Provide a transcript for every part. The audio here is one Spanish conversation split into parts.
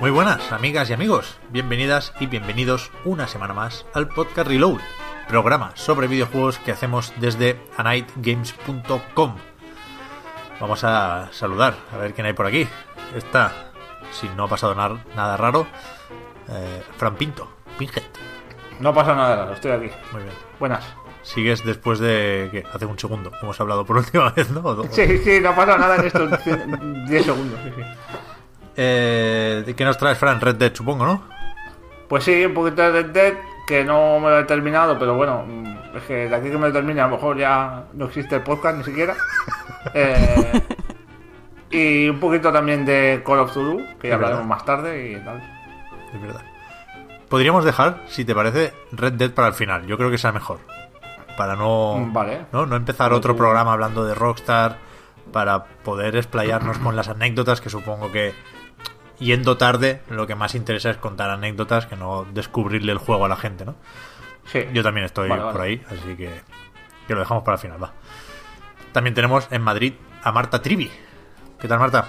Muy buenas, amigas y amigos. Bienvenidas y bienvenidos una semana más al podcast Reload, programa sobre videojuegos que hacemos desde anightgames.com. Vamos a saludar, a ver quién hay por aquí. Está, si no ha pasado nar- nada raro, eh, Fran Pinto, Pinget. No pasa nada raro, estoy aquí. Muy bien. Buenas. Sigues después de que hace un segundo hemos hablado por última vez, ¿no? Sí, sí, no pasa nada en estos 10 segundos. Sí, sí. Eh, ¿de ¿Qué nos traes, Fran? Red Dead, supongo, ¿no? Pues sí, un poquito de Red Dead, que no me lo he terminado, pero bueno, mm, es que de aquí que me lo termine a lo mejor ya no existe el podcast ni siquiera. Eh, y un poquito también de Call of Duty, que ya verdad. hablaremos más tarde y tal. Es verdad. Podríamos dejar, si te parece, Red Dead para el final. Yo creo que sea mejor. Para no, Mm, vale. ¿no? no empezar otro programa hablando de Rockstar. Para poder explayarnos con las anécdotas, que supongo que yendo tarde, lo que más interesa es contar anécdotas que no descubrirle el juego a la gente, ¿no? Sí. Yo también estoy Vale, vale. por ahí, así que, que lo dejamos para el final, va. También tenemos en Madrid a Marta Trivi. ¿Qué tal, Marta?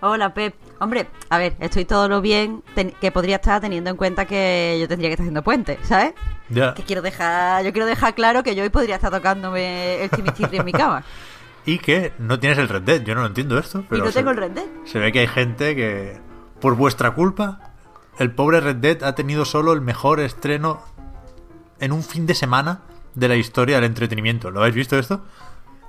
Hola, Pep. Hombre, a ver, estoy todo lo bien ten- que podría estar teniendo en cuenta que yo tendría que estar haciendo puente, ¿sabes? Ya. Que quiero dejar, yo quiero dejar claro que yo hoy podría estar tocándome el chimichurri en mi cama. Y que no tienes el Red Dead. Yo no lo entiendo esto. y Pero no se- tengo el Red Dead. Se ve que hay gente que, por vuestra culpa, el pobre Red Dead ha tenido solo el mejor estreno en un fin de semana de la historia del entretenimiento. ¿Lo habéis visto esto?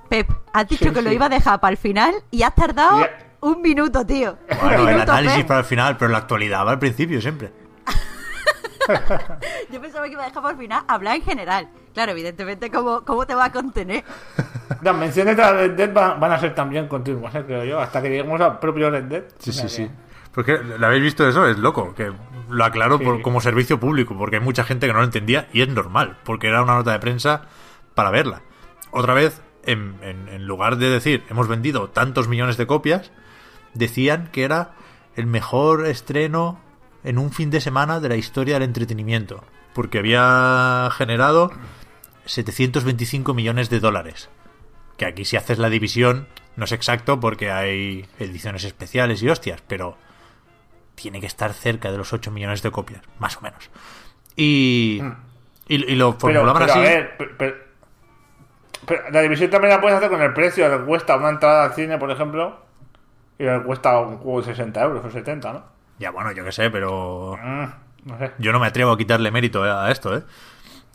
Pep, has dicho Sí, que lo iba a dejar para el final y has tardado un minuto, tío. Bueno, un el minuto, análisis Pep. para el final, pero la actualidad va al principio siempre. Yo pensaba que iba a dejar para el final hablar en general. Claro, evidentemente, ¿cómo, cómo te va a contener? Las menciones de Red Dead van, van a ser también continuas, eh, creo yo, hasta que lleguemos al propio Red Dead. Sí, sí, sí. Porque ¿lo habéis visto eso? Es loco. Que lo aclaro Sí. por- como servicio público, porque hay mucha gente que no lo entendía y es normal, porque era una nota de prensa para verla. Otra vez, en, en- en lugar de decir hemos vendido tantos millones de copias, decían que era el mejor estreno en un fin de semana de la historia del entretenimiento, porque había generado 725 millones de dólares. Que aquí si haces la división no es exacto porque hay ediciones especiales y hostias, pero tiene que estar cerca de los 8 millones de copias, más o menos. Y, y, y lo Pero, formulaban pero, así. a ver, pero- pero- pero la división también la puedes hacer con el precio que cuesta una entrada al cine, por ejemplo, y le cuesta un juego de 60 euros o 70, ¿no? Ya bueno, yo qué sé, pero Mm, no sé. yo no me atrevo a quitarle mérito a esto, ¿eh?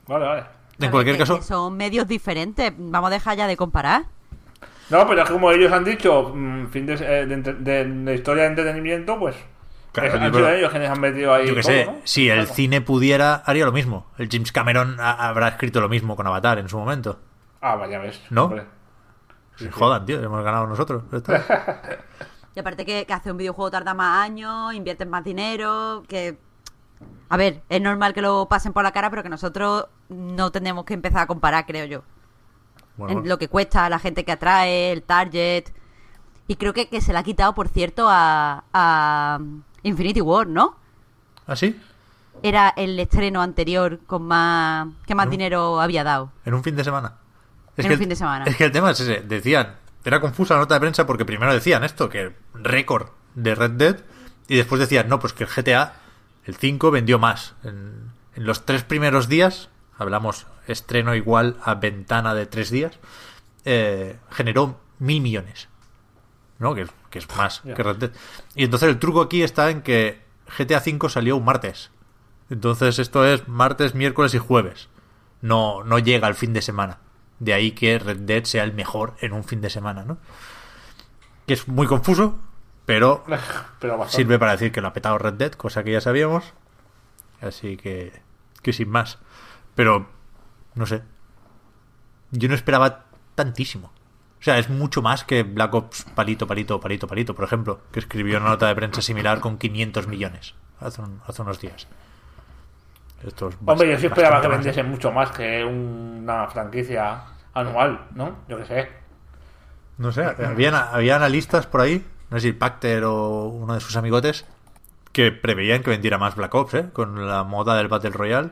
Vale, vale. En cualquier Que- caso, que son medios diferentes. Vamos a dejar ya de comparar. No, pero es que como ellos han dicho, mm, fin de, eh, de, entre- de- de historia de entretenimiento, pues Claro, es- sido ellos quienes han metido ahí yo qué todo, sé, ¿no? si el cine pudiera, haría lo mismo. El James Cameron ha- habrá escrito lo mismo con Avatar en su momento. Ah, vaya ves. ¿No? hombre. Se jodan, tío, hemos ganado nosotros. Y aparte que, que hacer un videojuego tarda más años, inviertes más dinero, que... A ver, es normal que lo pasen por la cara, pero que nosotros no tenemos que empezar a comparar, creo yo. Bueno, En lo que cuesta, la gente que atrae, el target... Y creo que, que se le ha quitado, por cierto, a, a Infinity War, ¿no? ¿Ah, sí? Era el estreno anterior con más... que más dinero había dado. En un fin de semana. Es En que un el- fin de semana. Es que el tema es ese. Decían, era confusa la nota de prensa porque primero decían esto, que récord de Red Dead, y después decían, no, pues que el GTA, el 5, vendió más. En, en los tres primeros días, hablamos estreno igual a ventana de tres días, eh, generó mil millones. ¿No? Que, es- que es más Ya. que Red Dead. Y entonces el truco aquí está en que GTA 5 salió un martes. Entonces esto es martes, miércoles y jueves. No, no llega al fin de semana. De ahí que Red Dead sea el mejor en un fin de semana, ¿no? Que es muy confuso, Pero sirve para decir que lo ha petado Red Dead, cosa que ya sabíamos. Así que, que sin más. Pero, no sé. Yo no esperaba tantísimo. O sea, es mucho más que Black Ops palito, palito, palito, palito, por ejemplo, que escribió una nota de prensa similar con 500 millones hace, un- hace unos días. Esto es Hombre, yo sí esperaba que más. vendiese mucho más que una franquicia anual, ¿no? Yo qué sé. No sé, había, había analistas por ahí, no sé si Pacter o uno de sus amigotes, que preveían que vendiera más Black Ops, ¿eh? Con la moda del Battle Royale.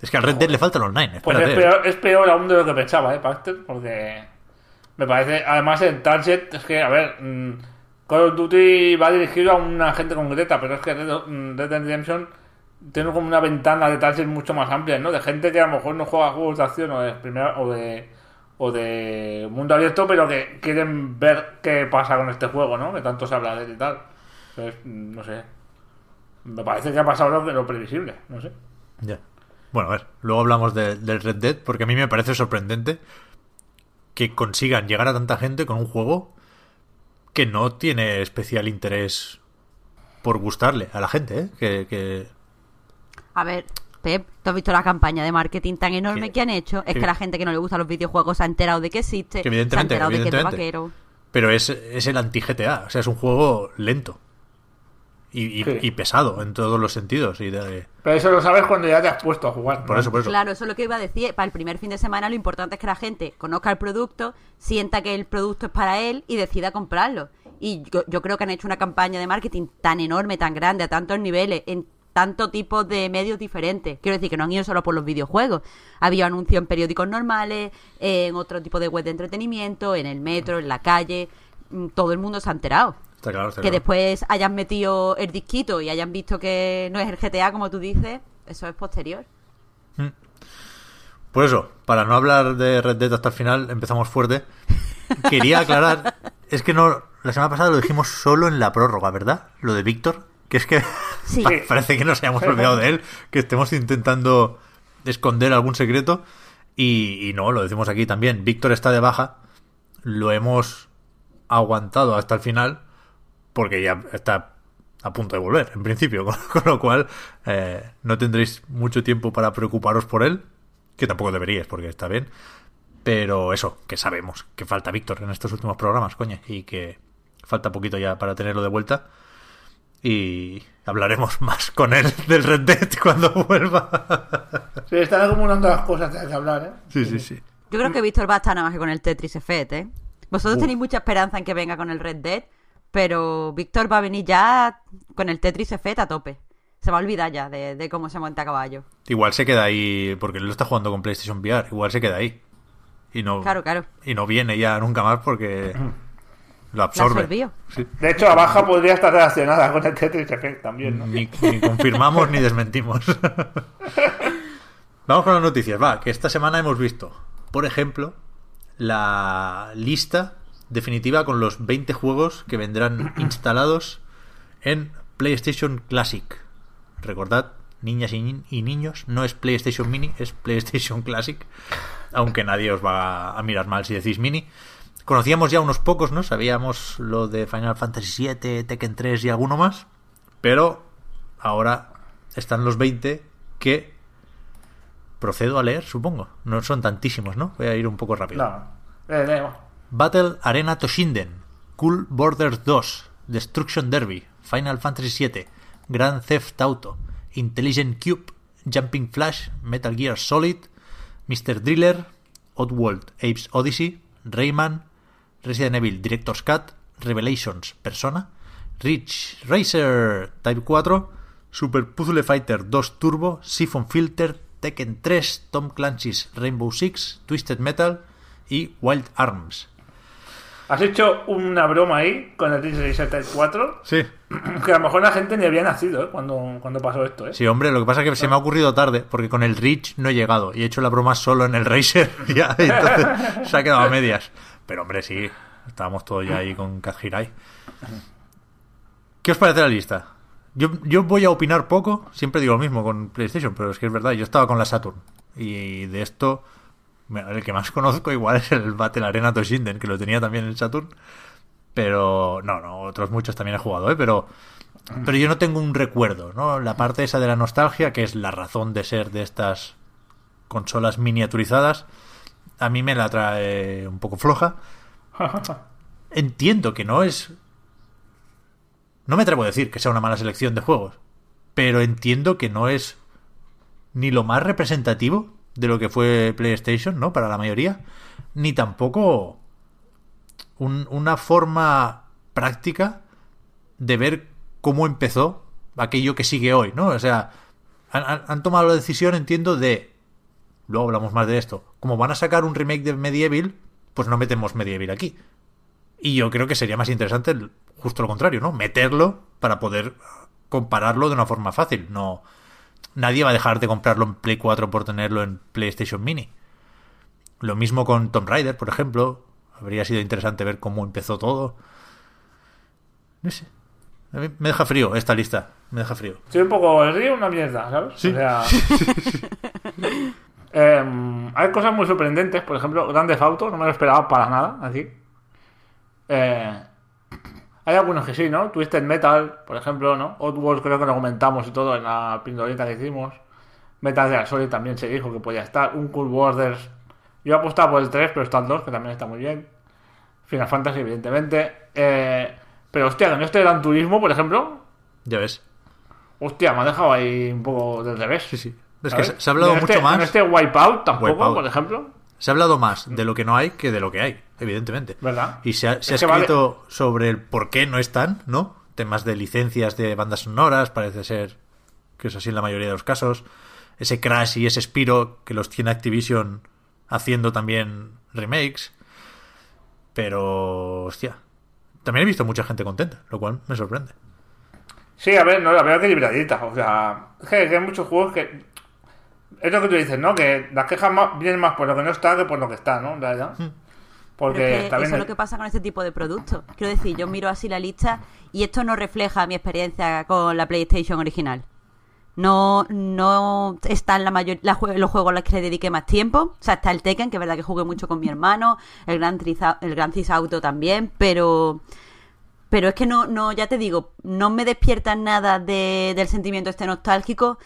Es que al Red Dead le falta el online, Pues es peor, es peor aún de lo que pensaba, ¿eh, Paxter? Porque me parece, además el target, es que, a ver, mm, Call of Duty va dirigido a una gente concreta, pero es que Red, mm, Red Dead Redemption tiene como una ventana de target mucho más amplia, ¿no? De gente que a lo mejor no juega juegos de acción o de primera, o de o de mundo abierto, pero que quieren ver qué pasa con este juego, ¿no? Que tanto se habla de él y tal. Entonces, no sé. Me parece que ha pasado lo, lo previsible, no sé. Ya. Bueno, a ver, luego hablamos de- del Red Dead, porque a mí me parece sorprendente que consigan llegar a tanta gente con un juego que no tiene especial interés por gustarle a la gente, ¿eh? Que, que- A ver, Pep, ¿tú has visto la campaña de marketing tan enorme Que- que han hecho? Es que- que la gente que no le gusta los videojuegos se ha enterado de que existe, Que se ha evidentemente, enterado de que es vaquero. Pero es, es el anti-GTA, o sea, es un juego lento. Y, y- Sí. y pesado en todos los sentidos. Y de- Pero eso lo sabes cuando ya te has puesto a jugar. por ¿no? eso, por eso. Claro, eso es lo que iba a decir. Para el primer fin de semana lo importante es que la gente conozca el producto, sienta que el producto es para él y decida comprarlo. Y yo, yo creo que han hecho una campaña de marketing tan enorme, tan grande, a tantos niveles, en tanto tipo de medios diferentes. Quiero decir que no han ido solo por los videojuegos. Había anuncios en periódicos normales, en otro tipo de web de entretenimiento, en el metro, en la calle. Mm, Todo el mundo se ha enterado. Está claro, está Que claro. después hayan metido el disquito y hayan visto que no es el GTA como tú dices, eso es posterior. Por eso, para no hablar de Red Dead hasta el final, empezamos fuerte. Quería aclarar, es que no, la semana pasada lo dijimos solo en la prórroga, ¿verdad? Lo de Víctor, que es que Sí. pa- parece que nos hayamos olvidado de él, que estemos intentando esconder algún secreto. Y, y no, lo decimos aquí también. Víctor está de baja, lo hemos aguantado hasta el final, porque ya está a punto de volver, en principio, con, con lo cual eh, no tendréis mucho tiempo para preocuparos por él, que tampoco deberíais, porque está bien. Pero eso, que sabemos que falta Víctor en estos últimos programas, coño, y que falta poquito ya para tenerlo de vuelta. Y hablaremos más con él del Red Dead cuando vuelva. Se están acumulando las cosas que hay que hablar, ¿eh? sí, sí, sí. Yo creo que Víctor va a estar nada más que con el Tetris Effect, ¿eh? Vosotros tenéis mucha esperanza en que venga con el Red Dead, pero Víctor va a venir ya con el Tetris Effect a tope. Se va a olvidar ya de, de cómo se monta a caballo. Igual se queda ahí, porque él lo está jugando con PlayStation VR, igual se queda ahí. Y no, Claro, claro. y no viene ya nunca más porque lo absorbe. Sí. De hecho, la baja podría estar relacionada con el Tetris Effect también, ¿no? Ni, ni confirmamos ni desmentimos. Vamos con las noticias. Va, que esta semana hemos visto, por ejemplo, la lista definitiva con los 20 juegos que vendrán instalados en PlayStation Classic. Recordad, niñas y, ni- y niños, no es PlayStation Mini, es PlayStation Classic. Aunque nadie os va a mirar mal si decís Mini. Conocíamos ya unos pocos, ¿no? Sabíamos lo de Final Fantasy VII, Tekken 3 y alguno más. Pero ahora están los 20 que procedo a leer, supongo. No son tantísimos, ¿no? Voy a ir un poco rápido. No. Eh, eh, Battle Arena Toshinden, Cool Borders 2, Destruction Derby, Final Fantasy VII, Grand Theft Auto, Intelligent Cube, Jumping Flash, Metal Gear Solid, Mr. Driller, Oddworld Apes Odyssey, Rayman, Resident Evil Director's Cut, Revelations Persona, Ridge Racer Type 4, Super Puzzle Fighter 2 Turbo, Siphon Filter, Tekken 3, Tom Clancy's Rainbow Six, Twisted Metal y Wild Arms. Has hecho una broma ahí con el Tetris Effect 4 Sí. que a lo mejor la gente ni había nacido ¿eh? cuando, cuando pasó esto, ¿eh? Sí, hombre, lo que pasa es que se me ha ocurrido tarde, porque con el Reach no he llegado y he hecho la broma solo en el Racer. ya, entonces se ha quedado a medias. Pero hombre, sí, estábamos todos ya ahí con Kaz Hirai. ¿Qué os parece la lista? Yo, yo voy a opinar poco, siempre digo lo mismo con PlayStation, pero es que es verdad, yo estaba con la Saturn. Y de esto, el que más conozco igual es el Battle Arena Toshinden, que lo tenía también en Saturn. Pero, no, no, otros muchos también he jugado, ¿eh? Pero, pero yo no tengo un recuerdo, ¿no? La parte esa de la nostalgia, que es la razón de ser de estas consolas miniaturizadas, a mí me la trae un poco floja. Entiendo que no es... No me atrevo a decir que sea una mala selección de juegos, pero entiendo que no es ni lo más representativo de lo que fue PlayStation, ¿no? Para la mayoría, ni tampoco un- una forma práctica de ver cómo empezó aquello que sigue hoy, ¿no? O sea, han, han- han tomado la decisión, entiendo, de... Luego hablamos más de esto. Como van a sacar un remake de Medieval, pues no metemos Medieval aquí. Y yo creo que sería más interesante el- justo lo contrario, ¿no? Meterlo para poder compararlo de una forma fácil. No, nadie va a dejar de comprarlo en Play 4 por tenerlo en PlayStation Mini. Lo mismo con Tomb Raider, por ejemplo. Habría sido interesante ver cómo empezó todo. No sé. A mí me deja frío esta lista. Me deja frío. Estoy un poco el río, una mierda, ¿sabes? Sí. O sea. em, hay cosas muy sorprendentes, por ejemplo, Grande Auto, no me lo esperaba para nada, así. Eh, hay algunos que sí, ¿no? Twisted Metal, por ejemplo, ¿no? Oddworld creo que lo comentamos y todo en la pindorita que hicimos. Metal Gear Solid también se dijo que podía estar. Un Cool Borders. Yo apostaba por el 3, pero está el 2, que también está muy bien. Final Fantasy, evidentemente. Eh, pero hostia, no este Gran Turismo, por ejemplo, Ya ves. Hostia, me ha dejado ahí un poco del revés. Sí, sí. Es que se, se ha hablado este- mucho más. En este Wipeout tampoco, Wipeout. por ejemplo. Se ha hablado más de lo que no hay que de lo que hay, evidentemente. ¿Verdad? Y se ha, se ha Es que vale- escrito sobre el por qué no están, ¿no? Temas de licencias de bandas sonoras, parece ser que es así en la mayoría de los casos. Ese Crash y ese Spiro que los tiene Activision haciendo también remakes. Pero, hostia. También he visto mucha gente contenta, lo cual me sorprende. Sí, a ver, no, la veo equilibradita. O sea, es que hay muchos juegos que. Es lo que tú dices, ¿no? Que las quejas más, vienen más por lo que no está que por lo que está, ¿no? Hmm. Porque es que también. eso es lo que pasa con este tipo de productos. Quiero decir, yo miro así la lista y esto no refleja mi experiencia con la PlayStation original. No, no están la mayor, la jue- los juegos a los que le dediqué más tiempo. O sea, está el Tekken, que es verdad que jugué mucho con mi hermano, el Gran, Triza- el Gran Theft Auto también, pero pero es que no, no, ya te digo, no me despierta nada de- del sentimiento este nostálgico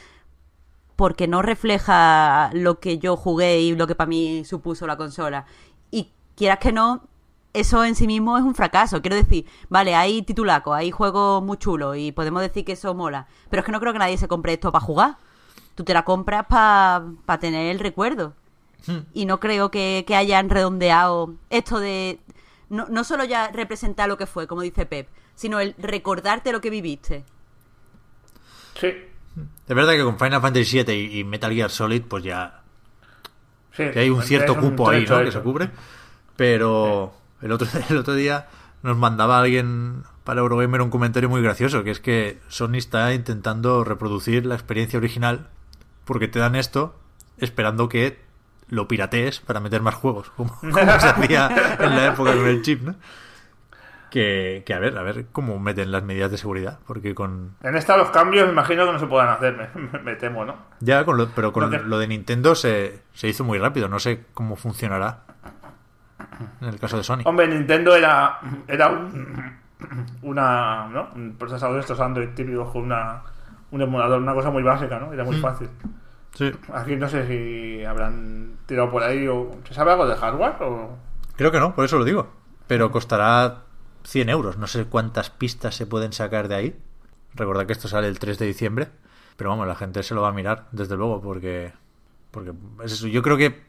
porque no refleja lo que yo jugué y lo que para mí supuso la consola. Y quieras que no, eso en sí mismo es un fracaso. Quiero decir, vale, hay titulacos, hay juegos muy chulos y podemos decir que eso mola. Pero es que no creo que nadie se compre esto para jugar. Tú te la compras para tener el recuerdo. Y no creo que, que hayan redondeado esto de... No, no solo ya representar lo que fue, como dice Pep, sino el recordarte lo que viviste. Sí, Es verdad que con Final Fantasy VII y, y Metal Gear Solid, pues ya sí. que hay un cierto un cupo ahí, ¿no? Que se cubre. Pero el otro, el otro día nos mandaba alguien para Eurogamer un comentario muy gracioso, que es que Sony está intentando reproducir la experiencia original porque te dan esto esperando que lo piratees para meter más juegos, como, como se hacía en la época con el chip, ¿no? Que, que a ver, a ver cómo meten las medidas de seguridad, porque con En esta los cambios me imagino que no se puedan hacer, me, me temo, ¿no? ya con lo, pero con lo de Nintendo se, se hizo muy rápido, no sé cómo funcionará en el caso de Sony. Hombre, Nintendo era, era un, una, ¿no? un procesador de estos Android típicos con una, un emulador, una cosa muy básica, ¿no? Era muy Mm. fácil. Sí. Aquí no sé si habrán tirado por ahí o... ¿Se sabe algo de hardware? O... Creo que no, por eso lo digo. Pero costará 100 euros. No sé cuántas pistas se pueden sacar de ahí. Recordad que esto sale el 3 de diciembre. Pero vamos, la gente se lo va a mirar, desde luego, porque. Porque es eso. Yo creo que.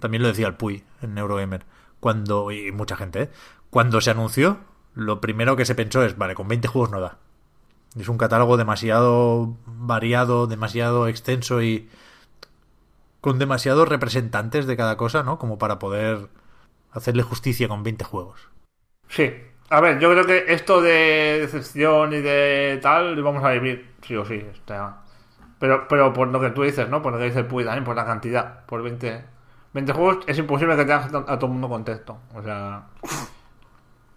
También lo decía el Puy en Eurogamer. Cuando. Y mucha gente, ¿eh? Cuando se anunció, lo primero que se pensó es: vale, con 20 juegos no da. Es un catálogo demasiado variado, demasiado extenso y. Con demasiados representantes de cada cosa, ¿no? Como para poder hacerle justicia con 20 juegos. Sí. A ver, yo creo que esto de decepción y de tal lo vamos a vivir, sí o sí. Está... Pero, pero por lo que tú dices, ¿no? Por lo que dice el Puy también, por la cantidad. Por 20, 20 juegos es imposible que tengas a todo el mundo contento. O sea,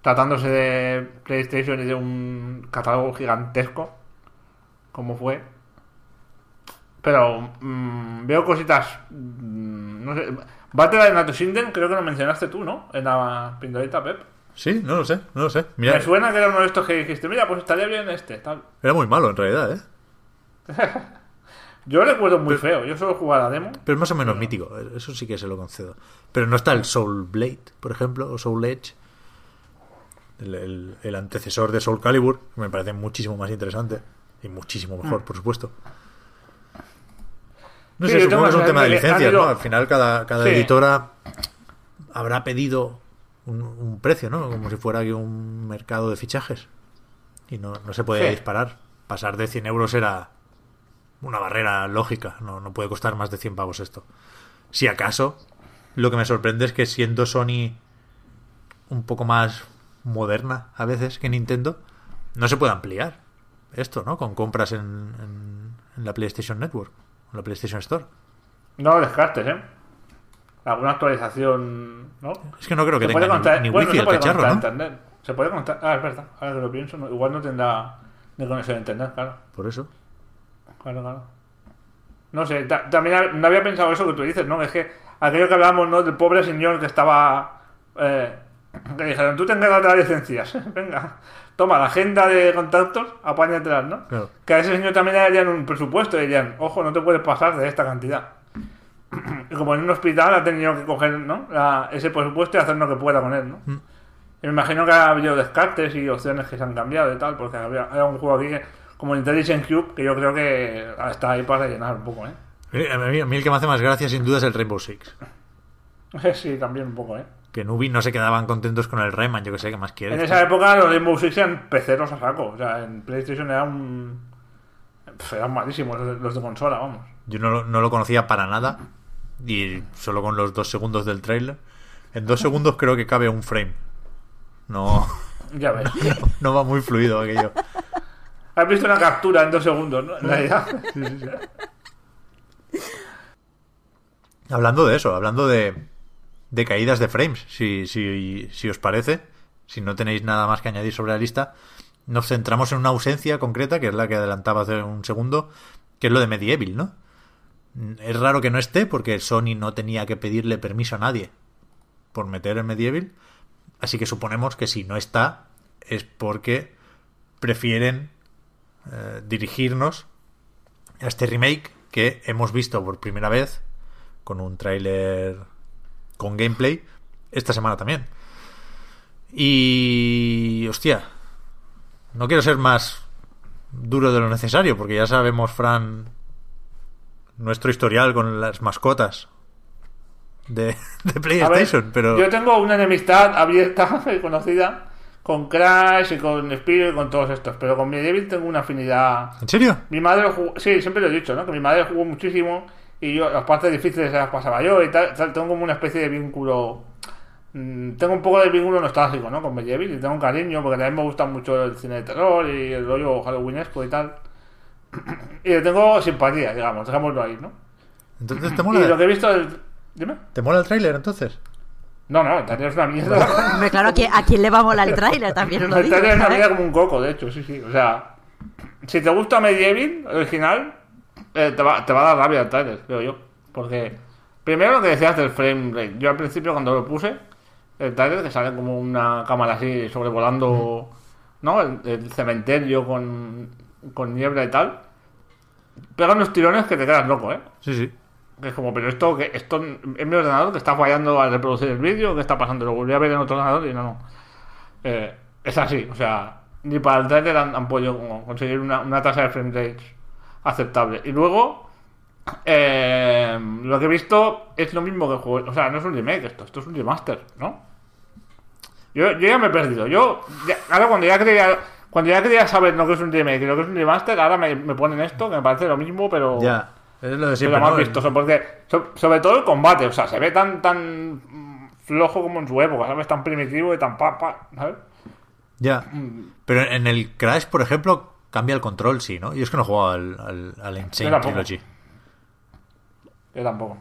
tratándose de PlayStation y de un catálogo gigantesco, como fue. Pero mm, veo cositas. mm, no sé. Battle de Nato Shinden, creo que lo mencionaste tú, ¿no? En la pindorita, Pep. Sí, no lo sé, no lo sé. Mira, Me suena que era uno de estos que dijiste, mira, pues estaría bien este, tal. era muy malo en realidad, ¿eh? Yo recuerdo muy feo, yo solo jugaba la demo. Pero es más o menos mítico, eso sí que se lo concedo. Pero no está el Soul Blade, por ejemplo, o Soul Edge, el, el- el antecesor de Soul Calibur, que me parece muchísimo más interesante y muchísimo mejor, por supuesto. No Sí, sé, supongo que es un tema de licencias, ¿no? Al final cada, cada Sí. editora habrá pedido un, un precio, ¿no? Como si fuera aquí un mercado de fichajes. Y no, no se puede Sí. disparar. Pasar de 100 euros era una barrera lógica. No, no puede costar más de 100 pavos esto. Si acaso, lo que me sorprende es que siendo Sony un poco más moderna a veces que Nintendo, no se puede ampliar esto, ¿no? Con compras en, en- en la PlayStation Network, en la PlayStation Store. No lo descartes, ¿eh? Alguna actualización, ¿no? Es que no creo que Se puede tenga conectar- ni, ni bueno, wifi se el puede cacharro, conectar ¿no? internet. Se puede conectar. Ah, es verdad. Ahora que lo pienso, no- igual no tendrá ni conexión a internet, claro. Por eso. Claro, claro. No sé, ta- también no había pensado eso que tú dices, ¿no? Es que aquello que hablábamos, ¿no? Del pobre señor que estaba. Eh, que dijeron, tú te encargas de las licencias. Venga, toma la agenda de contactos, apáñatelas, ¿no? Claro. Que a ese señor también le darían un presupuesto y dirían, ojo, no te puedes pasar de esta cantidad. Y como en un hospital ha tenido que coger ¿no? La- ese presupuesto y hacer lo que pueda con él, ¿no? Mm. Y me imagino que ha habido descartes y opciones que se han cambiado y tal, porque había, hay un juego aquí que- como el Intelligent Cube que yo creo que está ahí para rellenar un poco, ¿eh? A mí, a mí el que me hace más gracia sin duda es el Rainbow Six. Sí, también un poco, ¿eh? Que en Ubi no se quedaban contentos con el Rayman, yo que sé, ¿qué más quieres? En esa época los Rainbow Six eran peceros a saco, o sea, en PlayStation eran un... Pf, eran malísimos los de, los de consola, vamos. Yo no, lo- no lo conocía para nada. Y solo con los dos segundos del trailer. En dos segundos creo que cabe un frame. No, Ya ves. no va muy fluido aquello. Has visto una captura en dos segundos, ¿no? Hablando de eso, hablando de, de caídas de frames, si, si, si os parece, si no tenéis nada más que añadir sobre la lista, nos centramos en una ausencia concreta, que es la que adelantaba hace un segundo, que es lo de Medieval, ¿no? Es raro que no esté porque Sony no tenía que pedirle permiso a nadie por meter el Medieval, así que suponemos que si no está es porque prefieren eh, dirigirnos a este remake que hemos visto por primera vez con un tráiler con gameplay esta semana también. Y hostia, no quiero ser más duro de lo necesario porque ya sabemos, Fran, nuestro historial con las mascotas de, de A ver, PlayStation, pero Yo tengo una enemistad abierta y conocida con Crash y con Spiro y con todos estos, pero con Medieval tengo una afinidad. ¿en serio? Mi madre jugó, sí, siempre lo he dicho, ¿no? Que mi madre jugó muchísimo y yo las partes difíciles las pasaba yo y tal, tal, tengo como una especie de vínculo. mm, Tengo un poco de vínculo nostálgico, ¿no? Con Medieval y tengo un cariño porque también me gusta mucho el cine de terror y el rollo halloweenesco y tal. Y le tengo simpatía, digamos, dejémoslo ahí, ¿no? Entonces te Y lo mola, que he visto del... Dime. ¿te mola el tráiler entonces? No, no, el trailer es una mierda. Claro, ¿a quién, a quién le va a molar el tráiler? También lo El digo. trailer es una mierda como un coco, de hecho, sí, sí. O sea, si te gusta Medieval, el original, eh, te, va, te va a dar rabia el trailer, creo yo. Porque, primero lo que decías del frame rate. Yo al principio cuando lo puse, el trailer que sale como una cámara así sobrevolando, ¿no? El, el cementerio con, con niebla y tal. Pega unos tirones que te quedas loco, ¿eh? Sí, sí. Que es como, pero esto, que esto es mi ordenador que está fallando al reproducir el vídeo, ¿qué está pasando? Lo volví a ver en otro ordenador y no, no. Eh, es así, o sea, ni para el trailer han, han podido como conseguir una, una tasa de frame rate aceptable. Y luego, eh, lo que he visto es lo mismo que el juego. O sea, no es un remake esto, esto es un remaster, ¿no? Yo, yo ya me he perdido. Yo, ya- ahora cuando ya quería. Cuando ya quería saber lo que es un remake y lo que es un remaster, ahora me, me ponen esto, que me parece lo mismo, pero. Ya, es lo de Pero siempre. más ¿no? vistoso, porque so- sobre todo el combate, o sea, se ve tan tan mm, flojo como en su época, ¿sabes? Tan primitivo y tan pa, pa, ¿sabes? Ya. Pero en el Crash, por ejemplo, cambia el control, sí, ¿no? Yo es que no he jugado al, al, al Insane Yo tampoco. Trilogy. Yo tampoco.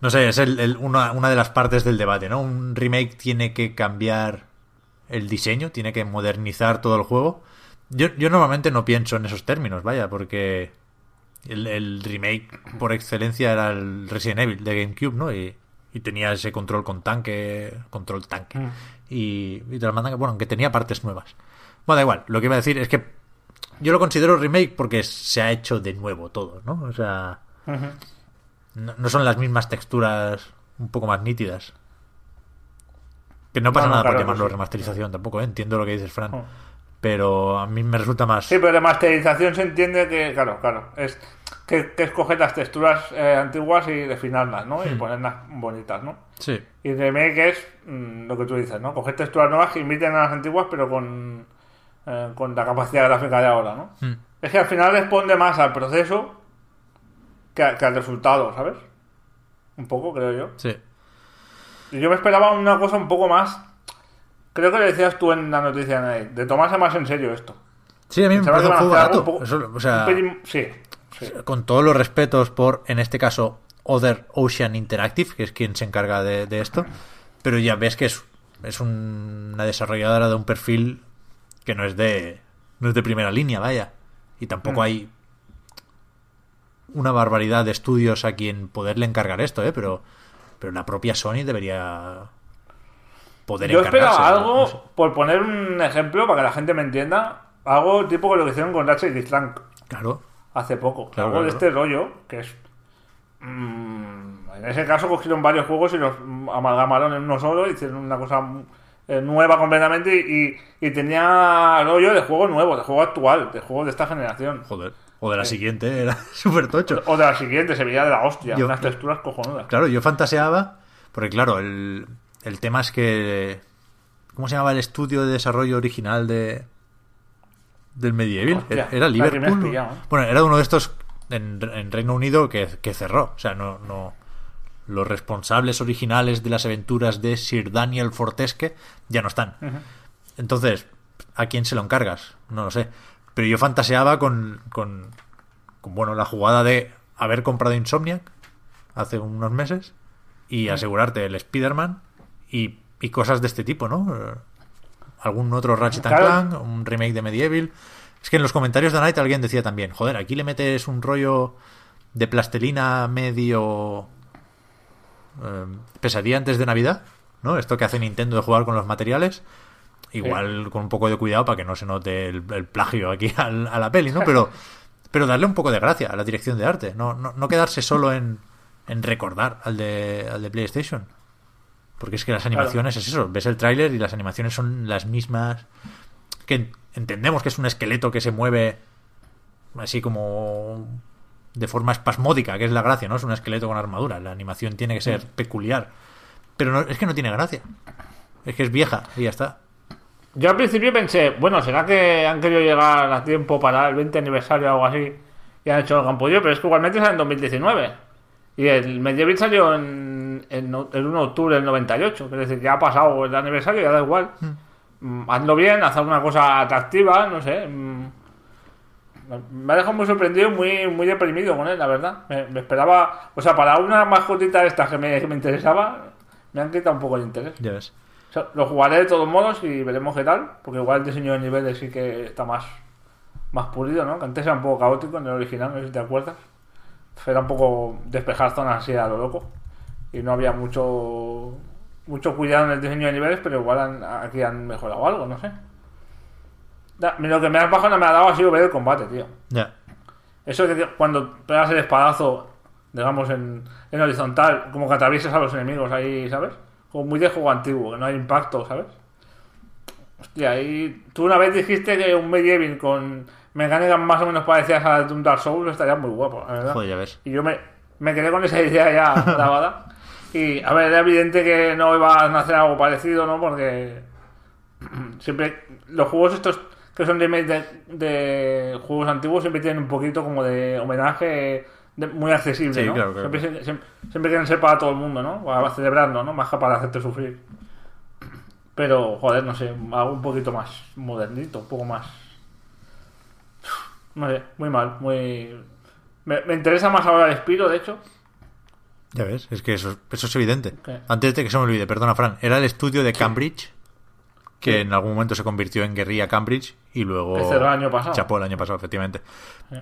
No sé, es el- el- una, una de las partes del debate, ¿no? Un remake tiene que cambiar el diseño, tiene que modernizar todo el juego. Yo, yo normalmente no pienso en esos términos, vaya, porque el, el remake por excelencia era el Resident Evil de GameCube, ¿no? Y, y tenía ese control con tanque, control tanque. Mm. Y, y te lo mandan, bueno, que tenía partes nuevas. Bueno, da igual, lo que iba a decir es que yo lo considero remake porque se ha hecho de nuevo todo, ¿no? O sea, no son las mismas texturas un poco más nítidas. Que no pasa No, nada por claro, llamarlo sí. remasterización tampoco, ¿eh? entiendo lo que dices, Fran. Oh. Pero a mí me resulta más... Sí, pero remasterización se entiende que, claro, claro, es que, que es coger las texturas eh, antiguas y refinarlas, ¿no? Hmm. Y ponerlas bonitas, ¿no? Sí, Y remake es mm, lo que tú dices, ¿no? Coger texturas nuevas que imiten a las antiguas, pero con, eh, con la capacidad gráfica de ahora, ¿no? Mm. Es que al final responde más al proceso que, a- que al resultado, ¿sabes? Un poco, creo yo. sí. Yo me esperaba una cosa un poco más. Creo que le decías tú en la noticia de, tomarse más en serio esto. Sí, a mí me parece un juego barato. poco- Eso, o sea, un pelín- sí, sí. con todos los respetos por, en este caso, Other Ocean Interactive, que es quien se encarga de, de esto, pero ya ves que es, es un- una desarrolladora de un perfil que no es de no es de primera línea, vaya. Y tampoco Mm. hay una barbaridad de estudios a quien poderle encargar esto, ¿eh? Pero, pero la propia Sony debería poder Yo ¿no? algo, No sé. por poner un ejemplo para que la gente me entienda, algo tipo que lo que hicieron con Ratchet y Clank Claro. hace poco. Claro, algo de este rollo, que es. mm, en ese caso cogieron varios juegos y los amalgamaron en uno solo, hicieron una cosa eh, nueva completamente y, y tenía rollo de juego nuevo, de juego actual, de juego de esta generación. Joder. O de la siguiente, era súper tocho. O de la siguiente, se veía de la hostia, Yo- unas texturas cojonudas. Claro, yo fantaseaba, porque claro, el, el tema es que... ¿Cómo se llamaba el estudio de desarrollo original de del Medieval? Hostia, era Liverpool. pillado, ¿eh? Bueno, era uno de estos en, en Reino Unido que, que cerró. O sea, no, no... Los responsables originales de las aventuras de Sir Daniel Fortesque ya no están. Entonces, ¿a quién se lo encargas? No lo sé. Pero yo fantaseaba con, con, con, bueno, la jugada de haber comprado Insomniac hace unos meses y asegurarte el Spider-Man y, y cosas de este tipo, ¿no? Eh, Algún otro Ratchet and Claro. Clank, un remake de Medieval. Es que en los comentarios de Night alguien decía también, joder, aquí le metes un rollo de plastelina medio eh, pesadilla antes de Navidad, ¿no? Esto que hace Nintendo de jugar con los materiales. Igual con un poco de cuidado para que no se note el, el plagio aquí al- a la peli, ¿no? Pero, pero darle un poco de gracia a la dirección de arte. No, no, no quedarse solo en, en recordar al de, al de PlayStation. Porque es que las animaciones es eso. Ves el tráiler y las animaciones son las mismas. Que en- entendemos que es un esqueleto que se mueve así como de forma espasmódica, que es la gracia, ¿no? Es un esqueleto con armadura. La animación tiene que ser peculiar. Pero no, es que no tiene gracia. Es que es vieja y ya está. Yo al principio pensé, bueno, ¿será que han querido llegar a tiempo para el 20 aniversario o algo así? Y han hecho el campollo, pero es que igualmente sale en 2019. Y el Medieval salió en, en el 1 de octubre del 98. Es decir, ya ha pasado el aniversario, ya da igual. Mm, hazlo bien, haz alguna cosa atractiva, no sé. mm. Me ha dejado muy sorprendido, muy, muy deprimido con él, la verdad. Me, me esperaba, o sea, para una mascotita de estas que me, que me interesaba, me han quitado un poco el interés. Ya ves. O sea, lo jugaré de todos modos y veremos qué tal, porque igual el diseño de niveles sí que está más, más pulido, ¿no? Que antes era un poco caótico en el original, no sé si te acuerdas. Era un poco despejar zonas así a lo loco. Y no había mucho mucho cuidado en el diseño de niveles, pero igual han- aquí han mejorado algo, no sé. Da- Lo que me has bajado no me ha dado ha sido ver el combate, tío. Ya. Eso que cuando pegas el espadazo, digamos, en, en horizontal, como que atraviesas a los enemigos ahí, ¿sabes? Como muy de juego antiguo, que no hay impacto, ¿sabes? Hostia, y tú una vez dijiste que un Medieval con mecánicas más o menos parecidas a un Dark Souls estaría muy guapo, la verdad. Joder, ya ves. Y yo me, me quedé con esa idea ya grabada. Y, a ver, era evidente que no iban a hacer algo parecido, ¿no? Porque siempre los juegos estos que son de, de juegos antiguos siempre tienen un poquito como de homenaje muy accesible, Sí, ¿no? claro, claro. Siempre, siempre, siempre quieren ser para todo el mundo, ¿no? Para celebrarlo, ¿no? Más que para hacerte sufrir. Pero, joder, no sé, algo un poquito más modernito, un poco más... No sé, muy mal, muy... Me, me interesa más ahora el Spiro, de hecho. Ya ves, es que eso, eso es evidente. ¿Qué? Antes de que se me olvide, perdona, Fran, era el estudio de Cambridge, que en algún momento se convirtió en Guerrilla Cambridge y luego. Que cerró el año pasado. Chapó el año pasado, efectivamente.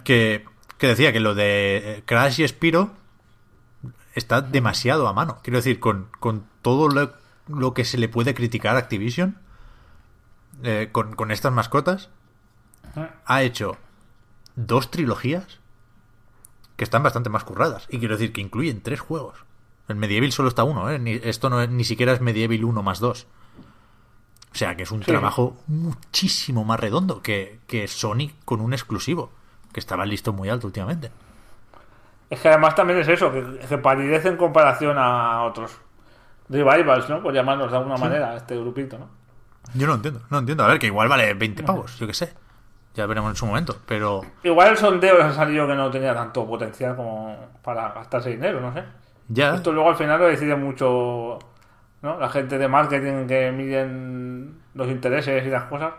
Que, que decía que lo de eh, Crash y Spiro está demasiado a mano. Quiero decir, con, con todo lo, lo que se le puede criticar a Activision, eh, con, con estas mascotas, ha hecho dos trilogías que están bastante más curradas. Y quiero decir que incluyen tres juegos. El Medieval solo está uno, ¿eh? Ni- esto no es- ni siquiera es Medieval 1 más 2. O sea que es un Sí. trabajo muchísimo más redondo que, que Sony con un exclusivo, que estaba listo muy alto últimamente. Es que además también es eso, que, que palidece en comparación a otros revivals, ¿no? Por llamarlos de alguna manera, este grupito, ¿no? Yo no entiendo, no entiendo. A ver, que igual vale 20 pavos, yo qué sé. Ya veremos en su momento, pero Igual el sondeo les ha salido que no tenía tanto potencial como para gastarse dinero, no sé. ya. Esto luego al final lo decide mucho, ¿no? La gente de marketing que miden los intereses y las cosas.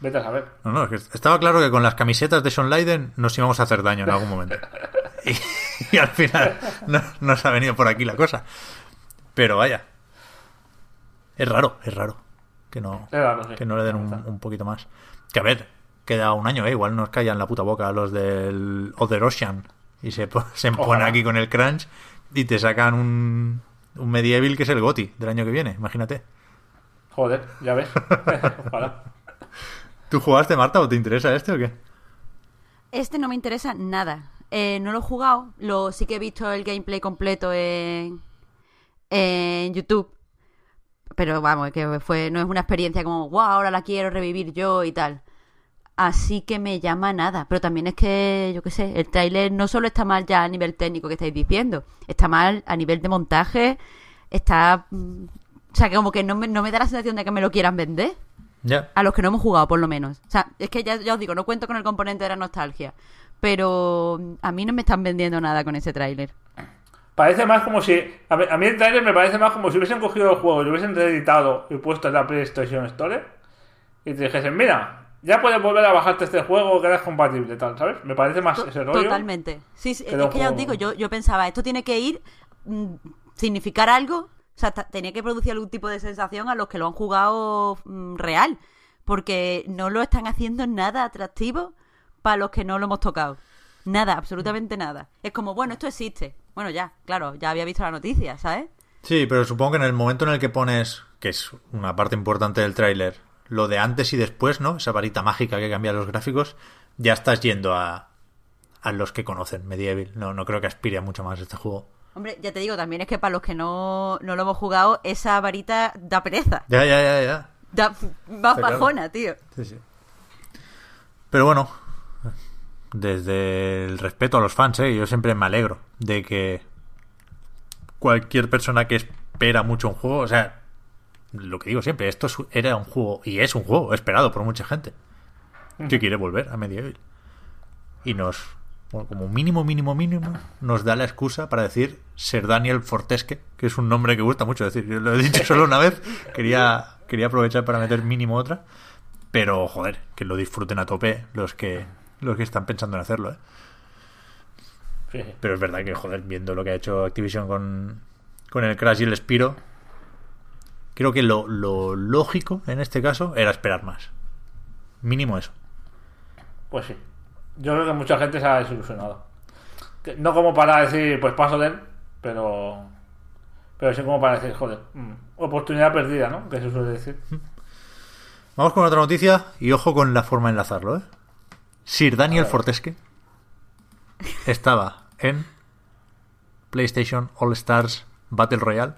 Vete a saber. No, no, es que estaba claro que con las camisetas de Sean Leiden nos íbamos a hacer daño en algún momento. Y, y al final no, nos ha venido por aquí la cosa. Pero vaya. Es raro, es raro. Que no, Es raro, sí. que no le den un, un poquito más. Que a ver, queda un año, ¿eh? Igual nos callan la puta boca los del Other Ocean. Y se, se ponen aquí con el crunch y te sacan un, un Medieval que es el GOTI del año que viene, imagínate. Joder, ya ves. Ojalá. ¿Tú jugaste, Marta, o te interesa este o qué? Este no me interesa nada. Eh, no lo he jugado. Lo, sí que he visto el gameplay completo en, en YouTube. Pero vamos, que fue, no es una experiencia como, wow, ahora la quiero revivir yo y tal. Así que me llama nada. Pero también es que, yo qué sé, el tráiler no solo está mal ya a nivel técnico que estáis diciendo, está mal a nivel de montaje, está... mm, O sea, que como que no me, no me da la sensación de que me lo quieran vender. A los que no hemos jugado, por lo menos. O sea, es que ya, ya os digo, no cuento con el componente de la nostalgia. Pero mm, a mí no me están vendiendo nada con ese tráiler. Parece más como si. A mí, a mí el trailer me parece más como si hubiesen cogido el juego y lo hubiesen reeditado y puesto en la PlayStation Store y te dijesen, mira, ya puedes volver a bajarte este juego que eres compatible, tal, ¿sabes? Me parece más ese rollo. Totalmente. Sí, sí, es que ya os digo, yo, yo pensaba, esto tiene que ir, mm, significar algo, o sea, tenía que producir algún tipo de sensación a los que lo han jugado mm, real, porque no lo están haciendo nada atractivo para los que no lo hemos tocado. Nada, absolutamente nada. Es como, bueno, esto existe. Bueno, ya, claro, ya había visto la noticia, ¿sabes? Sí, pero supongo que en el momento en el que pones, que es una parte importante del tráiler, lo de antes y después, ¿no? Esa varita mágica que cambia los gráficos, ya estás yendo a, a los que conocen Medieval. No, no creo que aspire a mucho más este juego. Hombre, ya te digo, también es que para los que no, no lo hemos jugado, esa varita da pereza. Ya, ya, ya, ya. Da más claro. bajona, tío. Sí, sí. Pero bueno, desde el respeto a los fans, ¿eh? yo siempre me alegro de que cualquier persona que espera mucho un juego, o sea, lo que digo siempre, esto es- era un juego y es un juego esperado por mucha gente que quiere volver a Medieval. Y nos, bueno, como mínimo, mínimo, mínimo, nos da la excusa para decir Ser Daniel Fortesque, que es un nombre que gusta mucho decir. Yo lo he dicho solo una vez, quería, quería aprovechar para meter mínimo otra. Pero, joder, que lo disfruten a tope los que, los que están pensando en hacerlo, ¿eh? Pero es verdad que, joder, viendo lo que ha hecho Activision con, con el Crash y el Spiro, creo que lo, lo lógico en este caso era esperar más. Mínimo eso. Pues sí. Yo creo que mucha gente se ha desilusionado. No como para decir, pues paso de él, pero. Pero sí como para decir, joder, mm, oportunidad perdida, ¿no? Que se suele decir. Vamos con otra noticia y ojo con la forma de enlazarlo, ¿eh? Sir Daniel Fortesque estaba en PlayStation All Stars Battle Royale,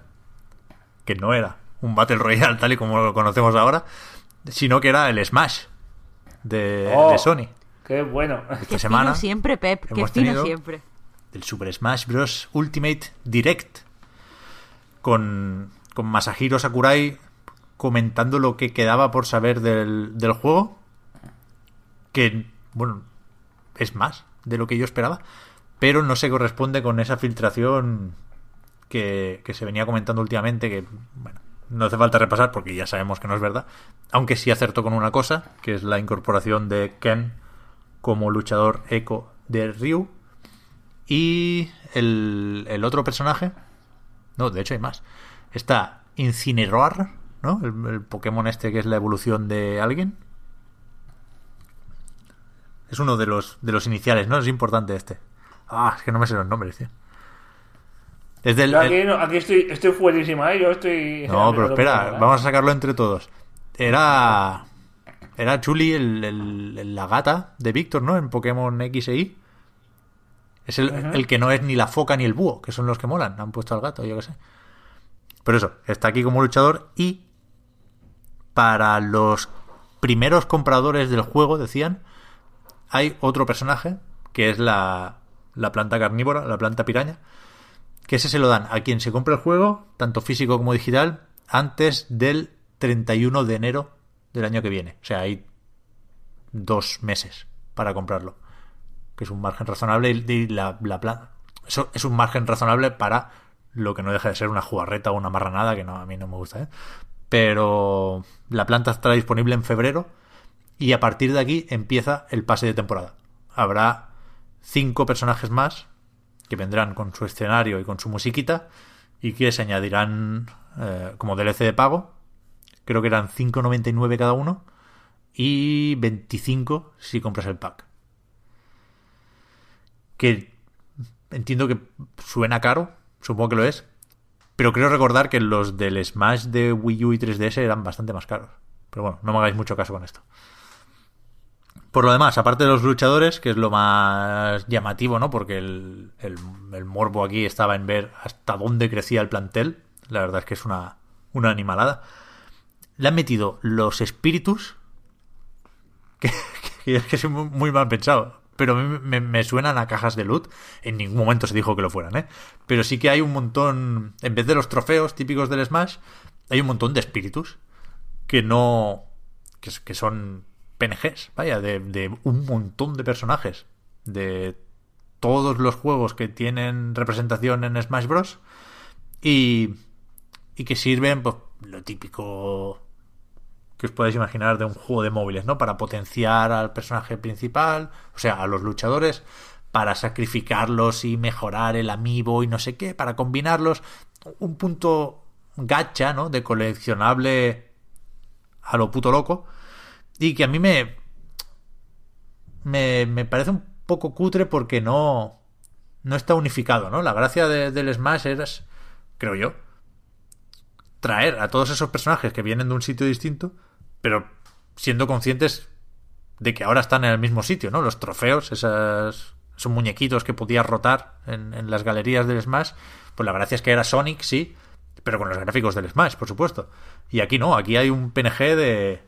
que no era un Battle Royale tal y como lo conocemos ahora, sino que era el Smash de, Oh. de Sony. Qué bueno. Qué Esta fino semana siempre, Pep. Qué hemos fino tenido- siempre. del Super Smash Bros. Ultimate Direct con, con Masahiro Sakurai comentando lo que quedaba por saber del, del juego que, bueno, es más de lo que yo esperaba pero no se corresponde con esa filtración que, que se venía comentando últimamente que, bueno, no hace falta repasar porque ya sabemos que no es verdad aunque sí acertó con una cosa que es la incorporación de Ken como luchador eco de Ryu y el, el otro personaje. No, de hecho hay más. Está Incineroar, ¿no? El, el Pokémon este que es la evolución de alguien. Es uno de los, de los iniciales, ¿no? Es importante este. Ah, es que no me sé los nombres, tío. Es del, el- aquí, no- aquí estoy, estoy fuerísima, ¿eh? Yo estoy... No, pero espera, vamos a sacarlo entre todos. Era. Era Chuli el, el- el- la gata de Víctor, ¿no? En Pokémon X e Y. Es el, el que no es ni la foca ni el búho, que son los que molan. Han puesto al gato, yo qué sé. Pero eso, está aquí como luchador y para los primeros compradores del juego, decían, hay otro personaje que es la, la planta carnívora, la planta piraña, que ese se lo dan a quien se compra el juego, tanto físico como digital, antes del 31 de enero del año que viene. O sea, hay dos meses para comprarlo. Que es un margen razonable y la, la Eso es un margen razonable para lo que no deja de ser una jugarreta o una marranada, que no, a mí no me gusta, ¿eh? Pero la planta estará disponible en febrero y a partir de aquí empieza el pase de temporada. Habrá cinco personajes más que vendrán con su escenario y con su musiquita y que se añadirán eh, como DLC de pago. Creo que eran 5.99 cada uno y 25 si compras el pack. Que entiendo que suena caro, supongo que lo es, pero creo recordar que los del Smash de Wii U y 3DS eran bastante más caros. Pero bueno, no me hagáis mucho caso con esto. Por lo demás, aparte de los luchadores, que es lo más llamativo, ¿no? Porque el, el- el morbo aquí estaba en ver hasta dónde crecía el plantel. La verdad es que es una, una animalada. Le han metido los espíritus, que, que que es muy, mal pensado. Pero mí me, me suenan a cajas de loot. En ningún momento se dijo que lo fueran, ¿eh? Pero sí que hay un montón, en vez de los trofeos típicos del Smash, hay un montón de espíritus que no. que, que son PNGs, vaya, de, de un montón de personajes. De todos los juegos que tienen representación en Smash Bros. Y. y que sirven, pues, lo típico que os podáis imaginar de un juego de móviles, ¿no? Para potenciar al personaje principal, o sea, a los luchadores, para sacrificarlos y mejorar el amiibo y no sé qué, para combinarlos. Un punto gacha, ¿no? De coleccionable a lo puto loco. Y que a mí me. Me, me parece un poco cutre porque no. No está unificado, ¿no? La gracia de- del Smash es, creo yo, traer a todos esos personajes que vienen de un sitio distinto, pero siendo conscientes de que ahora están en el mismo sitio, ¿no? Los trofeos, esas, esos muñequitos que podías rotar en, en las galerías del Smash, pues la gracia es que era Sonic, sí, pero con los gráficos del Smash, por supuesto. Y aquí no, aquí hay un PNG de,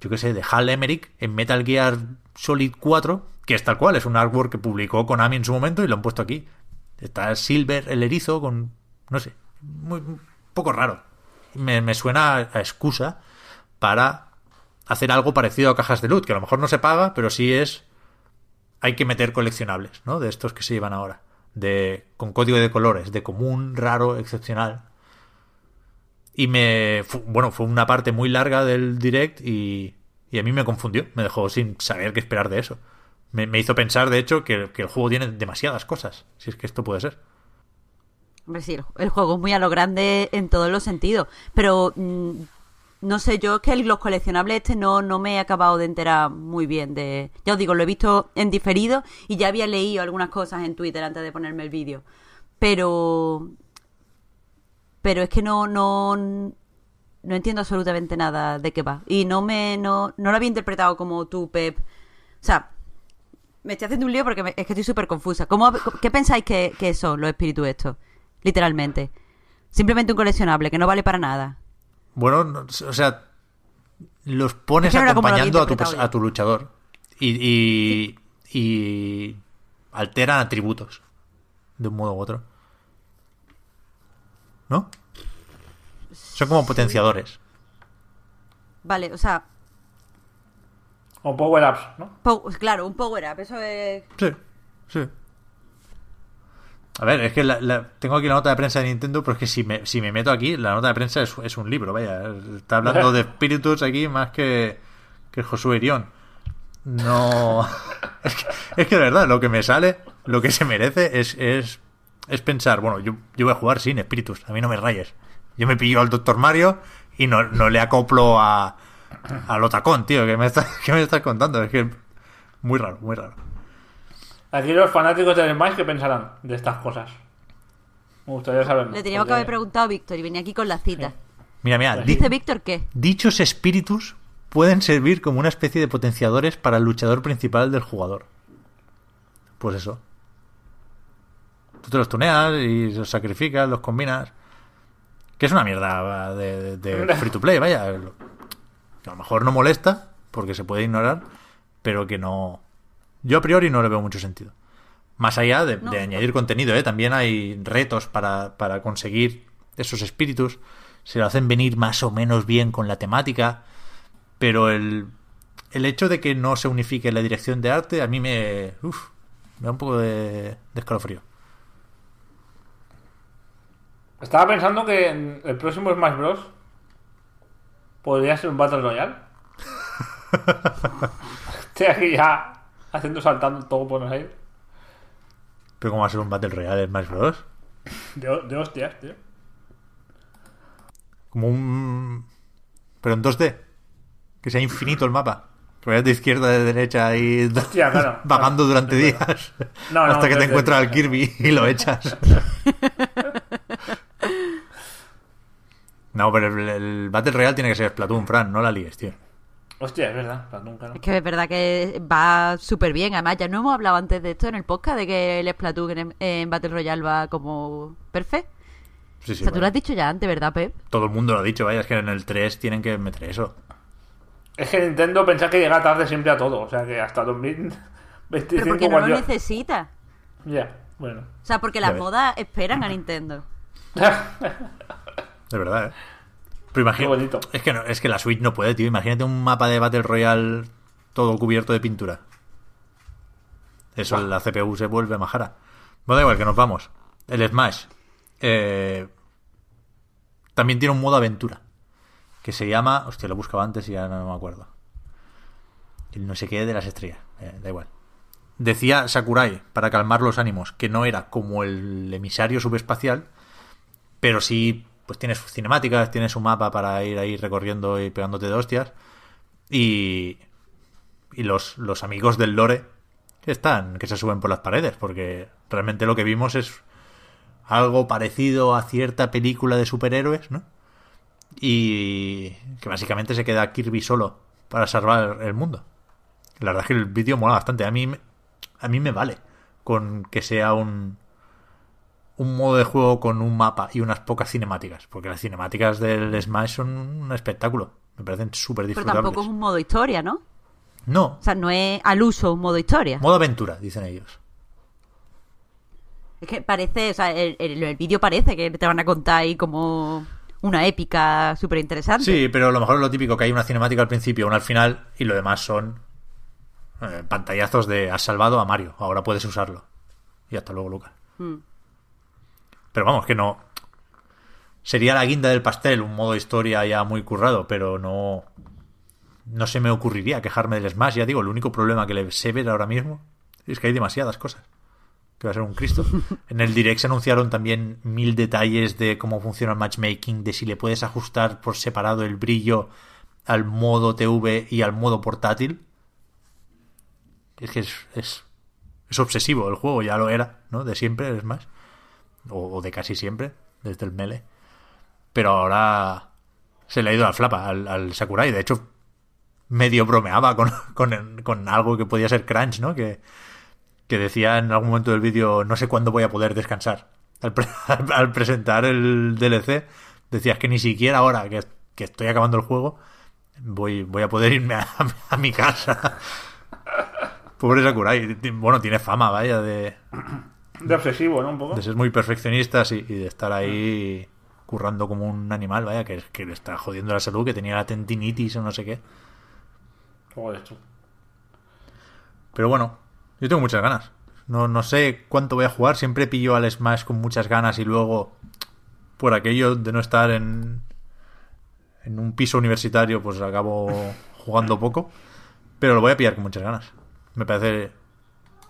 yo qué sé, de Hal Emmerich en Metal Gear Solid 4, que es tal cual, es un artwork que publicó Konami en su momento y lo han puesto aquí. Está Silver, el erizo, con, no sé, muy, poco raro. Me, me suena a excusa para hacer algo parecido a cajas de loot, que a lo mejor no se paga, pero sí es... Hay que meter coleccionables, ¿no? De estos que se llevan ahora. De, con código de colores, de común, raro, excepcional. Y me... bueno, fue una parte muy larga del direct y, y a mí me confundió. Me dejó sin saber qué esperar de eso. Me, me hizo pensar, de hecho, que, que el juego tiene demasiadas cosas. Si es que esto puede ser. Hombre, sí, el, el juego es muy a lo grande en todos los sentidos. Pero mm, no sé, yo es que los coleccionables este no, no me he acabado de enterar muy bien de. Ya os digo, lo he visto en diferido y ya había leído algunas cosas en Twitter antes de ponerme el vídeo. Pero. Pero es que no, no. No entiendo absolutamente nada de qué va. Y no me. No, no lo había interpretado como tú, Pep. O sea, me estoy haciendo un lío porque me- es que estoy súper confusa. ¿Cómo, ¿Qué pensáis que, que son los espíritus estos? Literalmente. Simplemente un coleccionable que no vale para nada. Bueno, no- o sea, los pones Es que no acompañando a tu, a tu luchador y, y, y alteran atributos de un modo u otro. ¿No? Son como potenciadores. Vale, o sea, O power-ups, ¿no? po- claro, un power up, eso es... Sí, sí. A ver, es que la- la- tengo aquí la nota de prensa de Nintendo, pero es que si me, si me meto aquí, la nota de prensa es, es un libro, vaya. Está hablando de espíritus aquí más que, que Josué Irión. No. Es que, es que de verdad, lo que me sale, lo que se merece es, es, es pensar, bueno, yo, yo voy a jugar sin espíritus, a mí no me rayes. Yo me pillo al Doctor Mario y no, no le acoplo a, al Otacón, tío, que me, estás, que me estás contando. Es que muy raro, muy raro. Aquí los fanáticos del Smash, ¿qué pensarán de estas cosas? Me gustaría saberlo. Le teníamos que haber preguntado a Víctor y venía aquí con la cita. Mira, mira, di- ¿Dice Víctor qué? dichos espíritus pueden servir como una especie de potenciadores para el luchador principal del jugador. Pues eso. Tú te los tuneas y los sacrificas, los combinas. Que es una mierda de, de free to play, vaya. Que a lo mejor no molesta, porque se puede ignorar, pero que no. Yo a priori no le veo mucho sentido. Más allá de, No. de añadir contenido, ¿eh? también hay retos para, para conseguir esos espíritus. Se lo hacen venir más o menos bien con la temática. Pero el, el hecho de que no se unifique la dirección de arte a mí me. Uf, me da un poco de, de escalofrío. Estaba pensando que en el próximo Smash Bros. podría ser un Battle Royale. Estoy aquí ya haciendo saltando todo Buenos Aires. Pero ¿cómo va a ser un Battle Royale en Smash Bros? De, de hostias, tío. Como un. Pero en 2D. Que sea infinito el mapa. Que vayas de izquierda de derecha y Hostia, claro, vagando claro. durante días. No, no, hasta que te 3D. encuentras al Kirby y lo echas. No, pero el, el Battle Royale tiene que ser Splatoon, Fran, no la líes, tío. Hostia, es verdad. Platón, claro. Es que es verdad que va súper bien. Además, ya no hemos hablado antes de esto en el podcast, de que el Splatoon en, en Battle Royale va como perfecto. Sí, sí, o sea, tú lo has dicho ya antes, ¿verdad, Pep? Todo el mundo lo ha dicho, vaya, es que en el 3 tienen que meter eso. Es que Nintendo pensaba que llega tarde siempre a todo. O sea que hasta 2025 Pero porque no lo necesita. Ya, bueno. O sea, porque las modas esperan a Nintendo. De verdad, ¿eh? Pero imagina- Qué bonito. Es que, no, es que la Switch no puede, tío. Imagínate un mapa de Battle Royale todo cubierto de pintura. Eso, la CPU se vuelve majara. Bueno, da igual, que nos vamos. El Smash. eh, también tiene un modo aventura. Que se llama... Hostia, lo buscaba antes y ya no me acuerdo. El no sé qué de las estrellas. eh, da igual. Decía Sakurai, para calmar los ánimos, que no era como el emisario subespacial, pero sí, pues tienes cinemáticas, tienes un mapa para ir ahí recorriendo y pegándote de hostias. Y, y los, los amigos del lore están, que se suben por las paredes, porque realmente lo que vimos es algo parecido a cierta película de superhéroes, ¿no? Y que básicamente se queda Kirby solo para salvar el mundo. La verdad es que el vídeo mola bastante. A mí, a mí me vale con que sea un, un modo de juego con un mapa y unas pocas cinemáticas. Porque las cinemáticas del Smash son un espectáculo. Me parecen súper Pero disfrutables. tampoco es un modo historia, ¿no? No, O sea, no es al uso un modo historia. modo aventura, dicen ellos. Es que parece, o sea, el, el- el vídeo parece que te van a contar ahí como una épica súper interesante. Sí, pero a lo mejor es lo típico que hay una cinemática al principio, una al final y lo demás son eh, pantallazos de has salvado a Mario, ahora puedes usarlo. Y hasta luego, Lucas. Mm. Pero vamos, que no. Sería la guinda del pastel, un modo historia ya muy currado, pero no. No se me ocurriría quejarme del Smash. Ya digo, el único problema que le sé ver ahora mismo es que hay demasiadas cosas. Que va a ser un Cristo. En el Direct se anunciaron también mil detalles de cómo funciona el matchmaking, de si le puedes ajustar por separado el brillo al modo TV y al modo portátil. Es que es, es, es obsesivo el juego, ya lo era, ¿no? De siempre, el Smash o, de casi siempre, desde el Mele. Pero ahora se le ha ido la flapa al, al Sakurai. De hecho, medio bromeaba con, con, con algo que podía ser Crunch, ¿no? Que, que decía en algún momento del vídeo, no sé cuándo voy a poder descansar. Al presentar el DLC, decías que ni siquiera ahora que, que estoy acabando el juego, voy, voy a poder irme a, a mi casa. Pobre Sakurai. Bueno, tiene fama, vaya, de, De obsesivo, ¿no? Un poco. de ser muy perfeccionistas y, y de estar ahí currando como un animal, vaya, que, que le está jodiendo la salud, que tenía la tendinitis o no sé qué. Joder, tú. Pero bueno, yo tengo muchas ganas. No, no sé cuánto voy a jugar, siempre pillo al Smash con muchas ganas y luego, por aquello de no estar en, en un piso universitario, pues acabo jugando poco. Pero lo voy a pillar con muchas ganas. Me parece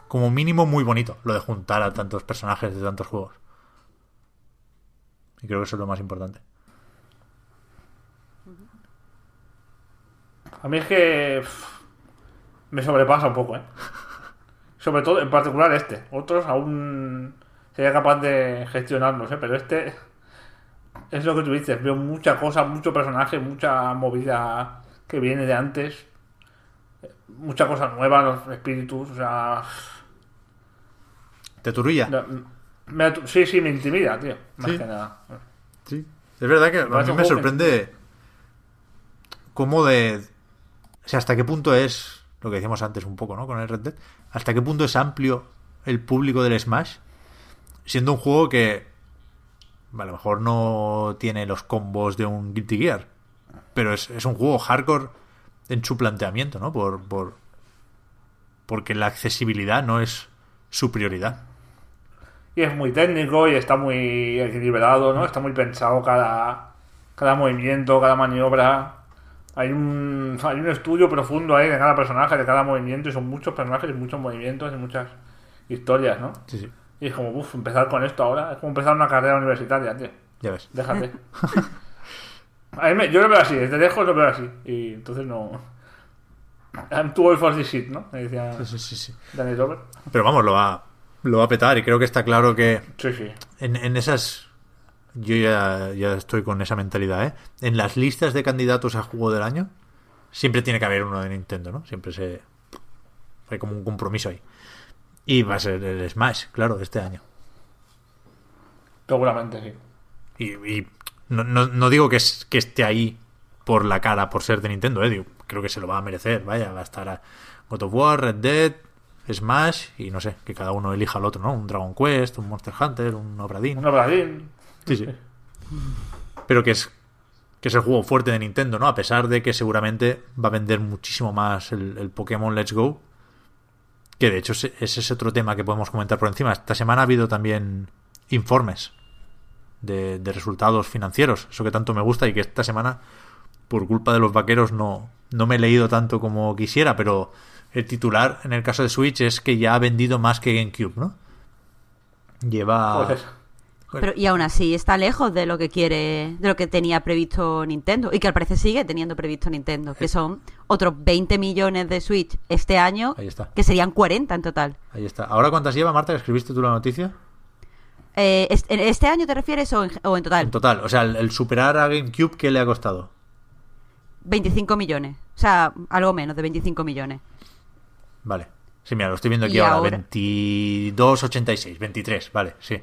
como mínimo muy bonito lo de juntar a tantos personajes de tantos juegos. Y creo que eso es lo más importante. A mí es que. pff, me sobrepasa un poco, ¿eh? Sobre todo, en particular este. Otros aún. sería capaz de gestionarlos, ¿eh? Pero este es lo que tú dices, veo mucha cosa, mucho personaje, mucha movida que viene de antes, mucha cosa nueva, los espíritus, o sea... ¿Te atu- sí, sí, me intimida, tío, más Sí. que nada. Sí. Es verdad que a mí me sorprende cómo de... O sea, hasta qué punto es, lo que decíamos antes un poco, ¿no? Con el Red Dead, hasta qué punto es amplio el público del Smash, siendo un juego que a lo mejor no tiene los combos de un Guilty Gear, pero es, es un juego hardcore en su planteamiento, ¿no? Por, por, porque la accesibilidad no es su prioridad. Y es muy técnico y está muy equilibrado, ¿no? Está muy pensado cada, cada movimiento, cada maniobra. Hay un, hay un estudio profundo ahí de cada personaje, de cada movimiento, y son muchos personajes y muchos movimientos y muchas historias, ¿no? Sí, sí, Y es como, uff, empezar con esto ahora, es como empezar una carrera universitaria, tío. ya ves. Déjate. A mí me- yo lo veo así, desde lejos lo veo así. Y entonces no. I'm too old for this shit, ¿no? Me decía Sí, sí, sí. Danny Robert. Pero vamos, lo va, lo va a petar y creo que está claro que Sí, sí. en, en esas... Yo ya, ya estoy con esa mentalidad, ¿eh? En las listas de candidatos a juego del año siempre tiene que haber uno de Nintendo, ¿no? Siempre se... Hay como un compromiso ahí. Y va a ser el Smash, claro, este año. Seguramente sí. Y, y no, no- no digo que, es- que esté ahí por la cara, por ser de Nintendo, ¿eh? Digo, creo que se lo va a merecer, vaya, va a estar a God of War, Red Dead, Smash y no sé, que cada uno elija al otro, ¿no? Un Dragon Quest, un Monster Hunter, un Obra Dinn. Un Obradín. Sí, sí. Pero que es que es el juego fuerte de Nintendo, ¿no? A pesar de que seguramente va a vender muchísimo más el, el Pokémon Let's Go. Que de hecho ese ese es otro tema que podemos comentar por encima. Esta semana ha habido también informes de, de resultados financieros. Eso que tanto me gusta y que esta semana, por culpa de los vaqueros, no, no me he leído tanto como quisiera. Pero el titular en el caso de Switch es que ya ha vendido más que GameCube, ¿no? Lleva... Joder. Pero, y aún así está lejos de lo que quiere, de lo que tenía previsto Nintendo. Y que al parecer sigue teniendo previsto Nintendo. Que son otros 20 millones de Switch este año. Ahí está. Que serían 40 en total. Ahí está. ¿Ahora cuántas lleva, Marta? ¿Escribiste tú la noticia? Eh, ¿est- ¿en ¿Este año te refieres o en, o en total? En total. O sea, el, el superar a GameCube, ¿qué le ha costado? 25 millones. O sea, algo menos de 25 millones. Vale. Sí, mira, lo estoy viendo aquí ahora. ahora- 22,86. 23, vale, sí.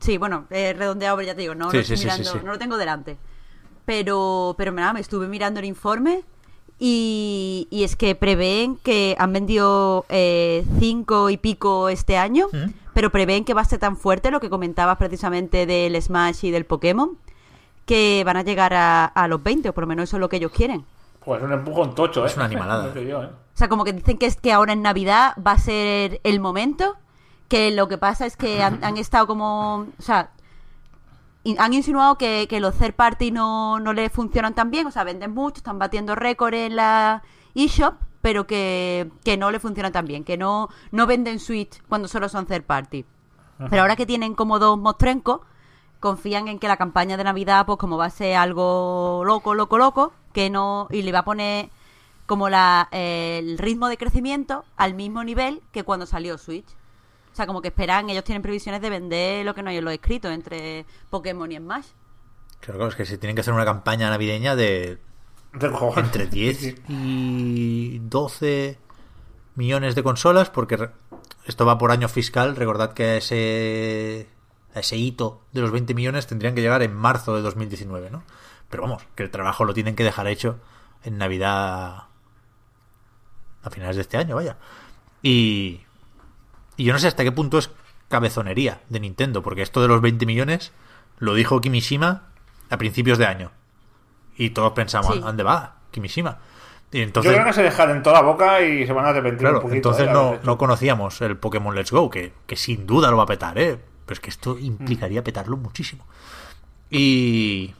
Sí, bueno, eh, redondeado, pero ya te digo, no Sí, lo sí, mirando, sí. no lo tengo delante. Pero, pero nada, me estuve mirando el informe y, y es que prevén que han vendido eh, cinco y pico este año, Mm. pero prevén que va a ser tan fuerte lo que comentabas precisamente del Smash y del Pokémon, que van a llegar a, a los 20, o por lo menos eso es lo que ellos quieren. Pues un empujón tocho, ¿eh? Es una animalada. No sé yo, ¿eh? O sea, como que dicen que es que ahora en Navidad va a ser el momento. Que lo que pasa es que han, han estado como. O sea, in- han insinuado que, que los third party no, no les funcionan tan bien. O sea, venden mucho, están batiendo récord en la eShop, pero que, que no le funcionan tan bien. Que no, no venden Switch cuando solo son third party. Pero ahora que tienen como dos mostrencos, confían en que la campaña de Navidad, pues como va a ser algo loco, loco, loco, que no. Y le va a poner como la, eh, el ritmo de crecimiento al mismo nivel que cuando salió Switch. O sea, como que esperan, ellos tienen previsiones de vender lo que no hay en los escritos entre Pokémon y Smash. Claro, claro, es que se tienen que hacer una campaña navideña de entre 10 y 12 millones de consolas, porque esto va por año fiscal. Recordad que a ese, a ese hito de los 20 millones tendrían que llegar en marzo de 2019, ¿no? Pero vamos, que el trabajo lo tienen que dejar hecho en Navidad a finales de este año, vaya. Y, y yo no sé hasta qué punto es cabezonería de Nintendo, porque esto de los 20 millones lo dijo Kimishima a principios de año. Y todos pensamos, Sí. ¿a dónde va Kimishima? Y Yo entonces, creo que se dejan en toda la boca y se van a arrepentir claro, un poquito. entonces ¿eh? de no, no conocíamos el Pokémon Let's Go, que, que sin duda lo va a petar, ¿eh? Pero es que esto implicaría petarlo muchísimo. Y,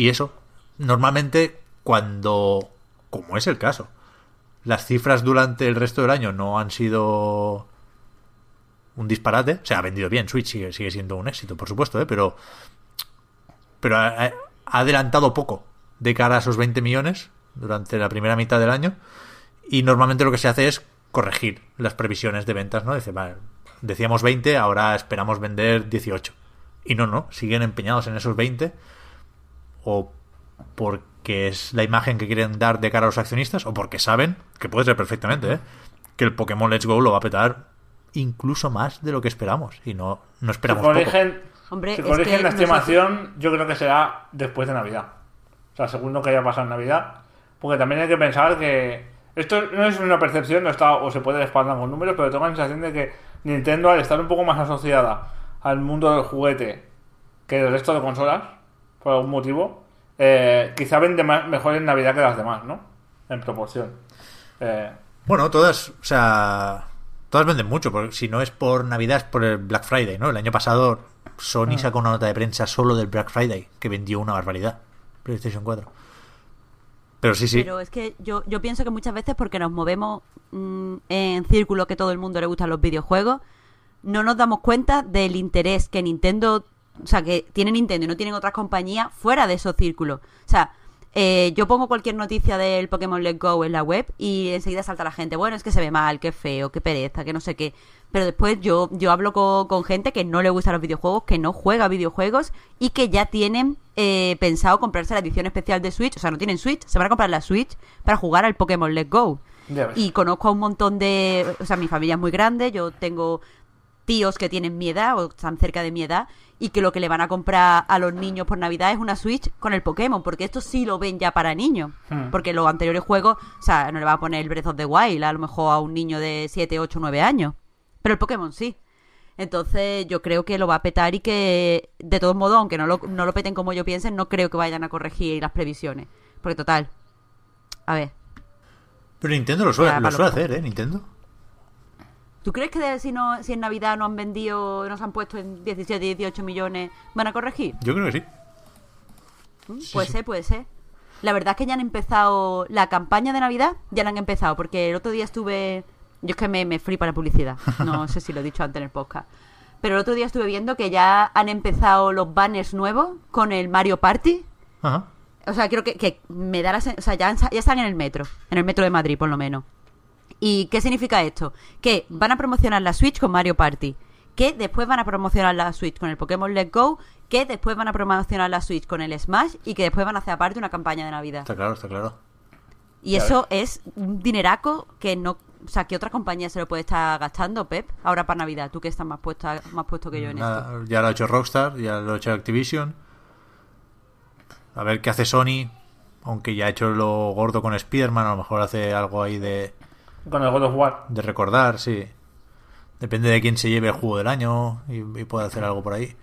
y eso, normalmente cuando, como es el caso, las cifras durante el resto del año no han sido un disparate, o sea, ha vendido bien, Switch sigue, sigue siendo un éxito, por supuesto, ¿eh? pero, pero ha adelantado poco de cara a esos 20 millones durante la primera mitad del año y normalmente lo que se hace es corregir las previsiones de ventas, ¿no? Dice, vale, decíamos 20, ahora esperamos vender 18. Y no, no, siguen empeñados en esos 20. O porque es la imagen que quieren dar de cara a los accionistas, o porque saben, que puede ser perfectamente, ¿eh? que el Pokémon Let's Go lo va a petar incluso más de lo que esperamos. Y no, no esperamos si poco. corrigen, Hombre, si es corrigen que la estimación, yo creo que será después de Navidad. O sea, según lo que haya pasado en Navidad. Porque también hay que pensar que esto no es una percepción, no está, o se puede respaldar con números, pero tengo la sensación de que Nintendo, al estar un poco más asociada al mundo del juguete que el resto de consolas, por algún motivo, eh, quizá vende más, mejor en Navidad que las demás, ¿no? En proporción. Eh, Bueno, todas, o sea, todas venden mucho, porque si no es por Navidad es por el Black Friday, ¿no? El año pasado Sony sacó una nota de prensa solo del Black Friday, que vendió una barbaridad. PlayStation 4. Pero sí, sí. Pero es que yo, yo pienso que muchas veces porque nos movemos mm, en círculos que todo el mundo le gustan los videojuegos, no nos damos cuenta del interés que Nintendo, o sea, que tiene Nintendo y no tienen otras compañías fuera de esos círculos. O sea, eh, yo pongo cualquier noticia del Pokémon Let's Go en la web y enseguida salta la gente, bueno, es que se ve mal, que feo, que pereza, que no sé qué. Pero después yo, yo hablo con, con gente que no le gustan los videojuegos, que no juega videojuegos y que ya tienen eh, pensado comprarse la edición especial de Switch. O sea, no tienen Switch, se van a comprar la Switch para jugar al Pokémon Let's Go. Y conozco a un montón de... O sea, mi familia es muy grande, yo tengo tíos que tienen mi edad o están cerca de mi edad y que lo que le van a comprar a los niños por Navidad es una Switch con el Pokémon, porque esto sí lo ven ya para niños. Hmm. Porque los anteriores juegos, o sea, no le va a poner el Breath of the Wild a lo mejor a un niño de 7, 8, 9 años. Pero el Pokémon sí. Entonces yo creo que lo va a petar y que, de todos modos, aunque no lo, no lo peten como yo piensen, no creo que vayan a corregir las previsiones. Porque total, a ver, Pero Nintendo lo suele, lo suele hacer, ¿eh? Nintendo. ¿Tú crees que de- si, no, si en Navidad no han vendido, no se han puesto en 17, 18 millones, van a corregir? Yo creo que sí. puede ser, puede ser. La verdad es que ya han empezado la campaña de Navidad, ya la han empezado, porque el otro día estuve... Yo es que me, me flipa la publicidad, no sé si lo he dicho antes en el podcast. Pero el otro día estuve viendo que ya han empezado los banners nuevos con el Mario Party. Ajá. O sea, creo que, que me da la sen- O sea, ya están en el metro, en el metro de Madrid, por lo menos. ¿Y qué significa esto? Que van a promocionar la Switch con Mario Party. Que después van a promocionar la Switch con el Pokémon Let's Go. Que después van a promocionar la Switch con el Smash. Y que después van a hacer aparte una campaña de Navidad. Está claro, está claro. Y eso es un dineraco que no. O sea, ¿qué otra compañía se lo puede estar gastando, Pep? Ahora para Navidad. Tú que estás más, puesta, más puesto que yo en esto. Nada, ya lo ha hecho Rockstar, ya lo ha hecho Activision. A ver qué hace Sony. Aunque ya ha hecho lo gordo con Spider-Man, a lo mejor hace algo ahí de, con el de recordar, sí. Depende de quién se lleve el juego del año y, y puede hacer algo por ahí.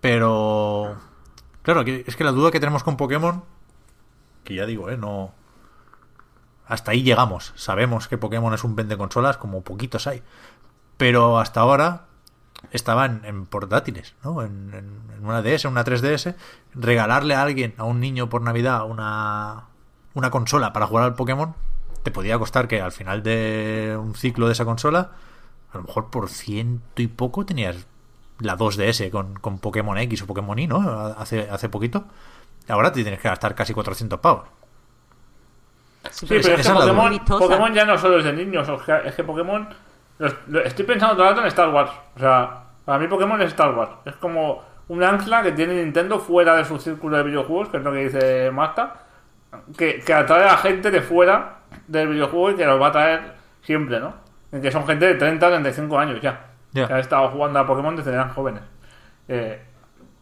Pero. Claro, es que la duda que tenemos con Pokémon. Que ya digo, ¿eh? No. Hasta ahí llegamos. Sabemos que Pokémon es un vende consolas, como poquitos hay. Pero hasta ahora estaban en portátiles, ¿no? En, en- en una DS, una 3DS. Regalarle a alguien, a un niño por Navidad, una, una consola para jugar al Pokémon, te podía costar que al final de un ciclo de esa consola, a lo mejor por ciento y poco tenías la 2DS con, con Pokémon X o Pokémon Y, ¿no? Hace, hace poquito. Ahora te tienes que gastar casi 400 pavos. Sí, Sí, pero es que Pokémon. Pokémon ya no solo es de niños, o sea, es que Pokémon... estoy pensando todo el rato en Star Wars. O sea, para mí Pokémon es Star Wars. Es como un ancla que tiene Nintendo fuera de su círculo de videojuegos, que es lo que dice Marta, que, que atrae a gente de fuera del videojuego y que los va a traer siempre, ¿no? En que son gente de 30 a 35 años ya. Ya. Que han estado jugando a Pokémon desde que eran jóvenes. Eh,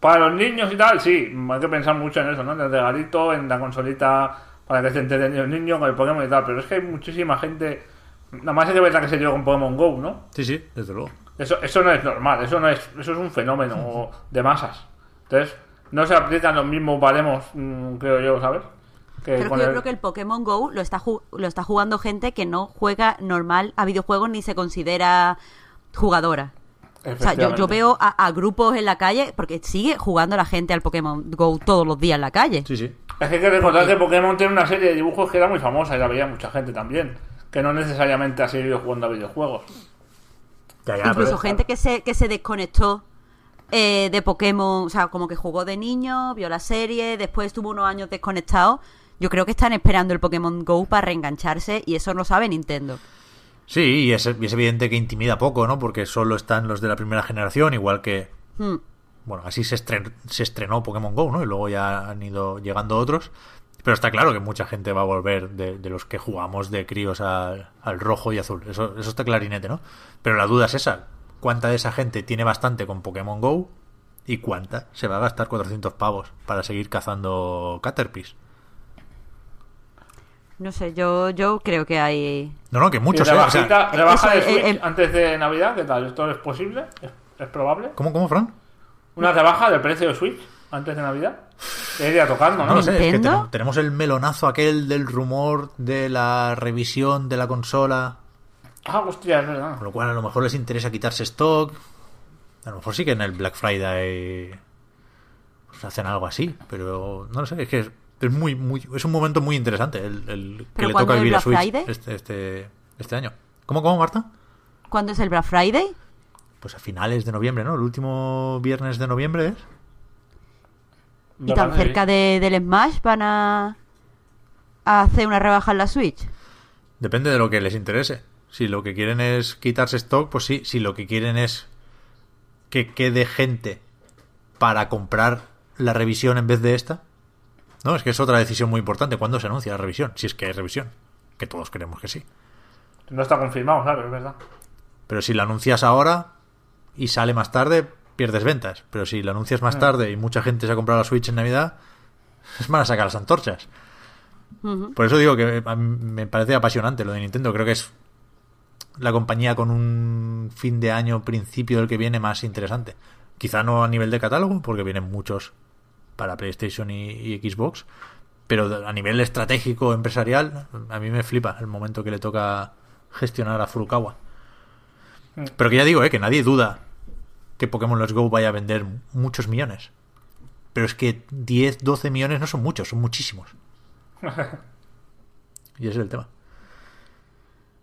para los niños y tal, sí, hay que pensar mucho en eso, ¿no? En el regalito, en la consolita para que se entretenido el niño con el Pokémon y tal. Pero es que hay muchísima gente. Nada más hay que ver la que se dio con Pokémon Go, ¿no? Sí, sí, desde luego. Eso, eso no es normal, eso no es, eso es un fenómeno de masas. Entonces, no se aplican los mismos baremos, mm, creo yo, ¿sabes? Que Pero es con que yo el- creo que el Pokémon Go lo está, lo está jugando gente que no juega normal a videojuegos ni se considera jugadora. O sea, yo, veo a, a grupos en la calle, porque sigue jugando la gente al Pokémon Go todos los días en la calle. Sí, sí. Es que hay que recordar que Pokémon tiene una serie de dibujos que era muy famosa y la veía mucha gente también. Que no necesariamente ha seguido jugando a videojuegos. Ya, ya, Incluso pero- gente que se, que se desconectó eh, de Pokémon, o sea, como que jugó de niño, vio la serie, después estuvo unos años desconectado. Yo creo que están esperando el Pokémon Go para reengancharse y eso no sabe Nintendo. Sí, y es, y es evidente que intimida poco, ¿no? Porque solo están los de la primera generación, igual que... Hmm. Bueno, así se estrenó, se estrenó Pokémon Go, ¿no? Y luego ya han ido llegando otros. Pero está claro que mucha gente va a volver de, de los que jugamos de críos al, al rojo y azul. Eso, eso está clarinete, ¿no? Pero la duda es esa. ¿Cuánta de esa gente tiene bastante con Pokémon Go? ¿Y cuánta se va a gastar 400 pavos para seguir cazando Caterpies? No sé, yo, yo creo que hay... No, no, que ¿Y muchos, ¿eh? O sea, rebajita- rebaja eso, de Switch eh, eh, antes de Navidad? ¿Qué tal? ¿Esto es posible? ¿Es, es probable? ¿Cómo, cómo, Fran? ¿Una rebaja del precio de Switch antes de Navidad? Ya iría tocando, ¿no? No lo sé, es que tenemos el melonazo aquel del rumor de la revisión de la consola, Ah, hostia, es verdad. con lo cual a lo mejor les interesa quitarse stock. A lo mejor sí que en el Black Friday pues, hacen algo así, pero no lo sé, es que es, muy, muy, es un momento muy interesante el, el que ¿Pero le toca vivir a Switch este, este, este año. ¿Cómo, cómo, Marta? ¿Cuándo es el Black Friday? Pues a finales de noviembre, ¿no? El último viernes de noviembre es. ¿Y tan cerca de, del Smash van a, a hacer una rebaja en la Switch? Depende de lo que les interese. Si lo que quieren es quitarse stock, pues sí. Si lo que quieren es que quede gente para comprar la revisión en vez de esta. No, es que es otra decisión muy importante. ¿Cuándo se anuncia la revisión? Si es que hay revisión. Que todos queremos que sí. No está confirmado, claro, es verdad. Pero si la anuncias ahora y sale más tarde, pierdes ventas. Pero si la anuncias más tarde y mucha gente se ha comprado la Switch en Navidad, van a sacar las antorchas. Por eso digo que me parece apasionante lo de Nintendo. Creo que es la compañía con un fin de año, principio del que viene más interesante. Quizá no a nivel de catálogo, porque vienen muchos para PlayStation y, y Xbox. Pero a nivel estratégico, empresarial, a mí me flipa el momento que le toca gestionar a Furukawa. Pero que ya digo, eh, que nadie duda que Pokémon Let's Go vaya a vender muchos millones. Pero es que 10, 12 millones no son muchos, son muchísimos. Y ese es el tema.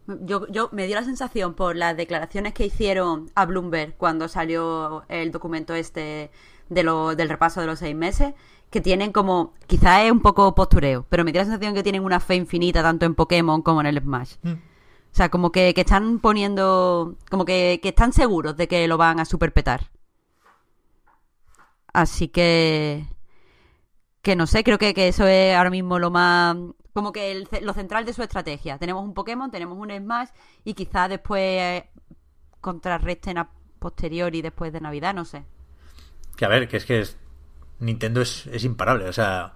Yo, yo me dio la sensación por las declaraciones que hicieron a Bloomberg cuando salió el documento este de lo, del repaso de los seis meses, que tienen como, quizás es un poco postureo, pero me dio la sensación que tienen una fe infinita tanto en Pokémon como en el Smash. Mm. O sea, como que, que están poniendo, como que, que están seguros de que lo van a superpetar. Así que, que no sé, creo que, que eso es ahora mismo lo más, como que el lo central de su estrategia. Tenemos un Pokémon, tenemos un Smash y quizás después eh, contrarresten a posteriori después de Navidad, no sé. Que a ver, que es que es- Nintendo es, es imparable. O sea,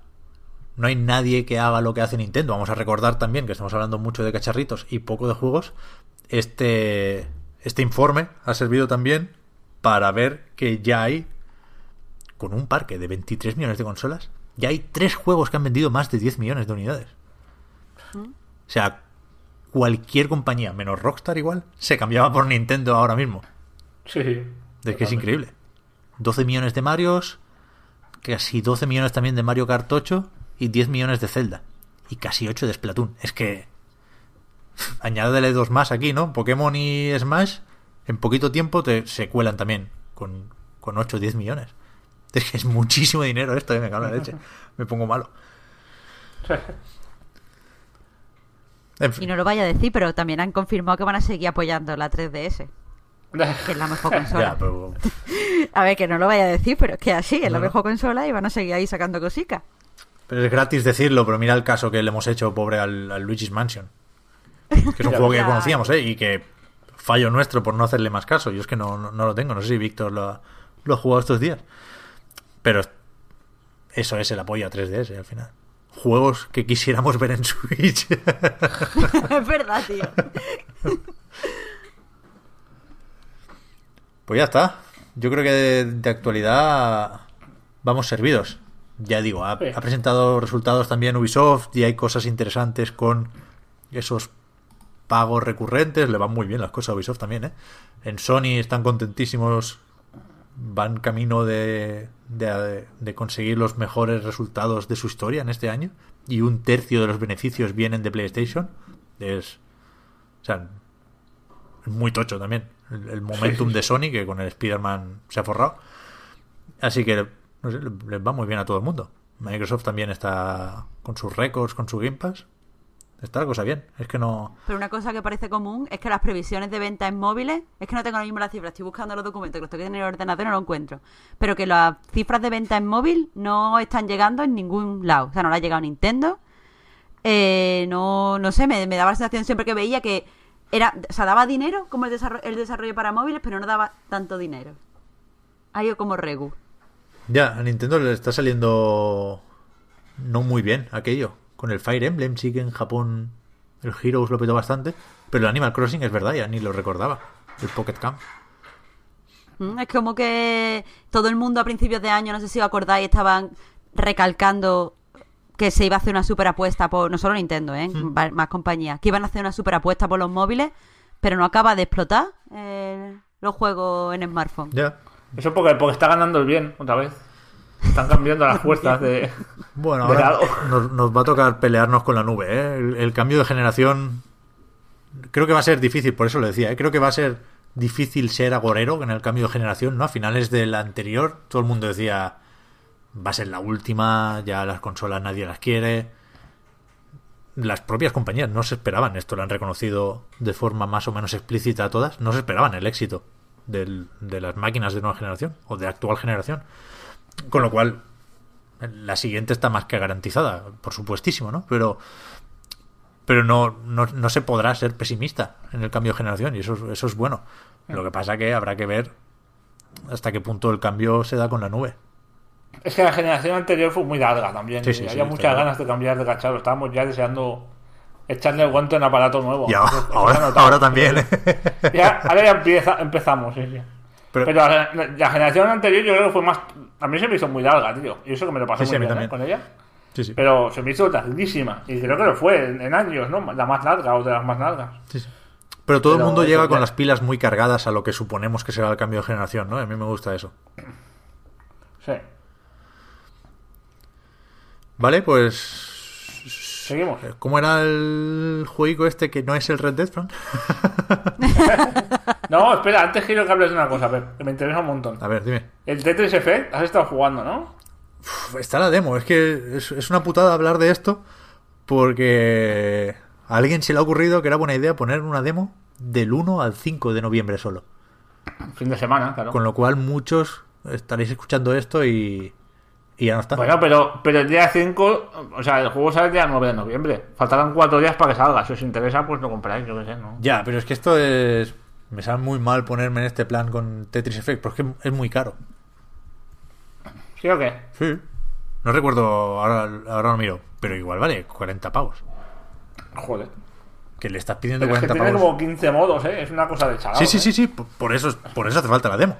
no hay nadie que haga lo que hace Nintendo. Vamos a recordar también que estamos hablando mucho de cacharritos y poco de juegos. Este, este informe ha servido también para ver que ya hay, con un parque de 23 millones de consolas, ya hay tres juegos que han vendido más de 10 millones de unidades. O sea, cualquier compañía, menos Rockstar igual, se cambiaba por Nintendo ahora mismo. Sí. Es que es increíble. 12 millones de Marios, casi 12 millones también de Mario Kart 8 y 10 millones de Zelda. Y casi 8 de Splatoon. Es que... Añádele dos más aquí, ¿no? Pokémon y Smash en poquito tiempo te, se cuelan también con, con 8 o 10 millones. Es que es muchísimo dinero esto, ¿eh? me cago en la leche. Me pongo malo. En Y no lo vaya a decir, pero también han confirmado que van a seguir apoyando la 3DS, que es la mejor consola. ya, pero A ver, que no lo vaya a decir, pero es que así, es la mejor consola y van a seguir ahí sacando cositas. Pero es gratis decirlo, pero mira el caso que le hemos hecho, pobre, al, al Luigi's Mansion. Que es un juego que conocíamos, ¿eh? Y que fallo nuestro por no hacerle más caso. Yo es que no, no, no lo tengo. No sé si Víctor lo ha, lo ha jugado estos días. Pero eso es el apoyo a 3DS al final. Juegos que quisiéramos ver en Switch. es verdad, tío. Pues ya está. Yo creo que de, de actualidad vamos servidos. Ya digo, ha, Sí. ha presentado resultados también Ubisoft y hay cosas interesantes con esos pagos recurrentes. Le van muy bien las cosas a Ubisoft también, ¿eh? En Sony están contentísimos. Van camino de, de, de conseguir los mejores resultados de su historia en este año. Y un tercio de los beneficios vienen de PlayStation. Es. O sea, es muy tocho también. El, el momentum Sí, sí. de Sony, que con el Spider-Man se ha forrado. Así que, no sé, le- les va muy bien a todo el mundo. Microsoft también está con sus récords, con su Game Pass. está la cosa bien. Es que no. Pero una cosa que parece común es que las previsiones de venta en móviles, es que no tengo ahora mismo las cifras, estoy buscando los documentos, que los tengo en el ordenador y no lo encuentro. Pero que las cifras de venta en móvil no están llegando en ningún lado. O sea, no le ha llegado Nintendo. Eh, no, no sé, me, me daba la sensación siempre que veía que era, o sea, daba dinero como el desarrollo, el desarrollo para móviles, pero no daba tanto dinero. Ido como Regu. Ya, a Nintendo le está saliendo no muy bien aquello. Con el Fire Emblem sí que en Japón el Heroes lo petó bastante, pero el Animal Crossing es verdad, ya ni lo recordaba. El Pocket Camp. Mm, Es como que todo el mundo a principios de año, no sé si os acordáis, estaban recalcando que se iba a hacer una super apuesta por, no solo Nintendo, ¿eh? Más compañías, que iban a hacer una super apuesta por los móviles, pero no acaba de explotar eh, los juegos en smartphone. Ya. Eso porque, porque está ganando el bien otra vez. Están cambiando las fuerzas de. Bueno, de ahora nos, nos va a tocar pelearnos con la nube. ¿eh? El, el cambio de generación creo que va a ser difícil, por eso lo decía. ¿eh? Creo que va a ser difícil ser agorero en el cambio de generación. ¿no? A finales del anterior todo el mundo decía va a ser la última, ya las consolas nadie las quiere. Las propias compañías no se esperaban esto, lo han reconocido de forma más o menos explícita a todas. No se esperaban el éxito de las máquinas de nueva generación o de actual generación. Con lo cual, la siguiente está más que garantizada, por supuestísimo, ¿no? Pero, pero no, no, no se podrá ser pesimista en el cambio de generación y eso, es- eso es bueno. Lo que pasa que habrá que ver hasta qué punto el cambio se da con la nube. Es que la generación anterior fue muy larga también. Sí, sí, sí, había está muchas ganas de cambiar de cacharro. Estábamos ya deseando echarle el guante en aparato nuevo. Y Entonces, ahora, ahora, también. Ya, ahora ya empieza, empezamos, sí, sí. Pero- Pero, la, la- generación anterior yo creo que fue más... A mí se me hizo muy larga, tío. Y eso que me lo pasé Sí, sí, muy bien ¿eh? con ella. Sí, sí. Pero se me hizo larguísima. Y creo que lo fue en, en años, ¿no? La más larga o de las más largas. Sí, sí. Pero todo el Pero mundo eso llega ya- con las pilas muy cargadas a lo que suponemos que será el cambio de generación, ¿no? A mí me gusta eso. Sí. Vale, pues... Seguimos. ¿Cómo era el jueguico este que no es el Red Dead, Frank? No, espera, antes quiero que hables de una cosa, que me interesa un montón. A ver, dime. El Tetris Effect has estado jugando, ¿no? Uf, Está la demo, es que es, es una putada hablar de esto porque a alguien se le ha ocurrido que era buena idea poner una demo del 1 al 5 de noviembre solo. Fin de semana, claro. Con lo cual muchos estaréis escuchando esto y, y ya no está. Bueno, pero, pero el día 5, o sea, el juego sale el día 9 de noviembre. Faltarán 4 días para que salga. Si os interesa, pues lo compráis, yo qué sé, ¿no? Ya, pero es que esto es... Me sabe muy mal ponerme en este plan con Tetris Effect porque es muy caro. ¿Sí o qué? Sí. No recuerdo, ahora, ahora lo miro, pero igual vale 40 pavos. Joder. Que le estás pidiendo Pero es que 40 tiene pavos. como 15 modos, ¿eh? Es una cosa de chaval. Sí, sí, sí, sí, por por eso, por eso hace falta la demo.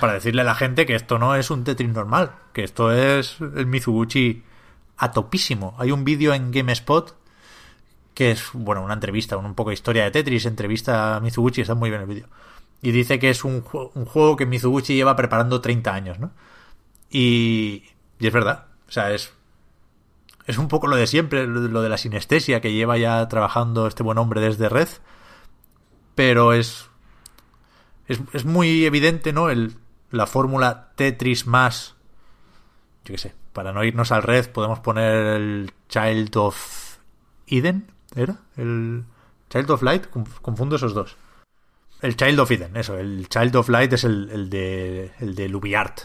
Para decirle a la gente que esto no es un Tetris normal, que esto es el Mizuguchi a topísimo. Hay un vídeo en GameSpot que es, bueno, una entrevista, un poco de historia de Tetris, entrevista a Mizuguchi, está muy bien el vídeo. Y dice que es un, un juego que Mizuguchi lleva preparando 30 años, ¿no? Y, y es verdad, o sea, es, es un poco lo de siempre, lo de la sinestesia que lleva ya trabajando este buen hombre desde Red, pero es, es, es muy evidente, ¿no? El, la fórmula Tetris más, yo qué sé, para no irnos al Red podemos poner el Child of Eden, ¿era? El Child of Light, Conf- confundo esos dos. El Child of Eden, eso, el Child of Light es el, el de el de Lubiart,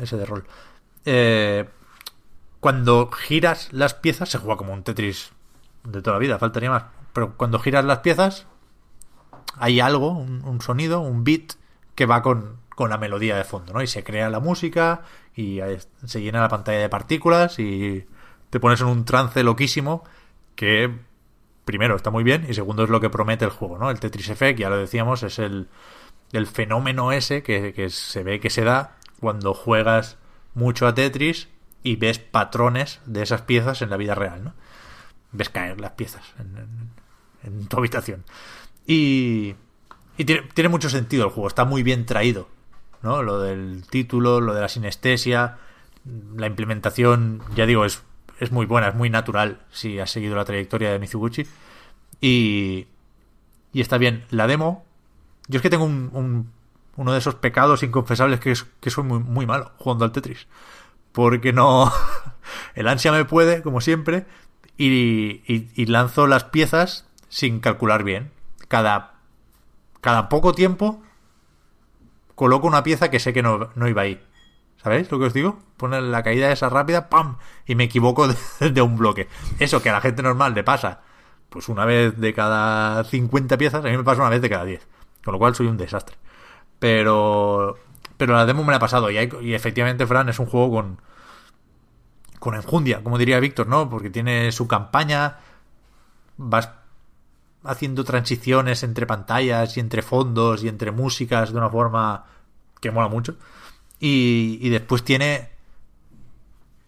ese de rol. Eh, cuando giras las piezas, se juega como un Tetris de toda la vida, faltaría más. Pero cuando giras las piezas, hay algo, un, un sonido, un beat que va con, con la melodía de fondo, ¿no? Y se crea la música y se llena la pantalla de partículas y te pones en un trance loquísimo que primero está muy bien y segundo es lo que promete el juego, ¿no? El Tetris Effect, ya lo decíamos, es el, el fenómeno ese que, que se ve que se da cuando juegas mucho a Tetris y ves patrones de esas piezas en la vida real, ¿no? Ves caer las piezas en tu habitación. Y, tiene, mucho sentido el juego, está muy bien traído, ¿no? Lo del título, lo de la sinestesia, la implementación, ya digo, es, es muy buena, es muy natural si has seguido la trayectoria de Mizuguchi. Y, y está bien. La demo, yo es que tengo un, un- uno de esos pecados inconfesables que es que soy muy, muy malo jugando al Tetris. Porque no. El ansia me puede, como siempre, y, y- y lanzo las piezas sin calcular bien. Cada, cada poco tiempo coloco una pieza que sé que no, no iba ahí. ¿Sabéis lo que os digo? Pone la caída esa rápida, ¡pam! Y me equivoco de, de un bloque. Eso que a la gente normal le pasa, pues una vez de cada 50 piezas, a mí me pasa una vez de cada 10. Con lo cual soy un desastre. Pero, pero la demo me la ha pasado. Y, hay- y efectivamente, Fran, es un juego con, con enjundia, como diría Víctor, ¿no? Porque tiene su campaña, vas haciendo transiciones entre pantallas y entre fondos y entre músicas de una forma que mola mucho. Y, y después tiene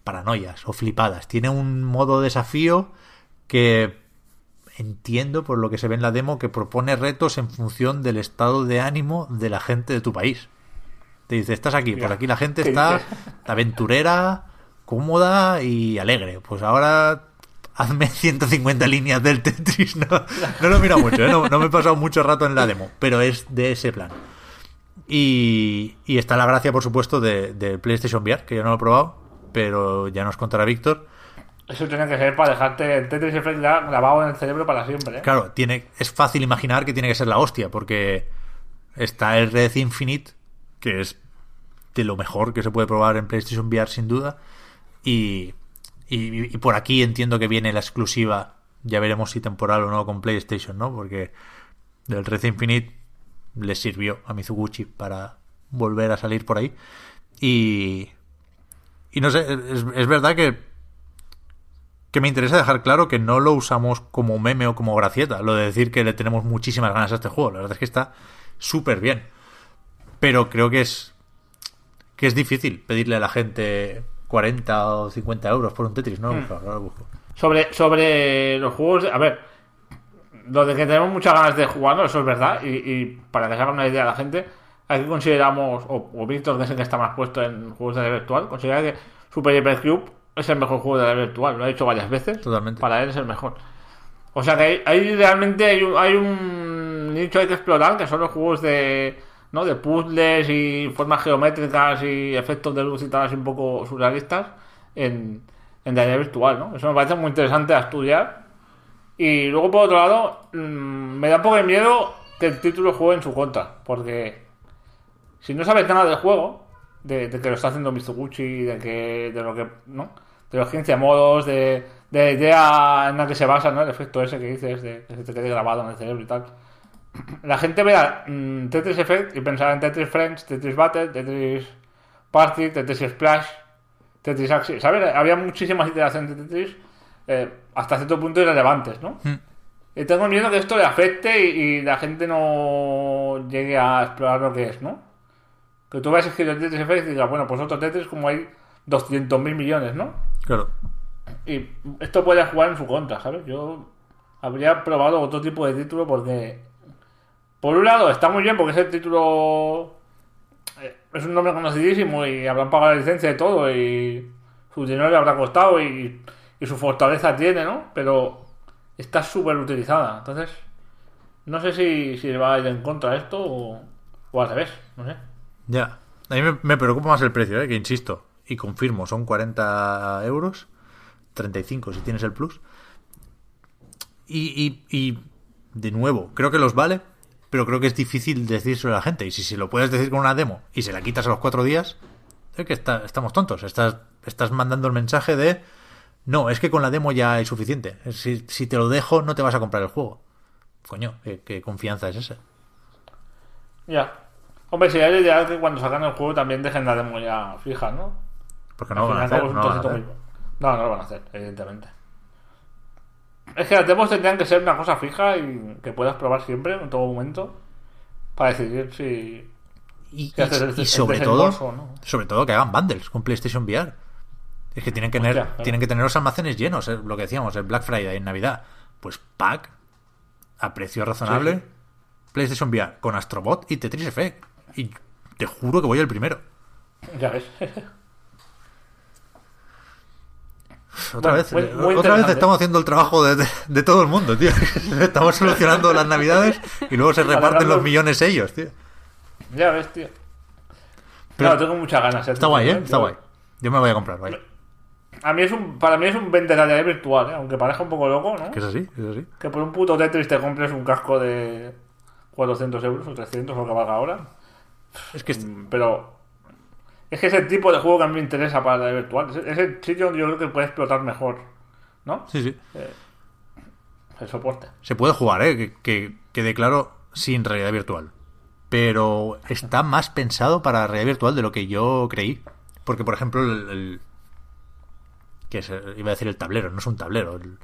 paranoias o flipadas. Tiene un modo desafío que entiendo por lo que se ve en la demo que propone retos en función del estado de ánimo de la gente de tu país. Te dice, estás aquí, por Mira, aquí la gente ¿qué está aventurera, cómoda y alegre. Pues ahora hazme 150 líneas del Tetris. No, no lo he mirado mucho, ¿eh? no, no me he pasado mucho rato en la demo, pero es de ese plan. Y, y está la gracia, por supuesto, de, del PlayStation VR, que yo no lo he probado, pero ya nos contará Víctor. Eso tiene que ser para dejarte el Tetris Effect grabado en el cerebro para siempre, ¿eh? Claro, tiene, es fácil imaginar que tiene que ser la hostia, porque está el Red Infinite, que es de lo mejor que se puede probar en PlayStation VR sin duda, y, y, y por aquí entiendo que viene la exclusiva, ya veremos si temporal o no con PlayStation, ¿no? Porque el Red Infinite le sirvió a Mizuguchi para volver a salir por ahí. Y, y no sé, es, es verdad que que me interesa dejar claro que no lo usamos como meme o como gracieta, lo de decir que le tenemos muchísimas ganas a este juego. La verdad es que está súper bien. Pero creo que es que es difícil pedirle a la gente 40 o 50 euros por un Tetris, ¿no? Busco, ahora lo busco. Sobre, sobre los juegos, a ver, lo de que tenemos muchas ganas de jugarlo, eso es verdad, y, y para que se haga una idea la gente, aquí consideramos, o, o Víctor, que es el que está más puesto en juegos de realidad virtual, considera que Super Hypercube es el mejor juego de realidad virtual, lo ha dicho varias veces, Totalmente. para él es el mejor. O sea que hay, hay realmente hay un, hay un nicho hay que explorar, que son los juegos de, ¿no? de puzzles y formas geométricas y efectos de luz y tal, así un poco surrealistas, en, en realidad virtual, ¿no? Eso me parece muy interesante a estudiar. Y luego, por otro lado, mm, me da un poco de miedo que el título juegue en su contra, porque si no sabes nada del juego, de, de que lo está haciendo Mitsuguchi, de que de lo que, ¿no? De los 15 modos, de, de la idea en la que se basa, ¿no? El efecto ese que dices, de que te quede grabado en el cerebro y tal. La gente vea mm, Tetris Effect y pensará en Tetris Friends, Tetris Battle, Tetris Party, Tetris Splash, Tetris Axis. ¿Sabes? Había muchísimas iteraciones de Tetris eh, hasta cierto punto irrelevantes, ¿no? Y tengo miedo que esto le afecte y, y la gente no llegue a explorar lo que es, ¿no? Que tú veas escrito Tetris Effect y digas, bueno, pues otro Tetris como hay 200.000 millones, ¿no? Claro. Y esto puede jugar en su contra, ¿sabes? Yo habría probado otro tipo de título porque, por un lado, está muy bien porque ese título eh, es un nombre conocidísimo y habrán pagado la licencia y todo y su dinero le habrá costado y, su fortaleza tiene, ¿no? Pero está súper utilizada. Entonces, no sé si, si va a ir en contra esto o, al revés, no sé. Ya. A mí me, preocupa más el precio, ¿eh? que insisto, y confirmo, son 40 euros, 35 si tienes el plus. Y, y, de nuevo, creo que los vale, pero creo que es difícil decírselo a la gente. Y si se lo puedes decir con una demo y se la quitas a los cuatro días, es que está- estamos tontos. Estás, estás mandando el mensaje de, no, es que con la demo ya hay suficiente. Si, si te lo dejo, no te vas a comprar el juego. Coño, ¿qué, qué confianza es esa? Ya. Hombre, sería ideal que cuando sacan el juego también dejen la demo ya fija, ¿no? Porque no lo van a hacer. es No, lo van a trocito hacer. muy- no, no lo van a hacer, evidentemente. Es que las demos tendrían que ser una cosa fija y que puedas probar siempre, en todo momento, para decidir si... Y, haces sobre todo, ¿no? sobre todo que hagan bundles con PlayStation VR. Es que tienen que tener, claro. tienen que tener los almacenes llenos, eh, lo que decíamos, el Black Friday en Navidad. Pues pack a precio razonable, sí. PlayStation VR con Astrobot y Tetris Effect. Y te juro que voy el primero. Ya ves. Otra Bueno, vez, muy- eh, muy otra vez estamos haciendo el trabajo de, de- de todo el mundo, tío. Estamos solucionando las navidades y luego se reparten los millones ellos, tío. ya ves, tío. Pero- no, tengo muchas ganas. Está guay, ¿eh? Está guay. Yo me voy a comprar, vaya. A mí es un, para mí es un vende realidad virtual, ¿eh? aunque parezca un poco loco, ¿no? Que es así, es así. Que por un puto Tetris te compres un casco de 400 euros o 300 o lo que valga ahora. Es que Pero es que es el tipo de juego que a mí me interesa para la realidad virtual. Es, es el sitio donde yo creo que puede explotar mejor, ¿no? sí, sí. El soporte. Se puede jugar, ¿eh? Que, que quede claro, sin realidad virtual. Pero está más pensado para realidad virtual de lo que yo creí. Porque, por ejemplo, el... el- que es, eh, iba a decir el tablero, no es un tablero. el-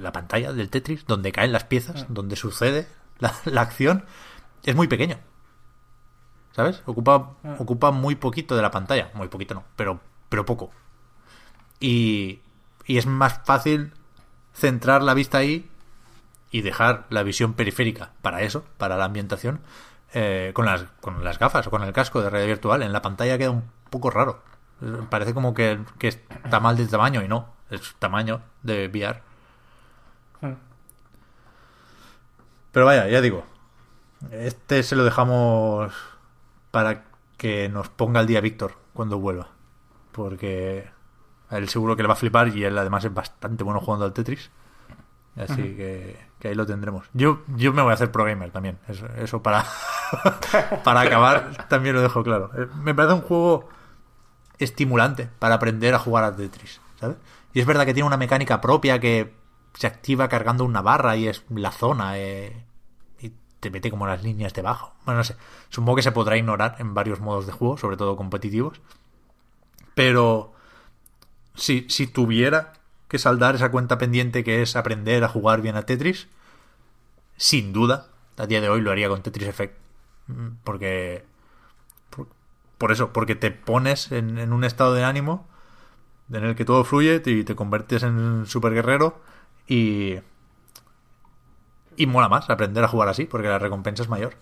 la pantalla del Tetris, donde caen las piezas, donde sucede la, la acción, es muy pequeño. ¿Sabes? Ocupa, ocupa muy poquito de la pantalla. Muy poquito no, pero, pero poco. Y, y es más fácil centrar la vista ahí y dejar la visión periférica para eso, para la ambientación, eh, con, las, con las gafas o con el casco de realidad virtual. En la pantalla queda un poco raro. Parece como que, que está mal de tamaño y no, es tamaño de VR. Hmm. Pero vaya, ya digo, este se lo dejamos para que nos ponga el día Víctor cuando vuelva. Porque a él seguro que le va a flipar y él además es bastante bueno jugando al Tetris. Así que, que ahí lo tendremos. Yo, yo me voy a hacer pro gamer también. Eso, eso para, para acabar también lo dejo claro. Eh, Me parece un juego estimulante para aprender a jugar al Tetris. ¿sabes? Y es verdad que tiene una mecánica propia que se activa cargando una barra y es la zona. eh, te mete como las líneas debajo. Bueno, no sé. Supongo que se podrá ignorar en varios modos de juego, sobre todo competitivos. Pero si, si tuviera que saldar esa cuenta pendiente que es aprender a jugar bien a Tetris, sin duda, a día de hoy lo haría con Tetris Effect. Mm, Porque. Por, eso, porque te pones en, un estado de ánimo en el que todo fluye y te conviertes en super guerrero y. Y mola más aprender a jugar así, porque la recompensa es mayor.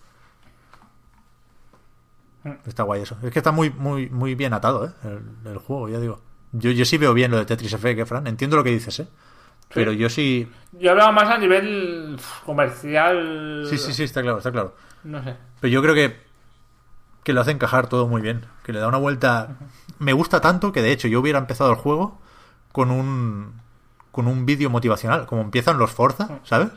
Está guay eso. Es que está muy, muy, muy bien atado, ¿eh? El, el juego, ya digo. Yo, yo sí veo bien lo de Tetris Effect, ¿eh, Fran? Entiendo lo que dices, ¿eh? Pero yo sí. Yo hablaba más a nivel comercial. Sí, sí, sí, está claro, está claro. No sé. Pero yo creo que, que lo hace encajar todo muy bien. Que le da una vuelta. Me gusta tanto que de hecho yo hubiera empezado el juego con un. con un vídeo motivacional. Como empiezan los Forza, ¿sabes?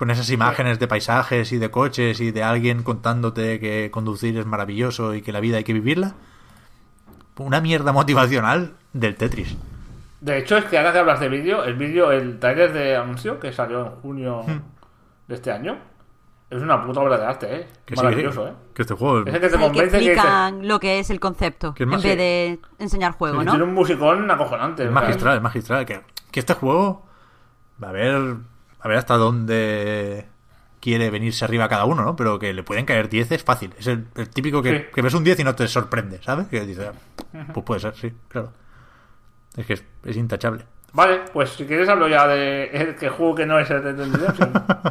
Con esas imágenes de paisajes y de coches y de alguien contándote que conducir es maravilloso y que la vida hay que vivirla. Una mierda motivacional del Tetris. De hecho, es que ahora que hablas de vídeo, el vídeo, el trailer de anuncio que salió en junio Hmm. de este año, es una puta obra de arte, ¿eh? Que sí, Maravilloso, que- ¿eh? Que este juego. Es el que te sea, que convence que dice, explican lo que es el concepto en vez de enseñar juego, que ¿no? tiene un musicón acojonante. Es magistral, es magistral. Que, que este juego. A ver. A ver hasta dónde quiere venirse arriba cada uno, ¿no? Pero que le pueden caer 10 es fácil. Es el, el típico que, Sí. que ves un 10 y no te sorprende, ¿sabes? Que dices, ah, pues puede ser, sí, claro. Es que es, es intachable. Vale, pues si quieres hablo ya de el que juego que no es el de.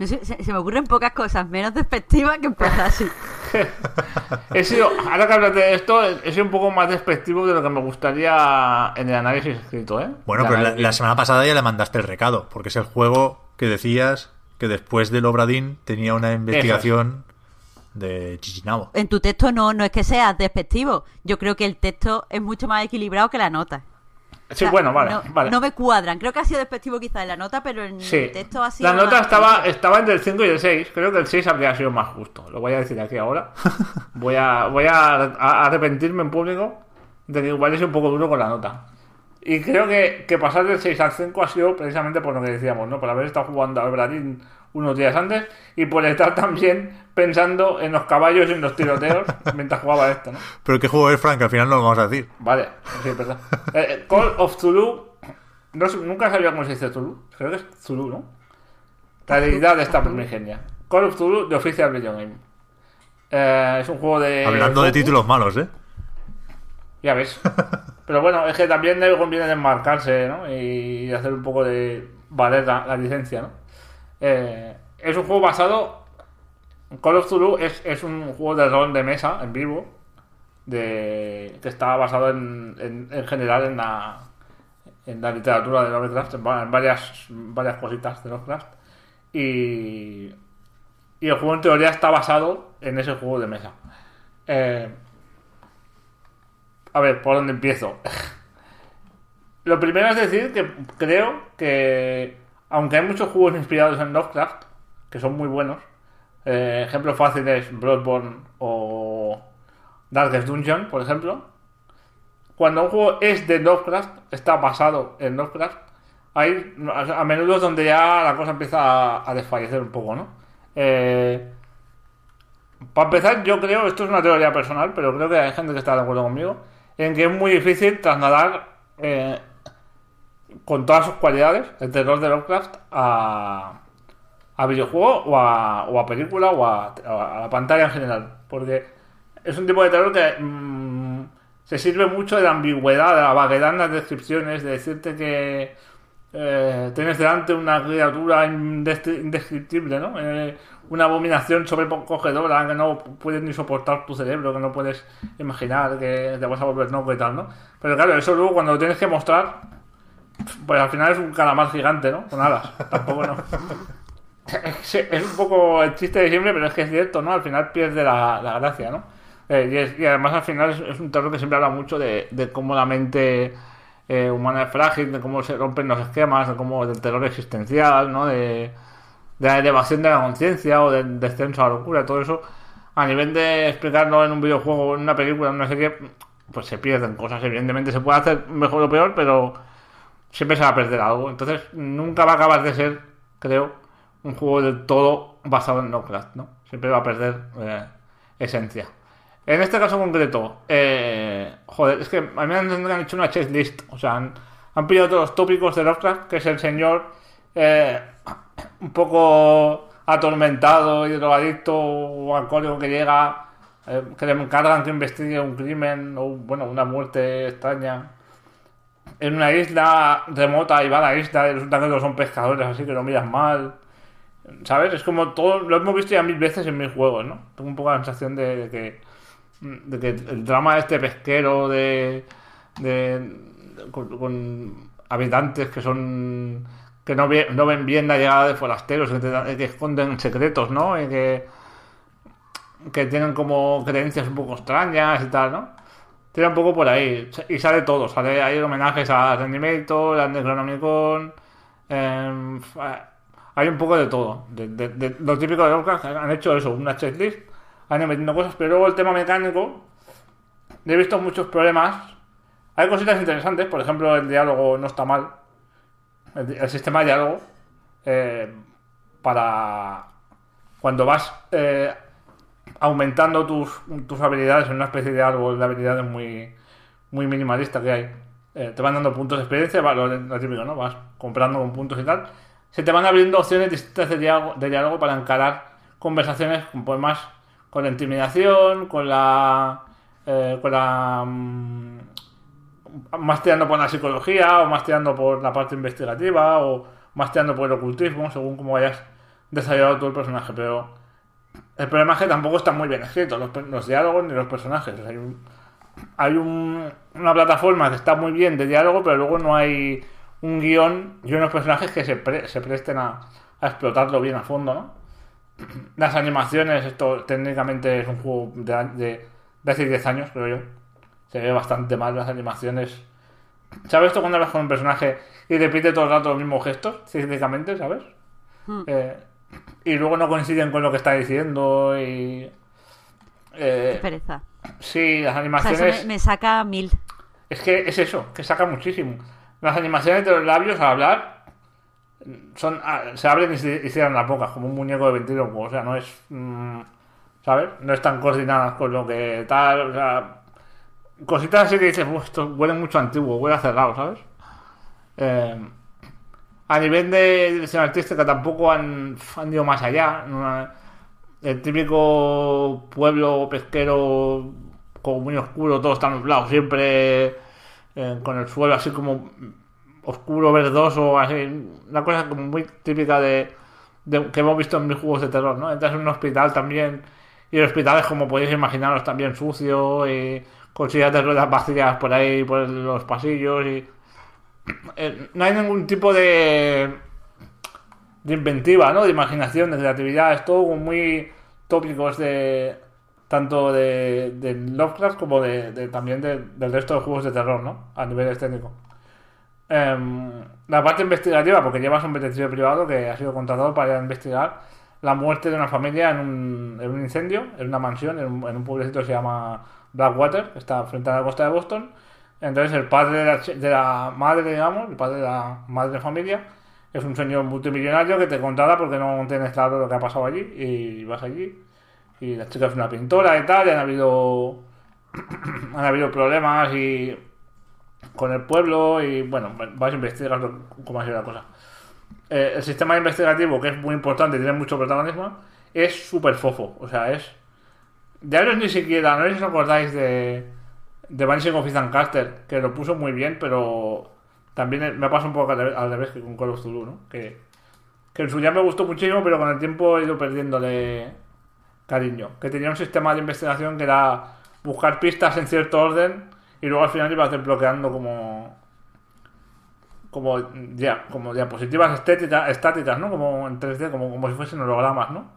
No sé, se, se me ocurren pocas cosas menos despectivas que empezar así. He sido, ahora que hablas de esto, he sido un poco más despectivo de lo que me gustaría en el análisis escrito, ¿eh? Bueno, pero la, la semana pasada ya le mandaste el recado, porque es el juego que decías que después del Obradín tenía una investigación de Chichinabo. En tu texto no, no es que seas despectivo. Yo creo que el texto es mucho más equilibrado que la nota. Sí, bueno, vale, no, vale. no me cuadran. Creo que ha sido despectivo quizá en la nota, pero en Sí. el texto ha sido. La nota estaba, estaba entre el 5 y el 6. Creo que el 6 habría sido más justo. Lo voy a decir aquí ahora. Voy a, voy a, a arrepentirme en público de que igual es un poco duro con la nota. Y creo que, que pasar del 6 al 5 ha sido precisamente por lo que decíamos, ¿no? Por haber estado jugando al Bradín unos días antes y por estar también pensando en los caballos y en los tiroteos mientras jugaba esto, ¿no? Pero qué juego es, Frank, al final no lo vamos a decir. Vale, sí, perdón. Eh, eh, Call of Zulu. No, nunca sabía cómo se dice Zulu. Creo que es Zulu, ¿no? La deidad de esta primigenia. Call of Zulu de Official Video Game. Eh, es un juego de. Hablando de títulos malos, ¿eh? Ya ves. Pero bueno, es que también le conviene desmarcarse, ¿no? Y hacer un poco de valer la, licencia, ¿no? Eh, es un juego basado. Call of Zulu es, es un juego de rol de mesa en vivo. De, que está basado en, en, en general en la, literatura de Lovecraft, en, en varias, varias cositas de Lovecraft. Y, y el juego en teoría está basado en ese juego de mesa. Eh, A ver, ¿por dónde empiezo? Lo primero es decir que creo que, aunque hay muchos juegos inspirados en Lovecraft, que son muy buenos, eh, ejemplo fácil es Bloodborne o Darkest Dungeon, por ejemplo, cuando un juego es de Lovecraft, está basado en Lovecraft, hay a menudo es donde ya la cosa empieza a, a desfallecer un poco, ¿no? Eh, para empezar, yo creo, esto es una teoría personal, pero creo que hay gente que está de acuerdo conmigo, en que es muy difícil trasladar eh, con todas sus cualidades el terror de Lovecraft a, a videojuego o a, o a película o a, la pantalla en general. Porque es un tipo de terror que mm, se sirve mucho de la ambigüedad, de la vaguedad en las descripciones, de decirte que eh, tienes delante una criatura indescri- indescriptible, ¿no? Eh, una abominación sobrecogedora que no puedes ni soportar tu cerebro, que no puedes imaginar que te vas a volver loco y tal, ¿no? Pero claro, eso luego cuando lo tienes que mostrar, pues al final es un calamar gigante, ¿no? Con alas. Tampoco no. Es, un poco el chiste de siempre, pero es que es cierto, ¿no? Al final pierde la, la gracia, ¿no? Eh, y, es- y además al final es, es un terror que siempre habla mucho de, de cómo la mente eh, humana es frágil, de cómo se rompen los esquemas, de cómo del terror existencial, ¿no? De, de la elevación de la conciencia o del descenso a la locura, todo eso, a nivel de explicarlo en un videojuego, en una película, en una serie, pues se pierden cosas. Evidentemente se puede hacer mejor o peor, pero siempre se va a perder algo. Entonces nunca va a acabar de ser, creo, un juego del todo basado en Lovecraft, ¿no? Siempre va a perder eh, esencia. En este caso concreto, eh, joder, es que a mí me han hecho una checklist, o sea, han, han pillado todos los tópicos de Lovecraft, que es el señor eh, un poco atormentado y drogadicto o alcohólico que llega, eh, que le encargan que investigue un crimen o, bueno, una muerte extraña en una isla remota y va a la isla y resulta que todos son pescadores, así que lo miras mal. ¿Sabes? Es como todo, lo hemos visto ya mil veces en mis juegos, ¿no? Tengo un poco la sensación de, que de que el drama de este pesquero de, de con habitantes que son que no, ve- no ven bien la llegada de forasteros que, esconden secretos no y que que tienen como creencias un poco extrañas y tal no tira un poco por ahí y sale todo sale hay homenajes a Rendimator a Necronomicon em, fa- hay un poco de todo de, lo típico de Lovecraft han hecho eso una checklist han ido metiendo cosas, pero luego el tema mecánico, he visto muchos problemas. Hay cositas interesantes, por ejemplo, el diálogo no está mal. El, sistema de diálogo, eh, para cuando vas eh, aumentando tus, tus habilidades en una especie de árbol de habilidades muy, muy minimalista que hay. Eh, te van dando puntos de experiencia, va, lo, típico, ¿no? Vas comprando con puntos y tal. Se te van abriendo opciones distintas de diálogo, de diálogo para encarar conversaciones con más con la intimidación, con la eh, con la mm, más tirando por la psicología o más tirando por la parte investigativa o más tirando por el ocultismo según cómo hayas desarrollado todo el personaje pero el problema es que tampoco están muy bien escritos los, los diálogos ni los personajes hay, un- hay un- una plataforma que está muy bien de diálogo pero luego no hay un guion y unos personajes que se, pre- se presten a, a explotarlo bien a fondo ¿no? las animaciones, esto técnicamente es un juego de, de, de hace 10 años, creo yo. Se ve bastante mal las animaciones. ¿Sabes esto cuando hablas con un personaje y repite todo el rato los mismos gestos, técnicamente, ¿sabes? Eh, y luego no coinciden con lo que está diciendo y... Qué Eh, pereza. sí, las O sea, animaciones... eso me, me saca mil. Es que es eso, que saca muchísimo. Las animaciones de los labios al hablar son ah, se abren y se y cierran las bocas como un muñeco de ventrílocuo. O sea, no es. mm, ¿Sabes? No están coordinadas con lo que tal. O sea, cositas así que dices, "Uf, esto huele mucho antiguo, huele a cerrado, ¿sabes? Eh, a nivel de dirección artística tampoco han, han ido más allá. El típico pueblo pesquero como muy oscuro, todo está nublado, siempre eh, con el suelo así como oscuro, verdoso, así, una cosa como muy típica de, de- que hemos visto en mis juegos de terror, ¿no? Entras en un hospital también y el hospital es como podéis imaginaros también sucio y con sillas de ruedas vacías por ahí por los pasillos y eh, no hay ningún tipo de de inventiva, ¿no? De imaginación, de creatividad, es todo muy tópicos de tanto de, de Lovecraft como de, también de- del resto de juegos de terror, ¿no? A nivel técnico. Em, la parte investigativa, porque llevas un detective privado que ha sido contratado para investigar la muerte de una familia en un, en un incendio, en una mansión, en un, en un pueblecito que se llama Blackwater, que está frente a la costa de Boston. Entonces el padre de la, de la madre, digamos, el padre de la madre de familia, es un señor multimillonario que te contrata porque no tienes claro lo que ha pasado allí y vas allí. Y la chica es una pintora y tal, y han habido, han habido problemas y con el pueblo y bueno, vais a investigar cómo ha sido la cosa. Eh, el sistema investigativo, que es muy importante y tiene mucho protagonismo, es súper fofo. O sea, es. Ya no ni siquiera, no sé si os acordáis de, de Vanishing of Ethan Caster, que lo puso muy bien, pero también me pasa un poco al revés, que con Call of Cthulhu, ¿no? Que, que en su día me gustó muchísimo, pero con el tiempo he ido perdiéndole cariño. Que tenía un sistema de investigación que era buscar pistas en cierto orden y luego al final ibas desbloqueando como como ya como diapositivas estáticas no como en 3D como, como si fuesen hologramas no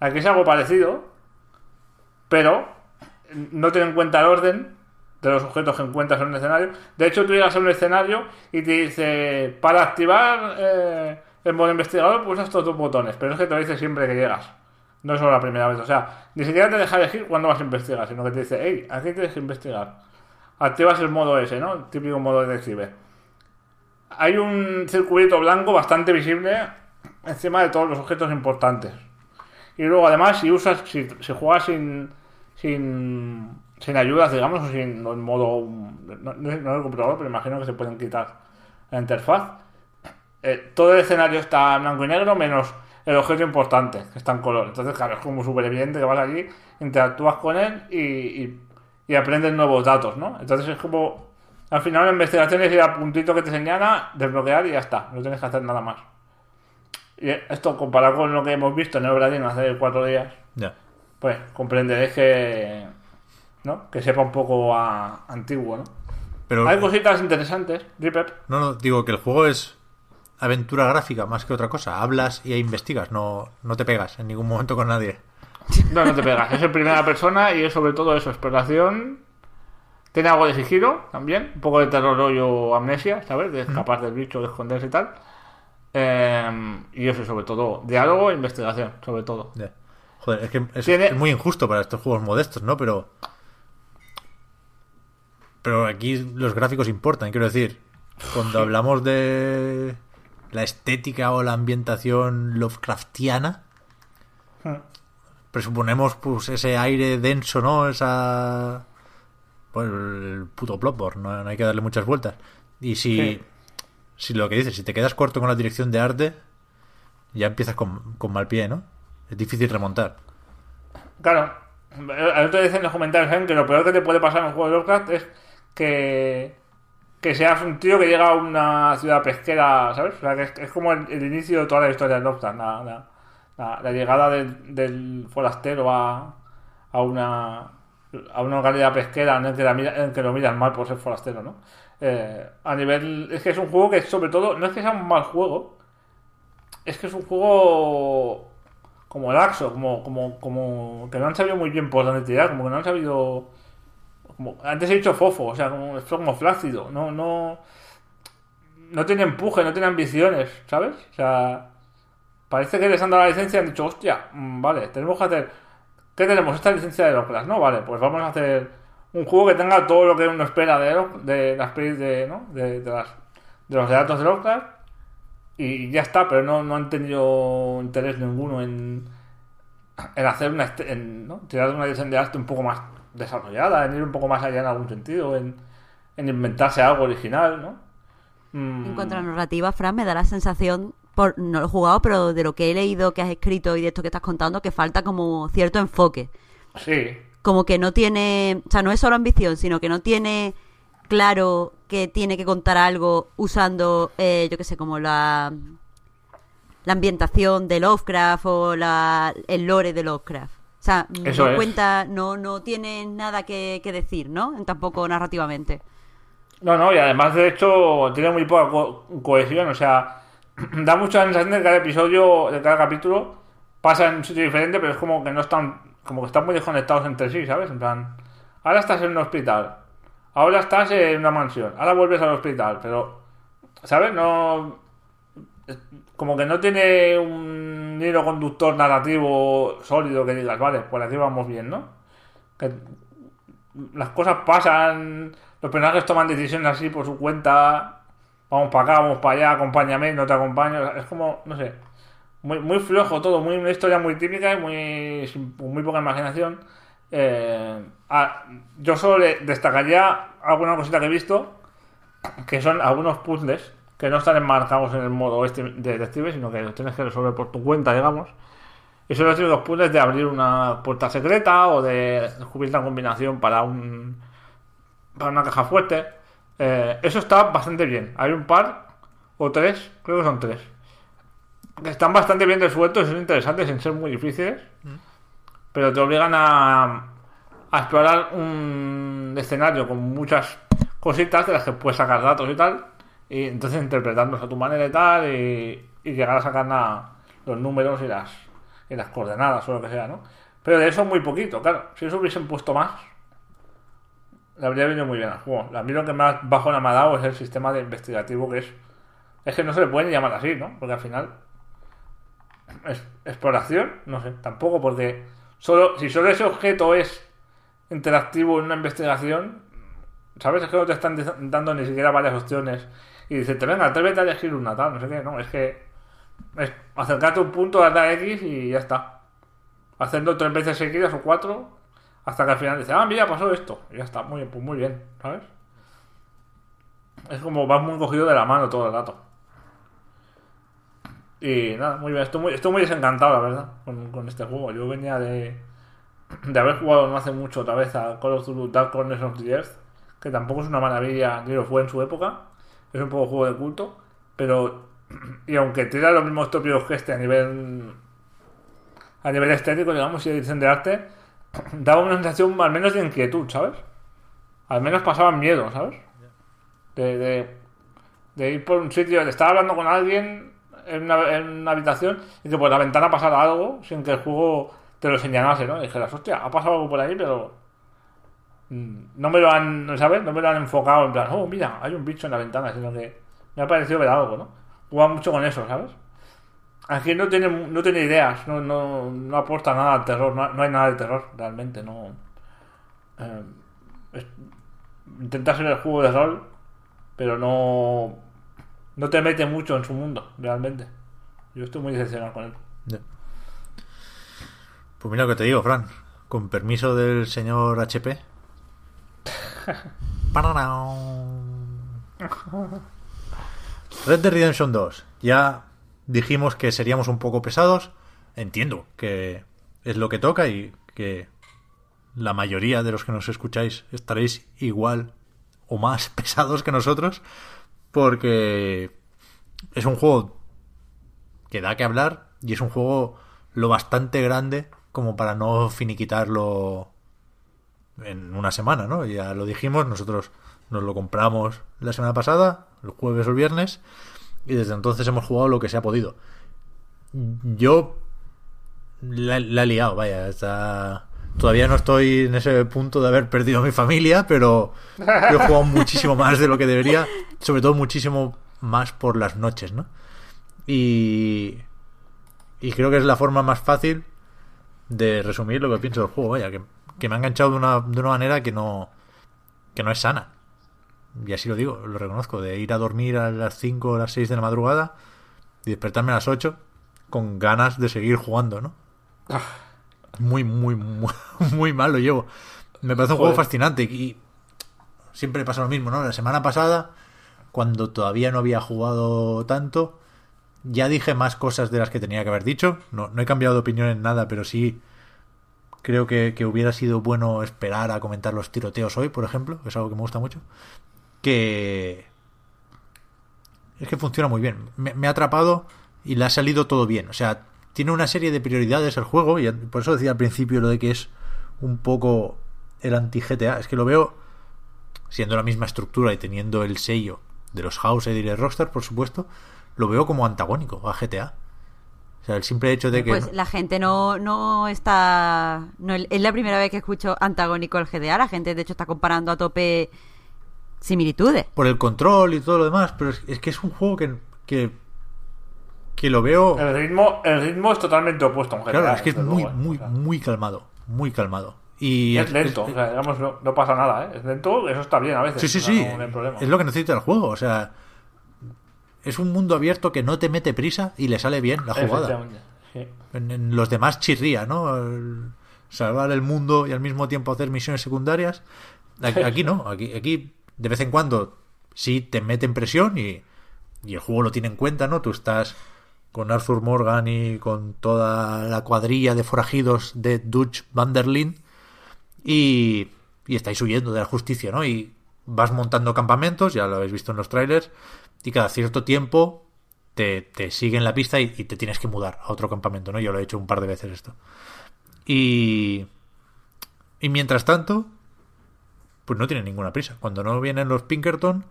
aquí es algo parecido pero no tiene en cuenta el orden de los objetos que encuentras en un escenario. De hecho tú llegas a un escenario y te dice para activar eh, el modo investigador pulsa estos dos botones pero es que te lo dice siempre que llegas. No solo la primera vez o sea ni siquiera te deja elegir cuándo vas a investigar sino que te dice hey aquí tienes que investigar activas el modo ese no el típico modo detective. Hay un circulito blanco bastante visible encima de todos los objetos importantes. Y luego además si usas, si juegas sin, sin, sin ayudas, digamos, o sin modo, no, no, lo he comprobado, pero imagino que se pueden quitar la interfaz. eh, todo el escenario está en blanco y negro menos el objeto importante, que está en color. Entonces, claro, es como súper evidente que vas allí, interactúas con él y, aprendes nuevos datos, ¿no? Entonces es como al final la investigación es ir al puntito que te señala, desbloquear y ya está. No tienes que hacer nada más. Y esto comparado con lo que hemos visto en el Obradín hace cuatro días, Ya. Pues comprenderéis que. ¿No? Que sepa un poco a antiguo, ¿no? Pero Hay cositas interesantes, no, no, digo que el juego es aventura gráfica más que otra cosa. Hablas y investigas, no, no te pegas en ningún momento con nadie. No, no te pegas. Es en primera persona y es sobre todo eso, exploración. Tiene algo de sigilo también, un poco de terror rollo amnesia, ¿sabes? De escapar del bicho, de esconderse y tal. Eh, y eso sobre todo, diálogo e investigación, sobre todo. Joder, es que es, Tiene- es muy injusto para estos juegos modestos, ¿no? Pero. Pero aquí los gráficos importan, quiero decir. Cuando hablamos de la estética o la ambientación Lovecraftiana, Hmm. presuponemos pues ese aire denso, ¿no? Esa. Pues el puto Bloodborne, no, no hay que darle muchas vueltas. Y si. Sí. Si lo que dices, si te quedas corto con la dirección de arte, ya empiezas con, con mal pie, ¿no? Es difícil remontar. Claro, el otro día en los comentarios que lo peor que te puede pasar en un juego de Lovecraft es que, que seas un tío que llega a una ciudad pesquera, ¿sabes? O sea, que es, como el, el inicio de toda la historia de Lovecraft, la, la- llegada del, forastero a, a una a una localidad pesquera en el que, la en que lo miras mal por ser forastero, ¿no? Eh, a nivel... Es que es un juego que sobre todo... No es que sea un mal juego, es que es un juego como laxo, como, como, como que no han sabido muy bien por dónde tirar, como que no han sabido como antes he dicho fofo, o sea, como, como flácido, no, no, no tiene empuje, no tiene ambiciones, ¿sabes? O sea, parece que les han dado la licencia y han dicho, hostia, mm, vale, tenemos que hacer, ¿qué tenemos? Esta licencia de Lovecraft, ¿no? Vale, pues vamos a hacer un juego que tenga todo lo que uno espera de, de las de, ¿no? De, las, de los relatos de Lovecraft y ya está, pero no, no han tenido interés ninguno en, en hacer una este- en, ¿no? tirar una dirección de arte un poco más desarrollada, en ir un poco más allá en algún sentido, en, en inventarse algo original, ¿no? Mm, En cuanto a la narrativa, Fran, me da la sensación, por, no lo he jugado, pero de lo que he leído, que has escrito y de esto que estás contando, que falta como cierto enfoque. Sí, Como que no tiene, o sea, no es solo ambición, sino que no tiene claro que tiene que contar algo usando, eh, yo qué sé, como la, la ambientación de Lovecraft o la, el lore de Lovecraft. O sea, Eso no es. cuenta, no, no tiene nada que, que decir, ¿no? Tampoco narrativamente. No, no, y además de hecho tiene muy poca co- cohesión, o sea, da mucha sensación de que cada episodio, de cada capítulo, pasa en un sitio diferente, pero es como que no están como que están muy desconectados entre sí, ¿sabes? En plan, ahora estás en un hospital, ahora estás en una mansión, ahora vuelves al hospital, pero, ¿sabes? No, como que no tiene un hilo conductor narrativo sólido que digas, vale, por aquí vamos bien, ¿no? Las cosas pasan, los personajes toman decisiones así por su cuenta, vamos para acá, vamos para allá, acompáñame, no te acompaño, es como, no sé, muy, muy flojo todo, muy una historia muy típica y muy, muy poca imaginación. Eh, ah, yo solo le destacaría alguna cosita que he visto, que son algunos puzzles que no están enmarcados en el modo este de detective, sino que los tienes que resolver por tu cuenta, digamos. Y son los típicos puzzles de abrir una puerta secreta o de descubrir la combinación para un para una caja fuerte. Eh, eso está bastante bien. Hay un par o tres, creo que son tres, que están bastante bien resueltos y son interesantes sin ser muy difíciles, pero te obligan a, a explorar un escenario con muchas cositas de las que puedes sacar datos y tal, y entonces interpretarlos a tu manera y tal, y, y llegar a sacar los números y las, y las coordenadas o lo que sea, ¿no? Pero de eso muy poquito, claro. Si eso hubiesen puesto más, le habría venido muy bien al juego. A mí lo que más bajo me ha dado es el sistema de investigativo que es. Es que no se le puede llamar así, ¿no? Porque al final. Es, exploración, no sé, tampoco, porque solo si solo ese objeto es interactivo en una investigación, ¿sabes? Es que no te están dando ni siquiera varias opciones y dice, te venga, atrévete a elegir una tal, no sé qué, no, es que es un punto, a X y ya está. Haciendo tres veces seguidas o cuatro, hasta que al final dice, ah, mira, pasó esto, y ya está, muy bien, pues muy bien, ¿sabes? Es como vas muy cogido de la mano todo el rato. Y nada, muy bien, estoy muy, estoy muy desencantado, la verdad, con este juego. Yo venía de, de haber jugado no hace mucho otra vez a Call of Duty Dark Corners of the Earth, que tampoco es una maravilla, ni lo fue en su época, es un poco juego de culto, pero, y aunque tira los mismos tópicos que este a nivel, a nivel estético, digamos, y edición de arte, daba una sensación al menos de inquietud, ¿sabes? Al menos pasaban miedo, ¿sabes? De, de, de ir por un sitio, de estar hablando con alguien en una, en una habitación y que por la ventana pasara algo sin que el juego te lo señalase, ¿no? Y dijeras, hostia, ha pasado algo por ahí, pero mm, no me lo han, ¿sabes? No me lo han enfocado en plan, oh, mira, hay un bicho en la ventana, sino que me ha parecido ver algo, ¿no? Juega mucho con eso, ¿sabes? Aquí no tiene, no tiene ideas, no, no, no aporta nada al terror, no, hay nada de terror, realmente, no. Eh, intenta ser el juego de rol, pero no. No te mete mucho en su mundo, realmente. Yo estoy muy decepcionado con él. Pues mira lo que te digo, Fran. Con permiso del señor HP. Red Dead Redemption 2. Ya dijimos que seríamos un poco pesados. Entiendo que es lo que toca y que la mayoría de los que nos escucháis estaréis igual o más pesados que nosotros. Porque es un juego que da que hablar y es un juego lo bastante grande como para no finiquitarlo en una semana, ¿no? Ya lo dijimos, nosotros nos lo compramos la semana pasada, el jueves o el viernes, y desde entonces hemos jugado lo que se ha podido. Yo la, he liado, vaya, está... Todavía no estoy en ese punto de haber perdido a mi familia, pero yo he jugado muchísimo más de lo que debería, sobre todo muchísimo más por las noches, ¿no? Y, y creo que es la forma más fácil de resumir lo que pienso del juego, vaya, que, que me ha enganchado de una, de una manera que no, que no es sana. Y así lo digo, lo reconozco, de ir a dormir a las 5 o las 6 de la madrugada y despertarme a las 8 con ganas de seguir jugando, ¿no? Muy, muy, muy, muy mal lo llevo. Me parece un juego fascinante y siempre pasa lo mismo, ¿no? La semana pasada, cuando todavía no había jugado tanto, ya dije más cosas de las que tenía que haber dicho. No, no he cambiado de opinión en nada, pero sí creo que, hubiera sido bueno esperar a comentar los tiroteos hoy, por ejemplo, es algo que me gusta mucho. Que es que funciona muy bien. Me, me ha atrapado y le ha salido todo bien. O sea, tiene una serie de prioridades el juego y por eso decía al principio lo de que es un poco el anti-GTA. Es que lo veo siendo la misma estructura y teniendo el sello de los House y de Rockstar, por supuesto, lo veo como antagónico a GTA. O sea, el simple hecho de que... Pues la gente no, no está... No, es la primera vez que escucho antagónico al GDA. La gente, de hecho, está comparando a tope similitudes. Por el control y todo lo demás, pero es, es que es un juego que, que, que lo veo... El ritmo, el ritmo es totalmente opuesto a un GTA. Claro, es que es muy, luego, ¿eh? muy, O sea, muy calmado, muy calmado. Y es lento, o sea, digamos, no, no pasa nada, ¿eh? Es lento, eso está bien a veces. Sí, sí, o sea, sí. No, no. Es lo que necesita el juego. O sea, es un mundo abierto que no te mete prisa y le sale bien la jugada. Sí. En, en los demás chirría, ¿no? El salvar el mundo y al mismo tiempo hacer misiones secundarias. Aquí, aquí no, aquí, aquí de vez en cuando sí te meten presión y, y el juego lo tiene en cuenta, ¿no? Tú estás con Arthur Morgan y con toda la cuadrilla de forajidos de Dutch van der Linde y, y estáis huyendo de la justicia, ¿no? Y vas montando campamentos, ya lo habéis visto en los trailers, y cada cierto tiempo te, te siguen la pista y, y te tienes que mudar a otro campamento, ¿no? Yo lo he hecho un par de veces esto. Y, y mientras tanto, pues no tiene ninguna prisa. Cuando no vienen los Pinkerton,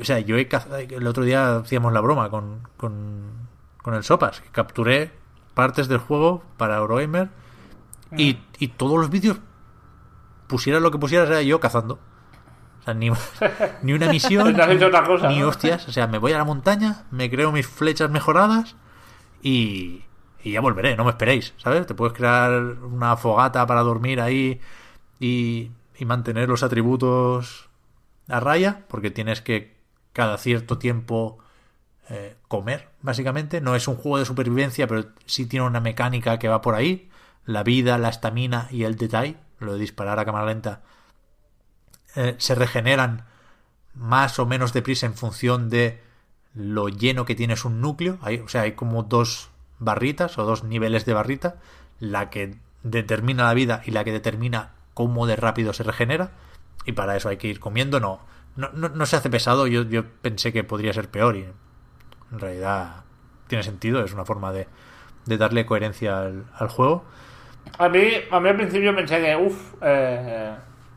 o sea, yo he cazado, el otro día hacíamos la broma con, con, con el Sopas, que capturé partes del juego para Eurogamer y, y todos los vídeos, pusiera lo que pusieras, era yo cazando. Sea, ni, ni una misión, otra cosa, ni ¿no? hostias. O sea, me voy a la montaña, me creo mis flechas mejoradas y, y ya volveré, no me esperéis, ¿sabes? Te puedes crear una fogata para dormir ahí y, y mantener los atributos a raya, porque tienes que cada cierto tiempo eh, comer, básicamente. No es un juego de supervivencia, pero sí tiene una mecánica que va por ahí. La vida, la estamina y el detalle, lo de disparar a cámara lenta, eh, se regeneran más o menos deprisa en función de lo lleno que tienes un núcleo. Hay, o sea, hay como dos barritas o dos niveles de barrita. La que determina la vida y la que determina cómo de rápido se regenera. Y para eso hay que ir comiendo. No, no, no, se hace pesado. Yo, yo pensé que podría ser peor y en realidad tiene sentido. Es una forma de, de darle coherencia al, al juego. A mí, a mí al principio pensé que, uff, eh,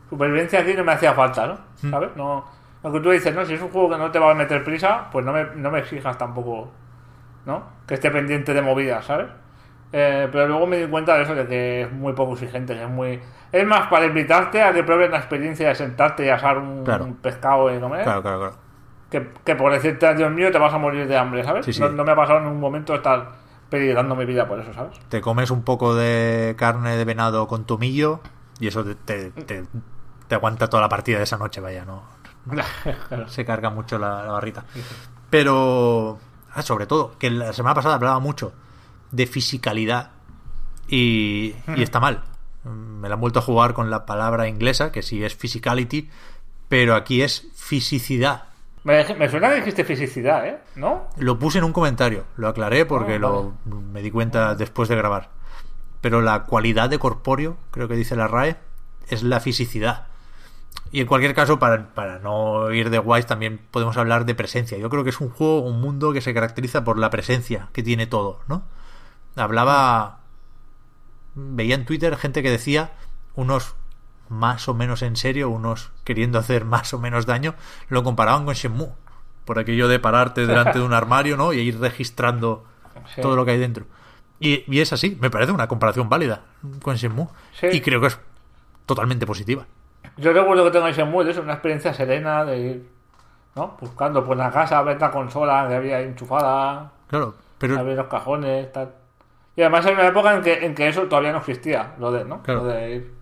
supervivencia aquí no me hacía falta, ¿no? Hmm. ¿Sabes? No, lo que tú dices, ¿no? Si es un juego que no te va a meter prisa, pues no me, no me exijas tampoco, ¿no? Que esté pendiente de movidas, ¿sabes? Eh, pero luego me di cuenta de eso, de que es muy poco exigente, que es muy... Es más para invitarte a que pruebes la experiencia de sentarte y asar un, Claro. un pescado y comer, Claro, claro, claro. que, que por decirte, Dios mío, te vas a morir de hambre, ¿sabes? Sí, sí. No, no me ha pasado en un momento estar peligrando mi vida por eso, ¿sabes? Te comes un poco de carne de venado con tomillo y eso te, te, te- te aguanta toda la partida de esa noche, vaya, no se carga mucho la, la barrita. Pero, ah, sobre todo, que la semana pasada hablaba mucho de fisicalidad y, y está mal. Me la han vuelto a jugar con la palabra inglesa, que sí es physicality, pero aquí es fisicidad. Me, me suena que dijiste fisicidad, ¿eh? ¿No? Lo puse en un comentario, lo aclaré porque Ah, lo me di cuenta después de grabar. Pero la cualidad de corpóreo, creo que dice la RAE, es la fisicidad. Y en cualquier caso, para, para no ir de guays, también podemos hablar de presencia. Yo creo que es un juego, un mundo que se caracteriza por la presencia que tiene todo, ¿no? Hablaba. Veía en Twitter gente que decía, unos más o menos en serio, unos queriendo hacer más o menos daño, lo comparaban con Shenmue. Por aquello de pararte delante de un armario, ¿no? Y ir registrando Sí. todo lo que hay dentro. Y, y es así, me parece una comparación válida con Shenmue. Sí. Y creo que es totalmente positiva. Yo recuerdo que tengo ese muelle, es una experiencia serena de ir, ¿no? Buscando por la casa, ver la consola que había enchufada, Claro, pero abrir los cajones, tal. Y además en una época en que, en que eso todavía no existía, lo de, ¿no? Claro. Lo de ir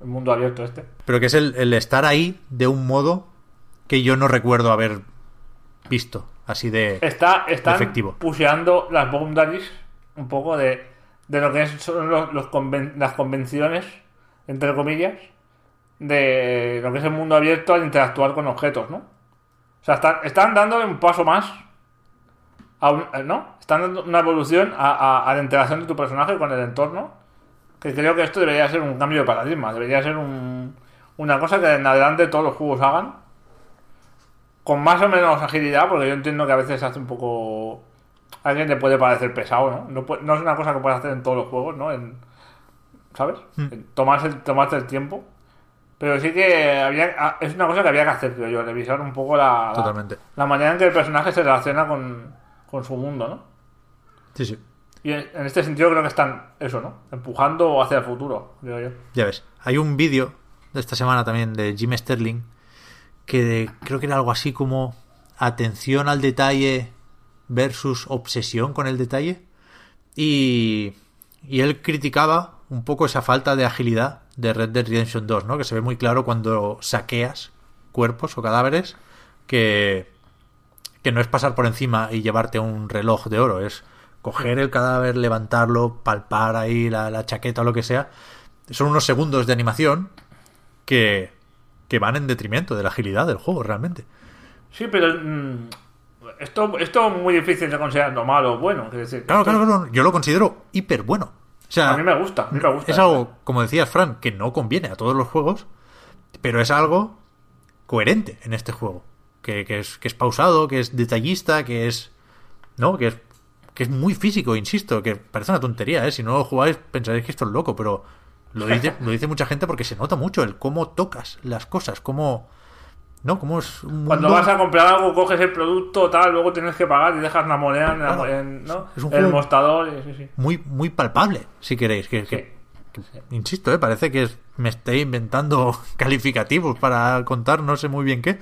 el mundo abierto este. pero que es el, el estar ahí de un modo que yo no recuerdo haber visto así de Está, están Efectivo. pusheando las boundaries un poco de, de lo que son los, los conven- las convenciones, entre comillas, de lo que es el mundo abierto al interactuar con objetos, ¿no? O sea, están, están dándole un paso más, a un- eh, ¿no? Están dando una evolución a, a- a la interacción de tu personaje con el entorno, que creo que esto debería ser un cambio de paradigma, debería ser un- una cosa que en adelante todos los juegos hagan, con más o menos agilidad, porque yo entiendo que a veces hace un poco. A alguien le puede parecer pesado, ¿no? No, no es una cosa que puedes hacer en todos los juegos, ¿no? En, ¿Sabes? En Tomarse, tomarse el tiempo. Pero sí que había, ah, es una cosa que había que hacer, creo yo, revisar un poco la, la- Totalmente. la manera en que el personaje se relaciona con, con su mundo, ¿no? Sí, sí. Y en en este sentido creo que están, eso, ¿no? Empujando hacia el futuro, digo yo. Ya ves. Hay un vídeo de esta semana también de Jim Sterling que creo que era algo así como atención al detalle versus obsesión con el detalle. Y, y él criticaba un poco esa falta de agilidad de Red Dead Redemption 2, ¿no? Que se ve muy claro cuando saqueas cuerpos o cadáveres que, que no es pasar por encima y llevarte un reloj de oro, es coger el cadáver, levantarlo, palpar ahí la, la chaqueta o lo que sea. Son unos segundos de animación que, que van en detrimento de la agilidad del juego, realmente. Sí, pero mm, esto, esto es muy difícil de considerarlo malo o bueno. decir, Claro, esto- claro, claro, yo lo considero hiper bueno. O sea, A mí me gusta, a mí me gusta. es algo, como decías, Fran, que no conviene a todos los juegos, pero es algo coherente en este juego. Que, que es, que es pausado, que es detallista, que es. ¿No? Que es, que es muy físico, insisto, que parece una tontería, ¿eh? Si no lo jugáis pensaréis que esto es loco, pero lo dice, lo dice mucha gente porque se nota mucho el cómo tocas las cosas, cómo. ¿No? Cómo es un Cuando mundo- vas a comprar algo, coges el producto, tal, luego tienes que pagar y dejas una moneda en, la- Claro. en, ¿no? Es un el mostrador. y- sí, sí. muy, muy palpable, si queréis. Que, que- Sí. que- insisto, ¿eh? parece que es- me estoy inventando calificativos para contar no sé muy bien qué.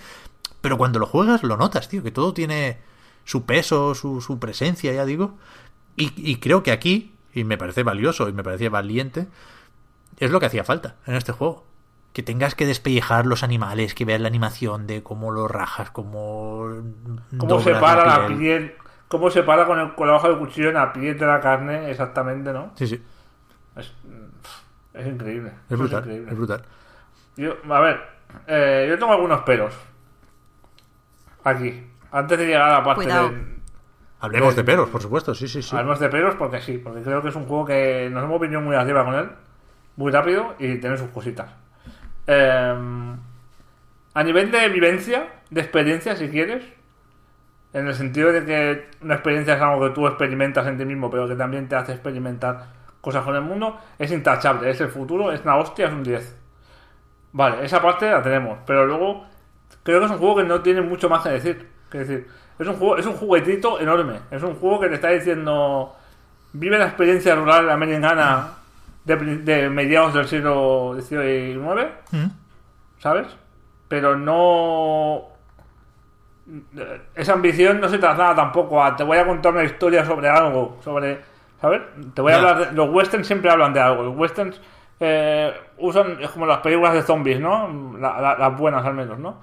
Pero cuando lo juegas lo notas, tío, que todo tiene su peso, su, su presencia, ya digo. Y, y creo que aquí, y me parece valioso y me parece valiente, es lo que hacía falta en este juego. Que tengas que despellejar los animales, que veas la animación de cómo lo rajas, cómo... Cómo doblas separa la piel. piel. Cómo separa con, el, con la hoja del cuchillo en la piel de la carne, exactamente, ¿no? Sí, sí, Es, es increíble. es brutal, increíble. es brutal. Yo, a ver, eh, yo tengo algunos peros. Aquí. Antes de llegar a la parte Cuidado. de. Hablemos de Eh, peros, por supuesto, sí, sí, sí. Hablemos de peros porque sí, porque creo que es un juego que nos hemos venido muy arriba con él, muy rápido y tiene sus cositas. Eh, a nivel de vivencia, de experiencia, si quieres, en el sentido de que una experiencia es algo que tú experimentas en ti mismo, pero que también te hace experimentar cosas con el mundo, es intachable, es el futuro, es una hostia, es un 10. Vale, esa parte la tenemos, pero luego creo que es un juego que no tiene mucho más que decir. Que decir, es un juego, es un juguetito enorme. Es un juego que te está diciendo vive la experiencia rural americana de, de mediados del siglo XIX, Mm. ¿sabes? Pero no esa ambición no se traslada tampoco a te voy a contar una historia sobre algo, sobre ¿sabes? Te voy a hablar de, los westerns siempre hablan de algo. Los westerns eh, usan es como las películas de zombies, ¿no? La- la- las buenas al menos, ¿no?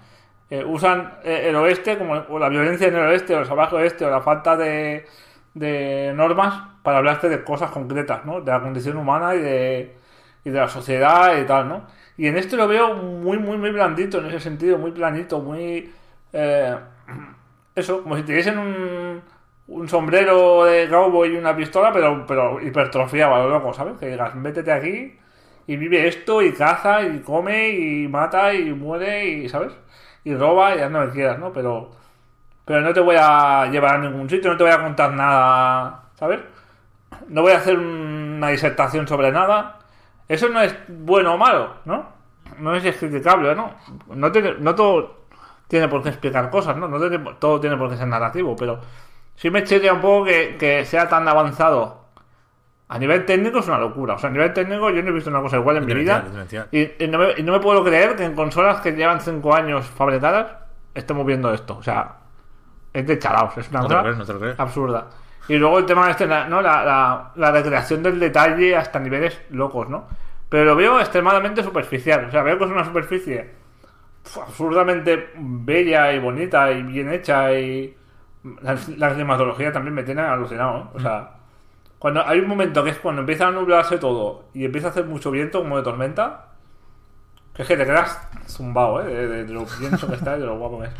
Eh, usan eh, el oeste como o la violencia en el oeste o el salvaje oeste o la falta de, de normas para hablarte de cosas concretas, ¿no? De la condición humana y de, y de la sociedad y tal, ¿no? Y en este lo veo muy, muy, muy blandito en ese sentido, muy planito, muy... eh, eso, como si tuviesen un, un sombrero de cowboy y una pistola, pero, pero hipertrofiado a lo loco, ¿sabes? Que digas, métete aquí y vive esto y caza y come y mata y muere y, ¿sabes? Y roba y haz lo que quieras, ¿no? Pero, pero no te voy a llevar a ningún sitio, no te voy a contar nada, ¿sabes? No voy a hacer una disertación sobre nada. Eso no es bueno o malo, ¿no? No es criticable, ¿no? No, tiene, no todo tiene por qué explicar cosas, ¿no? No tiene- todo tiene por qué ser narrativo, pero sí me chequea un poco que, que sea tan avanzado. A nivel técnico es una locura. O sea, a nivel técnico yo no he visto una cosa igual en mi vida. Y, y no me, y no me puedo creer que en consolas que llevan 5 años fabricadas estemos viendo esto. O sea, es de chalaos. Es una No cosa crees, no absurda. Y luego el tema este, ¿no? La, la, la recreación del detalle hasta niveles locos, ¿no? Pero lo veo extremadamente superficial. O sea, veo que es una superficie absurdamente bella y bonita y bien hecha y la, la climatología también me tiene alucinado, ¿eh? O sea, cuando hay un momento que es cuando empieza a nublarse todo y empieza a hacer mucho viento como de tormenta, que es que te quedas zumbado, ¿eh? De, de- de lo pienso que está y de lo guapo que es.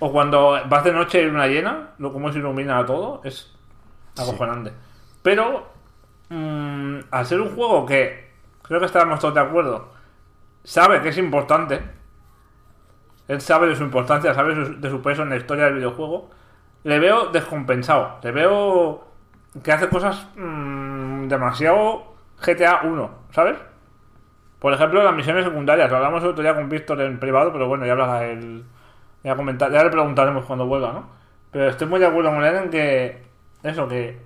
O cuando vas de noche en una llena, lo como se ilumina todo, es acojonante. Pero, mm, al ser un juego que creo que estábamos todos de acuerdo, sabe que es importante, él sabe de su importancia, sabe de su- peso en la historia del videojuego, le veo descompensado, le veo que hace cosas mm, demasiado GTA 1, ¿sabes? Por ejemplo, las misiones secundarias, lo hablamos el otro día con Víctor en privado, pero bueno, ya hablará él. Ya, comentar, ya le preguntaremos cuando vuelva, ¿no? Pero estoy muy de acuerdo con él en que. Eso, que.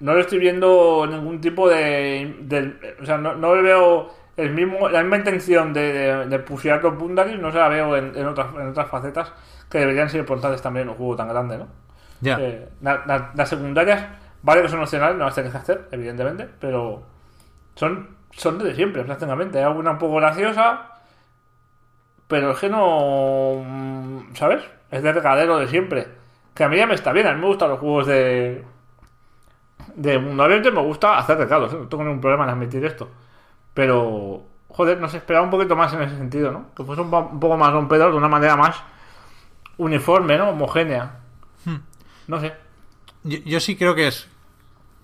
no le estoy viendo ningún tipo de, de- o sea, no, no le veo el mismo, la misma intención de, de, de pushear los Bundaris, no se la veo en, en otras, en otras facetas que deberían ser importantes también en un juego tan grande, ¿no? Ya. Eh, la- la- las secundarias, vale que son opcionales, no las tienes que hacer, evidentemente, pero son, son de siempre, prácticamente. Hay alguna un poco graciosa, pero es que no. mm, ¿Sabes? Es de regadero de siempre. Que a mí ya me está bien, a mí me gustan los juegos de. De mundo abierto me gusta hacer recados, ¿eh? no tengo ningún problema en admitir esto. Pero. Joder, nos esperaba un poquito más en ese sentido, ¿no? Que fuese un, poco más rompedor, de una manera más uniforme, ¿no? Homogénea. No sé. Yo, yo sí creo que es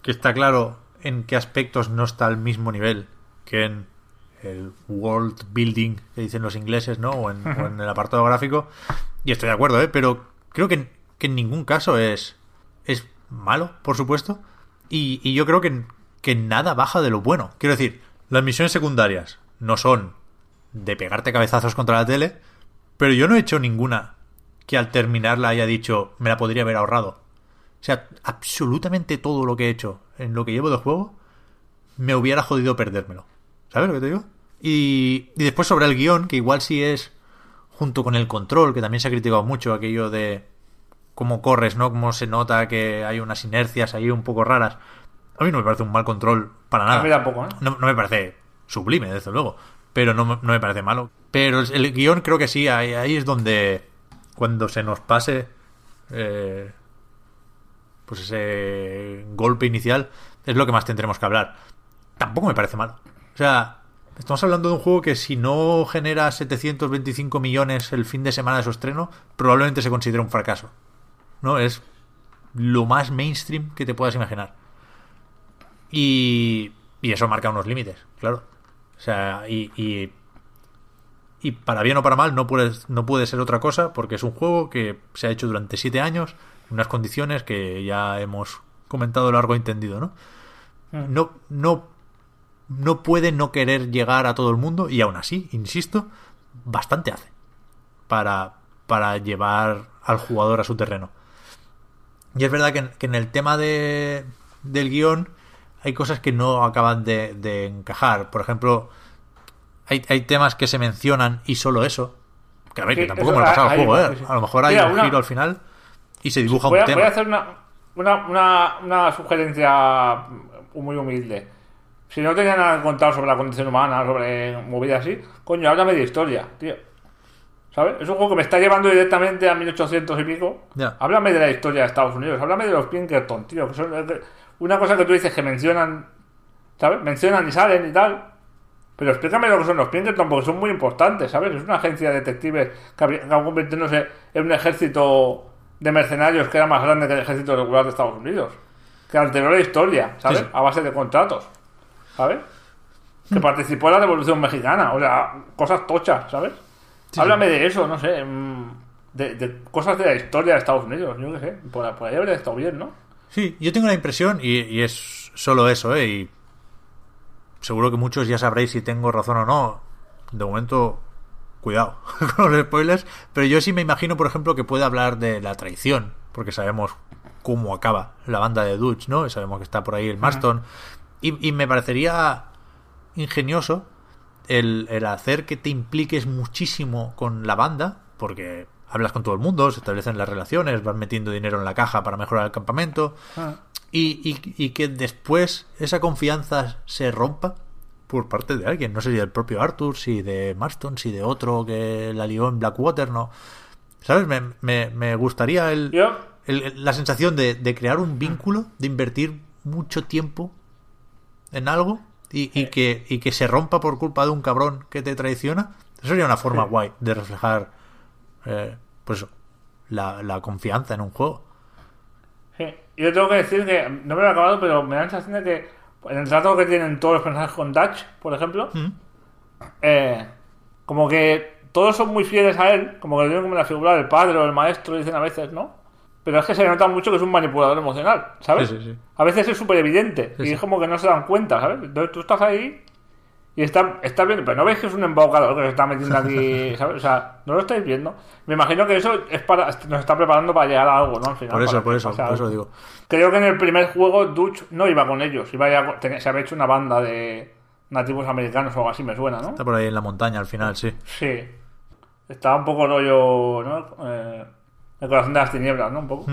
que está claro en qué aspectos no está al mismo nivel que en el world building que dicen los ingleses, ¿no? O en, o en el apartado gráfico. Y estoy de acuerdo, ¿eh? Pero creo que, que en ningún caso es, es malo, por supuesto. Y, y yo creo que, que nada baja de lo bueno. Quiero decir, las misiones secundarias no son de pegarte cabezazos contra la tele, pero yo no he hecho ninguna que al terminarla haya dicho me la podría haber ahorrado. O sea, absolutamente todo lo que he hecho en lo que llevo de juego me hubiera jodido perdérmelo. ¿Sabes lo que te digo? Y, y después sobre el guion, que igual sí es junto con el control, que también se ha criticado mucho aquello de cómo corres, ¿no? Cómo se nota que hay unas inercias ahí un poco raras. A mí no me parece un mal control para nada. A mí tampoco, ¿eh? No, no me parece sublime, desde luego. Pero no, me- no me parece malo. Pero el guion creo que sí, ahí, ahí es donde cuando se nos pase eh, pues ese golpe inicial es lo que más tendremos que hablar. Tampoco me parece malo. O sea, estamos hablando de un juego que si no genera 725 millones el fin de semana de su estreno, probablemente se considere un fracaso. ¿No? Es lo más mainstream que te puedas imaginar. Y, y eso marca unos límites, claro. O sea, y, y, y para bien o para mal no puede, no puede ser otra cosa porque es un juego que se ha hecho durante siete años en unas condiciones que ya hemos comentado largo y entendido, ¿no? No, no, no puede no querer llegar a todo el mundo y aún así, insisto, bastante hace para, para llevar al jugador a su terreno. Y es verdad que en, que en el tema de, del guion hay cosas que no acaban de, de encajar. Por ejemplo, hay, hay temas que se mencionan y solo eso. Que a ver, Sí, que tampoco me lo ha pasado hay- el juego, ¿eh? sí. A lo mejor hay Mira, un una- giro al final y se dibuja Voy un a, tema. voy a hacer una, una, una, una sugerencia muy humilde. Si no tenía nada que contar sobre la condición humana, sobre movidas así, coño, háblame de historia, tío. ¿Sabes? Es un juego que me está llevando directamente a 1800 y pico. Ya. Háblame de la historia de Estados Unidos, háblame de los Pinkerton, tío. Que son una cosa que tú dices que mencionan, ¿sabes? Mencionan y salen y tal. Pero explícame lo que son los Pinkerton, porque son muy importantes, ¿sabes? Es una agencia de detectives que acabó convirtiéndose en un ejército de mercenarios que era más grande que el ejército regular de Estados Unidos. Que alteró la historia, ¿sabes? Sí. A base de contratos, ¿sabes? Que participó en la Revolución Mexicana, o sea, cosas tochas, ¿sabes? Sí, Háblame de eso, no sé, mm, de, de cosas de la historia de Estados Unidos, yo qué sé. Por, por ahí habría estado bien, ¿no? Sí, yo tengo la impresión, y, y es solo eso, ¿eh? Y seguro que muchos ya sabréis si tengo razón o no. De momento, cuidado con los spoilers. Pero yo sí me imagino, por ejemplo, que puede hablar de la traición, porque sabemos cómo acaba la banda de Dutch, ¿no? Y sabemos que está por ahí el Marston. Y, y me parecería ingenioso el, el hacer que te impliques muchísimo con la banda, porque hablas con todo el mundo, se establecen las relaciones, vas metiendo dinero en la caja para mejorar el campamento, y, y- y que después esa confianza se rompa por parte de alguien, no sé si del propio Arthur, si de Marston, si de otro que la lió en Blackwater, no. ¿Sabes? Me, me- me gustaría el- el- la sensación de, de crear un vínculo, de invertir mucho tiempo en algo y, y que, y que se rompa por culpa de un cabrón que te traiciona. Eso sería una forma Sí. guay de reflejar eh, pues la, la confianza en un juego. sí. Yo tengo que decir que no me lo he acabado, pero me da la sensación de que en el trato que tienen todos los personajes con Dutch, por ejemplo, Mm. eh, como que todos son muy fieles a él, como que lo tienen como la figura del padre o del maestro, dicen a veces, ¿no? Pero es que se nota mucho que es un manipulador emocional, ¿sabes? Sí, sí, sí. A veces es súper evidente y es como que no se dan cuenta, ¿sabes? Entonces tú estás ahí Y está, está bien, pero no veis que es un embaucador que se está metiendo aquí, ¿sabes? O sea, no lo estáis viendo. Me imagino que eso es para nos está preparando para llegar a algo, ¿no? Al final, Por eso, por eso, por eso digo. Creo que en el primer juego Dutch no iba con ellos, iba ya tenía- se había hecho una banda de nativos americanos o algo así, me suena, ¿no? Está por ahí en la montaña al final, sí. Sí. Estaba un poco rollo, ¿no? Eh, el corazón de las tinieblas, ¿no? Un poco.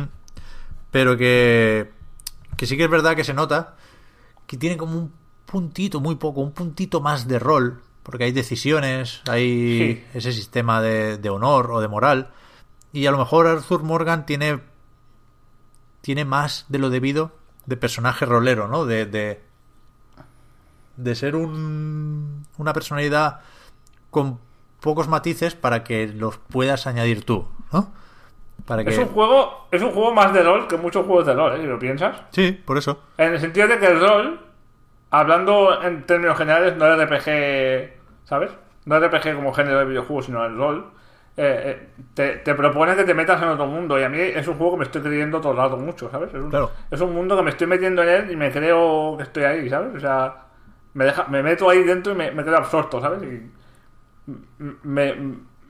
Pero que, que sí que es verdad que se nota que tiene como un puntito, muy poco, un puntito más de rol. Porque hay decisiones, hay Sí. ese sistema de, de honor o de moral. Y a lo mejor Arthur Morgan tiene, tiene más de lo debido de personaje rolero, ¿no? De, de, de ser un, una personalidad con pocos matices para que los puedas añadir tú, ¿no? Para que... Es un juego, es un juego más de rol que muchos juegos de rol, ¿eh? Si lo piensas. Sí, por eso. En el sentido de que el rol, hablando en términos generales, no es RPG, ¿sabes? No es RPG como género de videojuegos, sino el rol. eh, eh, te, te propone que te metas en otro mundo y a mí es un juego que me estoy creyendo todo el rato mucho, ¿sabes? Es un, Claro. es un mundo que me estoy metiendo en él y me creo que estoy ahí, ¿sabes? O sea, me, deja, me meto ahí dentro y me, me quedo absorto, ¿sabes? Y me,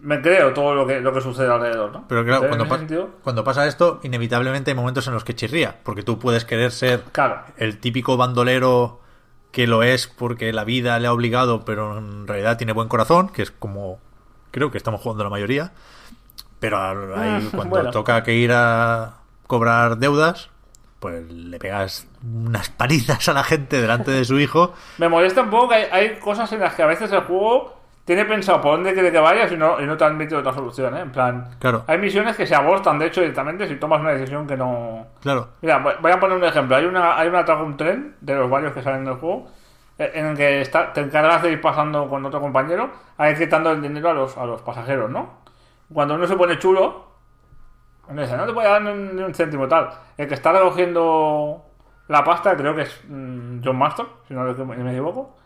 me creo todo lo que, lo que sucede alrededor, ¿no? Pero claro, cuando, en pa- ese sentido, cuando pasa esto, inevitablemente hay momentos en los que chirría, porque tú puedes querer ser claro. el típico bandolero que lo es porque la vida le ha obligado, pero en realidad tiene buen corazón, que es como creo que estamos jugando la mayoría. Pero ahí, Mm, cuando bueno. toca que ir a cobrar deudas, pues le pegas unas palizas a la gente delante de su hijo. Me molesta un poco que hay, hay cosas en las que a veces el juego tiene pensado por dónde quiere que vayas y no, y no te admite otra solución, ¿eh? En plan, Claro. hay misiones que se abortan, de hecho, directamente si tomas una decisión que no... Claro, Mira, voy a poner un ejemplo. Hay una, hay una un tren, de los varios que salen del juego, eh, en el que está, te encargas de ir pasando con otro compañero, a ir quitando el dinero a los, a los pasajeros, ¿no? Cuando uno se pone chulo, uno dice, no te voy a dar ni un, ni un céntimo tal. El que está recogiendo la pasta, creo que es mm, John Marston, si no me equivoco,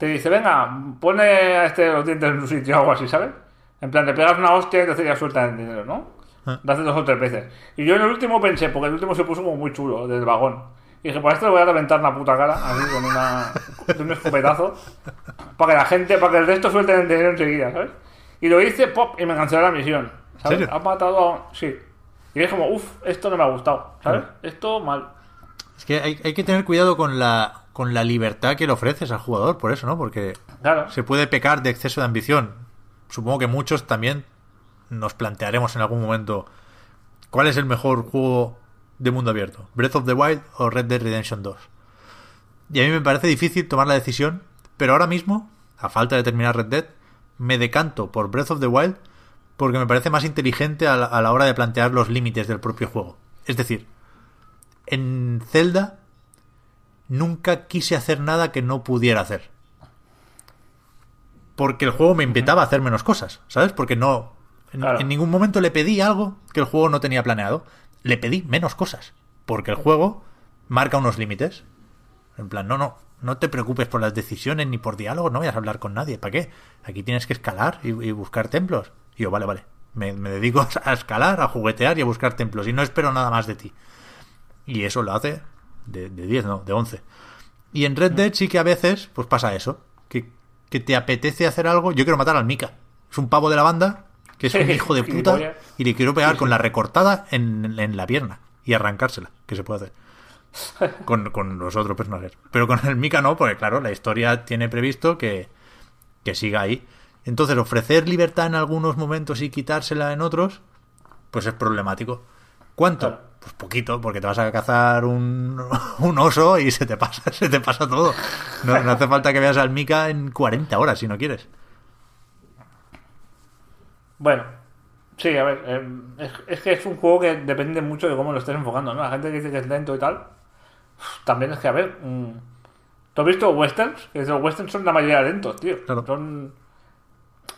te dice, venga, pone a este los dientes en su sitio o algo así, ¿sabes? En plan, te pegas una hostia y te hace ya suelta el dinero, ¿no? Ah. Lo hace dos o tres veces. Y yo en el último pensé, porque el último se puso como muy chulo, del vagón. Y dije, pues esto le voy a reventar la puta cara, así, con una, de un escopetazo, para que la gente, para que el resto suelte el dinero enseguida, ¿sabes? Y lo hice, pop, y me canceló la misión, ¿sabes? ¿Serio? Ha matado a... Sí. Y es como, uff, esto no me ha gustado, ¿sabes? Esto mal. Es que hay, hay que tener cuidado con la, con la libertad que le ofreces al jugador, por eso, ¿no? Porque Claro. se puede pecar de exceso de ambición. Supongo que muchos también nos plantearemos en algún momento cuál es el mejor juego de mundo abierto, Breath of the Wild o Red Dead Redemption 2. Y a mí me parece difícil tomar la decisión, pero ahora mismo, a falta de terminar Red Dead, me decanto por Breath of the Wild porque me parece más inteligente a la, a la hora de plantear los límites del propio juego. Es decir, en Zelda nunca quise hacer nada que no pudiera hacer porque el juego me invitaba a hacer menos cosas, ¿sabes? Porque no. En, Claro. en ningún momento le pedí algo que el juego no tenía planeado. Le pedí menos cosas. Porque el juego marca unos límites. En plan, no, no, no te preocupes por las decisiones ni por diálogos, no vayas a hablar con nadie. ¿Para qué? Aquí tienes que escalar y, y buscar templos. Y yo, vale, vale. Me, me dedico a escalar, a juguetear y a buscar templos. Y no espero nada más de ti. Y eso lo hace de, de 10, no, de 11. Y en Red Dead sí que a veces pues pasa eso. Que, que te apetece hacer algo. Yo quiero matar al Mika. Es un pavo de la banda que es un hijo de puta y le quiero pegar con la recortada en, en la pierna y arrancársela, que se puede hacer. Con, con los otros personajes. Pero con el Mika no, porque claro, la historia tiene previsto que, que siga ahí. Entonces, ofrecer libertad en algunos momentos y quitársela en otros, pues es problemático. ¿Cuánto? Claro. Pues poquito, porque te vas a cazar un, un oso y se te pasa, se te pasa todo. No, no hace falta que veas al Mika en 40 horas si no quieres. Bueno, sí, a ver, eh, es, es que es un juego que depende mucho de cómo lo estés enfocando, ¿no? La gente que dice que es lento y tal, también es que, a ver, mm, ¿tú has visto westerns? Que los westerns son la mayoría lentos, tío. Claro. Son...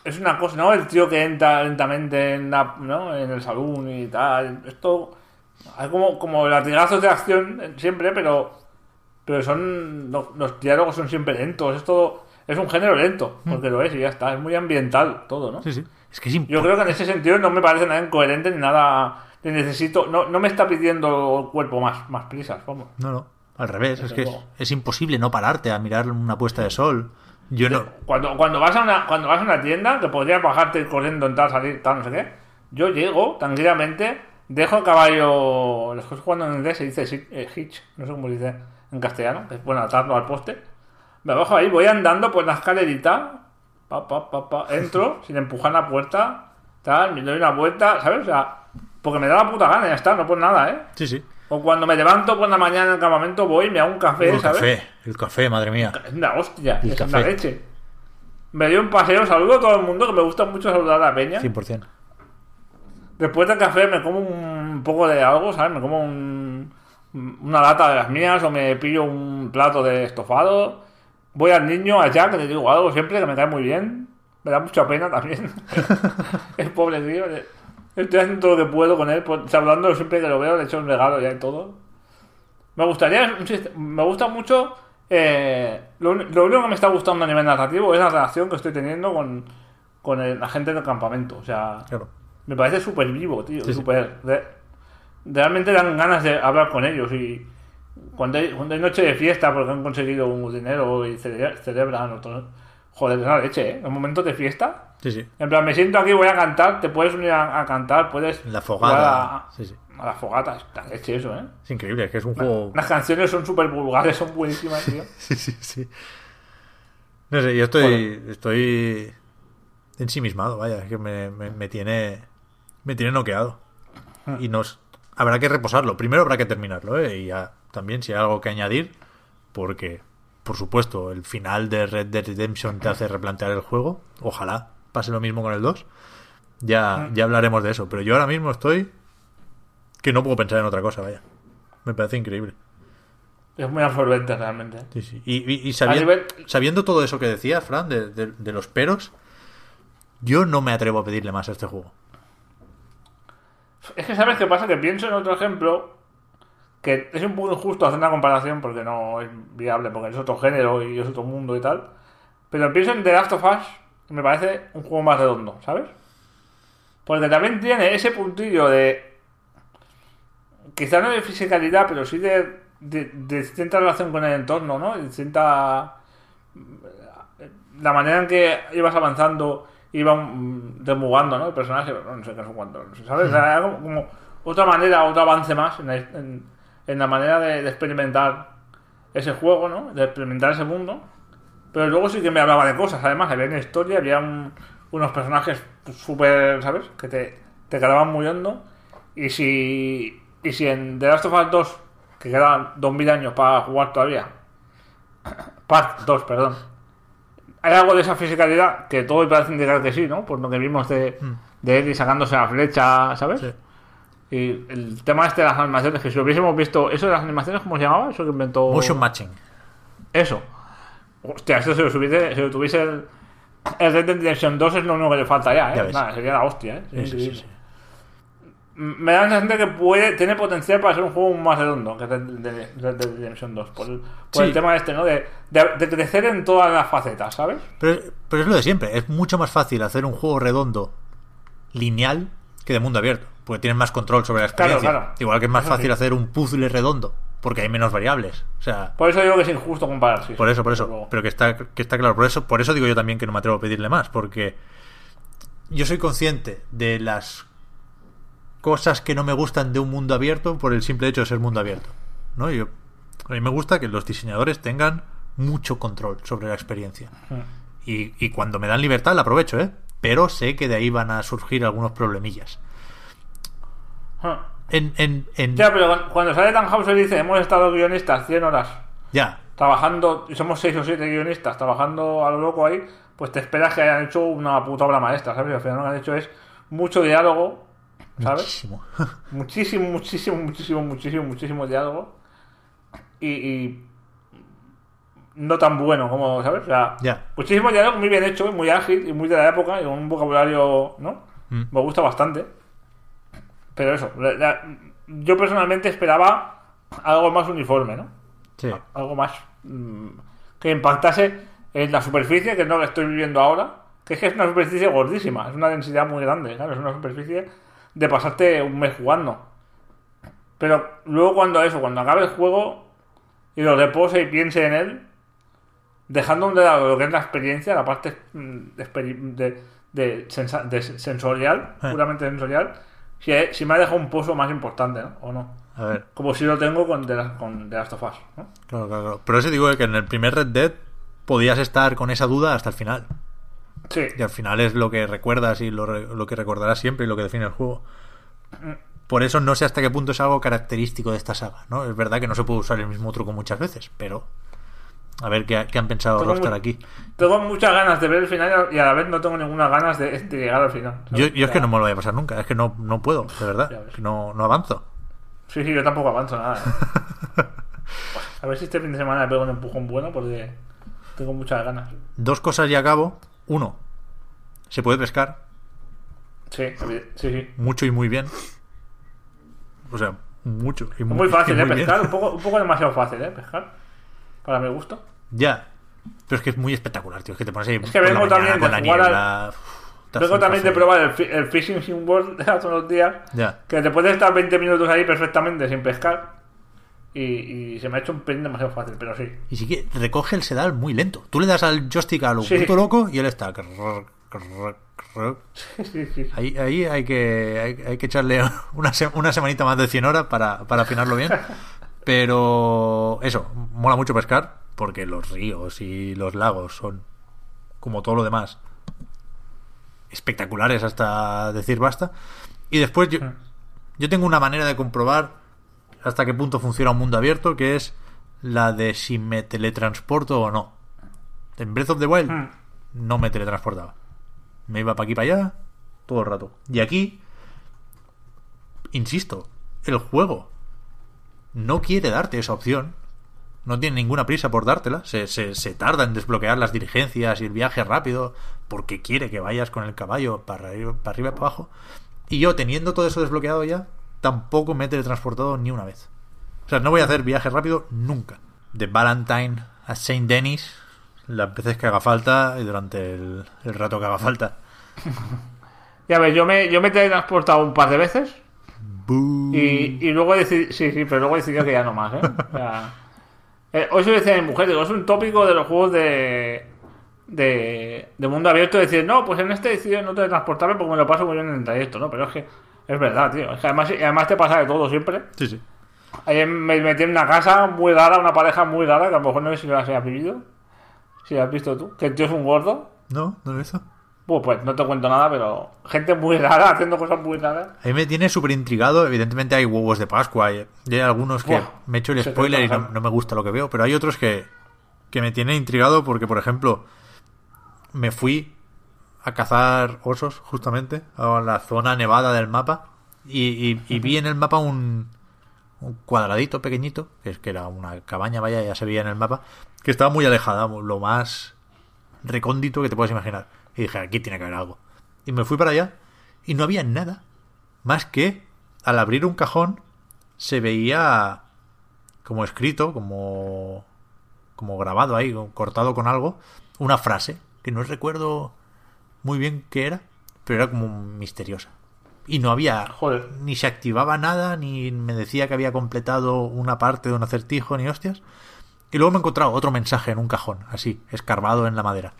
Es una cosa, ¿no? El tío que entra lentamente en, la- ¿no? en el salón y tal. Esto... Hay como, como latigazos de acción siempre, pero... Pero son... Los, los diálogos son siempre lentos. Es todo... Es un género lento, porque lo es y ya está. Es muy ambiental todo, ¿no? Sí, sí. Es que es Yo creo que en ese sentido no me parece nada incoherente ni nada. Ni necesito. No, no me está pidiendo el cuerpo más, más prisas, vamos. No, no. Al revés, es Desde que es, es imposible no pararte a mirar una puesta de sol Yo no. Cuando, cuando, vas a una, cuando vas a una tienda, que podrías bajarte corriendo, entrar, salir, tal, no sé qué, yo llego tranquilamente, dejo el caballo. Los que jugando en inglés se dice eh, hitch, no sé cómo se dice en castellano, que es bueno, atado al poste. Me bajo ahí, voy andando por la escalerita, pa, pa, pa, pa, entro, sin empujar la puerta, tal, me doy una vuelta, ¿sabes? O sea, porque me da la puta gana, ya está, no por nada, ¿eh? Sí, sí. O cuando me levanto por la mañana en el campamento, voy, me hago un café, el ¿sabes? café, el café, madre mía. Es una hostia, El es café. una leche. Me dio un paseo, saludo a todo el mundo, que me gusta mucho saludar a la peña. 100%. Después del café me como un poco de algo, ¿sabes? Me como un- una lata de las mías o me pillo un plato de estofado. Voy al niño, a Jack, que le digo algo siempre, que me cae muy bien. Me da mucha pena también. es pobre tío. Estoy haciendo todo lo que puedo con él, pues, saludando siempre que lo veo, le echo un regalo ya y todo. Me gustaría, me gusta mucho. eh, lo, lo único que me está gustando a nivel narrativo es la relación que estoy teniendo con, con el- la gente del campamento. O sea, Claro. Me parece súper vivo, tío. Sí, sí. súper. de- realmente dan ganas de hablar con ellos. Y cuando hay, cuando hay noche de fiesta porque han conseguido un dinero y cele- celebran otro. Joder, es la leche, ¿eh? En momentos de fiesta. Sí, sí. En plan, me siento aquí, voy a cantar, te puedes unir a, a cantar, puedes. La fogata. A, Sí, sí. a la fogata, es la leche eso, ¿eh? Es increíble, es que es un juego. Las canciones son súper vulgares, son buenísimas, tío. Sí, sí, sí. No sé, yo estoy. Estoy. ensimismado, vaya, es que me, me, me tiene. Me tiene noqueado. Y nos. Habrá que reposarlo. Primero habrá que terminarlo, ¿eh? Y ya también, si hay algo que añadir, porque, por supuesto, el final de Red Dead Redemption te hace replantear el juego. Ojalá pase lo mismo con el 2. Ya, ya hablaremos de eso. Pero yo ahora mismo estoy. que no puedo pensar en otra cosa, vaya. Me parece increíble. Es muy absorbente realmente. Sí, sí. Y, y- y sabiendo, nivel- sabiendo todo eso que decía Fran de, de- de los peros, yo no me atrevo a pedirle más a este juego. Es que sabes qué pasa, que pienso en otro ejemplo que es un poco injusto hacer una comparación porque no es viable, porque es otro género y es otro mundo y tal. Pero pienso en The Last of Us, que me parece un juego más redondo, ¿sabes? Porque también tiene ese puntillo de. Quizá no de fisicalidad, pero sí de, de, de cierta relación con el entorno, ¿no? De cierta. La manera en que ibas avanzando, iban demugando, ¿no? El personaje, no sé qué, no sé cuánto, no sé, ¿sabes? Como, otra manera, otro avance más en en- en la manera de, de experimentar ese juego, ¿no? De experimentar ese mundo. Pero luego sí que me hablaba de cosas, además, había una historia, había un- unos personajes súper, ¿sabes? Que te, te quedaban muy hondo. Y si, y si en The Last of Us 2, que quedan 2000 años para jugar todavía, Part 2, perdón, hay algo de esa fisicalidad que todo parece indicar que sí, ¿no? Por lo que vimos de, de Eddie sacándose la flecha, ¿sabes? Sí. Y el tema este de las animaciones, que si lo hubiésemos visto, ¿eso de las animaciones cómo se llamaba? Eso que inventó. Motion matching. Eso. Hostia, esto si lo, tuviese, si lo tuviese el, el Red Dead Redemption 2 es lo único que le falta ya, ¿eh? Ya. Nada, sería la hostia, ¿eh? Sí, sí, sí, Me da la sensación de que puede, tiene potencial para ser un juego más redondo que Red Dead Red Dead Redemption 2. Por, el, por Sí. el tema este, ¿no? De, de, de crecer en todas las facetas, ¿sabes? Pero, pero es lo de siempre. Es mucho más fácil hacer un juego redondo, lineal, que de mundo abierto. Porque tienes más control sobre la Claro, experiencia. claro. Igual que es más Eso fácil sí. hacer un puzzle redondo, porque hay menos variables. O sea, Por eso digo que es injusto comparar. sí, por eso, por eso. Pero que está, que está claro. Por eso, por eso digo yo también que no me atrevo a pedirle más. Porque yo soy consciente de las cosas que no me gustan de un mundo abierto por el simple hecho de ser mundo abierto. ¿no? Yo, a mí me gusta que los diseñadores tengan mucho control sobre la experiencia. Y, y cuando me dan libertad la aprovecho, ¿eh? Pero sé que de ahí van a surgir algunos problemillas. Ah. En, en, en- Ya, pero cuando- sale Tannhauser dice, hemos estado guionistas 100 horas ya, trabajando, y somos 6 o 7 guionistas trabajando a lo loco ahí, pues te esperas que hayan hecho una puta obra maestra, ¿sabes? Al final lo que han hecho es mucho diálogo, ¿sabes? muchísimo. Muchísimo, muchísimo, muchísimo, muchísimo, muchísimo diálogo. Y, y no tan bueno como, ¿sabes? O sea, Ya. muchísimo diálogo muy bien hecho, muy ágil y muy de la época y con un vocabulario, ¿no? Mm. Me gusta bastante. Pero eso, la- la- yo personalmente esperaba algo más uniforme, ¿no? Sí. Algo más mm, que impactase en la superficie, que es lo que estoy viviendo ahora. Que es que es una superficie gordísima, es una densidad muy grande, ¿sabes? Es una superficie de pasarte un mes jugando. Pero luego cuando eso, cuando acabe el juego y lo repose y piense en él, dejando un lado lo que es la experiencia, la parte mm, de, de- de sensa- de sensorial, Eh. puramente sensorial, si, si me ha dejado un pozo más importante, ¿no? ¿O no? A ver, Como si lo tengo con The, La- con The Last of Us, ¿no? claro, claro, claro. Pero eso digo que en el primer Red Dead podías estar con esa duda hasta el final. Sí. Y al final es lo que recuerdas y lo, lo que recordarás siempre y lo que define el juego. Por eso no sé hasta qué punto es algo característico de esta saga, ¿no? Es verdad que no se puede usar el mismo truco muchas veces, pero a ver qué, qué han pensado Tengo Rockstar aquí. Tengo muchas ganas de ver el final y a la vez no tengo ninguna ganas de, de llegar al final. Yo, es que no me lo voy a pasar nunca, es que no, no puedo, de verdad, no, no avanzo. Sí, sí, yo tampoco avanzo nada. ¿eh? a ver si este fin de semana le pego un empujón bueno porque tengo muchas ganas. Dos cosas y acabo. Uno, se puede pescar Sí, sí, sí. mucho y muy bien. O sea, mucho y muy, Muy fácil, y ¿eh? Pescar, un poco, un poco demasiado fácil, ¿eh? Pescar. Para mi gusto. Ya. Pero es que es muy espectacular, tío. Es que te pones ahí que por la vengo también con de la jugar al- niebla. uf, te haces Vengo un también de probar el, fi- el Fishing Sim World de hace unos días. Ya. Que te puedes estar 20 minutos ahí perfectamente sin pescar. Y, y se me ha hecho un pelín demasiado fácil, pero sí. Y sí que recoge el sedal muy lento. Tú le das al joystick a lo Sí. puto loco y él está. crrr, Ahí, ahí hay que hay, hay que echarle una, se- una semanita más de 100 horas para, para afinarlo bien. Pero eso, mola mucho pescar porque los ríos y los lagos son, como todo lo demás, espectaculares hasta decir basta. Y después yo, yo tengo una manera de comprobar hasta qué punto funciona un mundo abierto, que es la de si me teletransporto o no. En Breath of the Wild Mm. no me teletransportaba. Me iba para aquí para allá todo el rato. Y aquí, insisto, el juego no quiere darte esa opción. No tiene ninguna prisa por dártela. Se, se, tarda en desbloquear las diligencias y el viaje rápido porque quiere que vayas con el caballo para arriba, para arriba y para abajo. Y yo, teniendo todo eso desbloqueado ya, tampoco me he teletransportado ni una vez. O sea, no voy a hacer viaje rápido nunca. De Valentine a Saint Denis, las veces que haga falta y durante el, el rato que haga falta. Ya ves, yo me, yo me he teletransportado un par de veces. Y, y luego decidí, sí, sí, pero luego decidí que ya no más, ¿eh? Sea, eh, hoy se lo decía a mi mujer, digo, es un tópico de los juegos de, de, de mundo abierto, decir, no, pues en este decidí no teletransportarme porque me lo paso muy bien en el trayecto, ¿no? Pero es que es verdad, tío. Es que además, y además te pasa de todo siempre. Sí, sí. Ayer me metí en una casa muy rara, una pareja muy rara, que a lo mejor no sé si la has vivido. Si has visto tú. Que el tío es un gordo. No, no he visto. Pues, pues no te cuento nada, pero gente muy rara haciendo cosas muy raras. A mí me tiene súper intrigado. Evidentemente hay huevos de Pascua. Y hay algunos que Buah, me he hecho el spoiler y no, no me gusta lo que veo. Pero hay otros que, que me tienen intrigado porque, por ejemplo, me fui a cazar osos justamente a la zona nevada del mapa y, y- y vi en el mapa un, un cuadradito pequeñito, que es que era una cabaña, vaya, ya se veía en el mapa, que estaba muy alejada, lo más recóndito que te puedes imaginar. Y dije, aquí tiene que haber algo. Y me fui para allá y no había nada. Más que al abrir un cajón se veía como escrito, como, como grabado ahí, cortado con algo, una frase que no recuerdo muy bien qué era, pero era como misteriosa. Y no había, Joder. ni se activaba nada, ni me decía que había completado una parte de un acertijo, ni hostias. Y luego me he encontrado otro mensaje en un cajón, así, escarbado en la madera.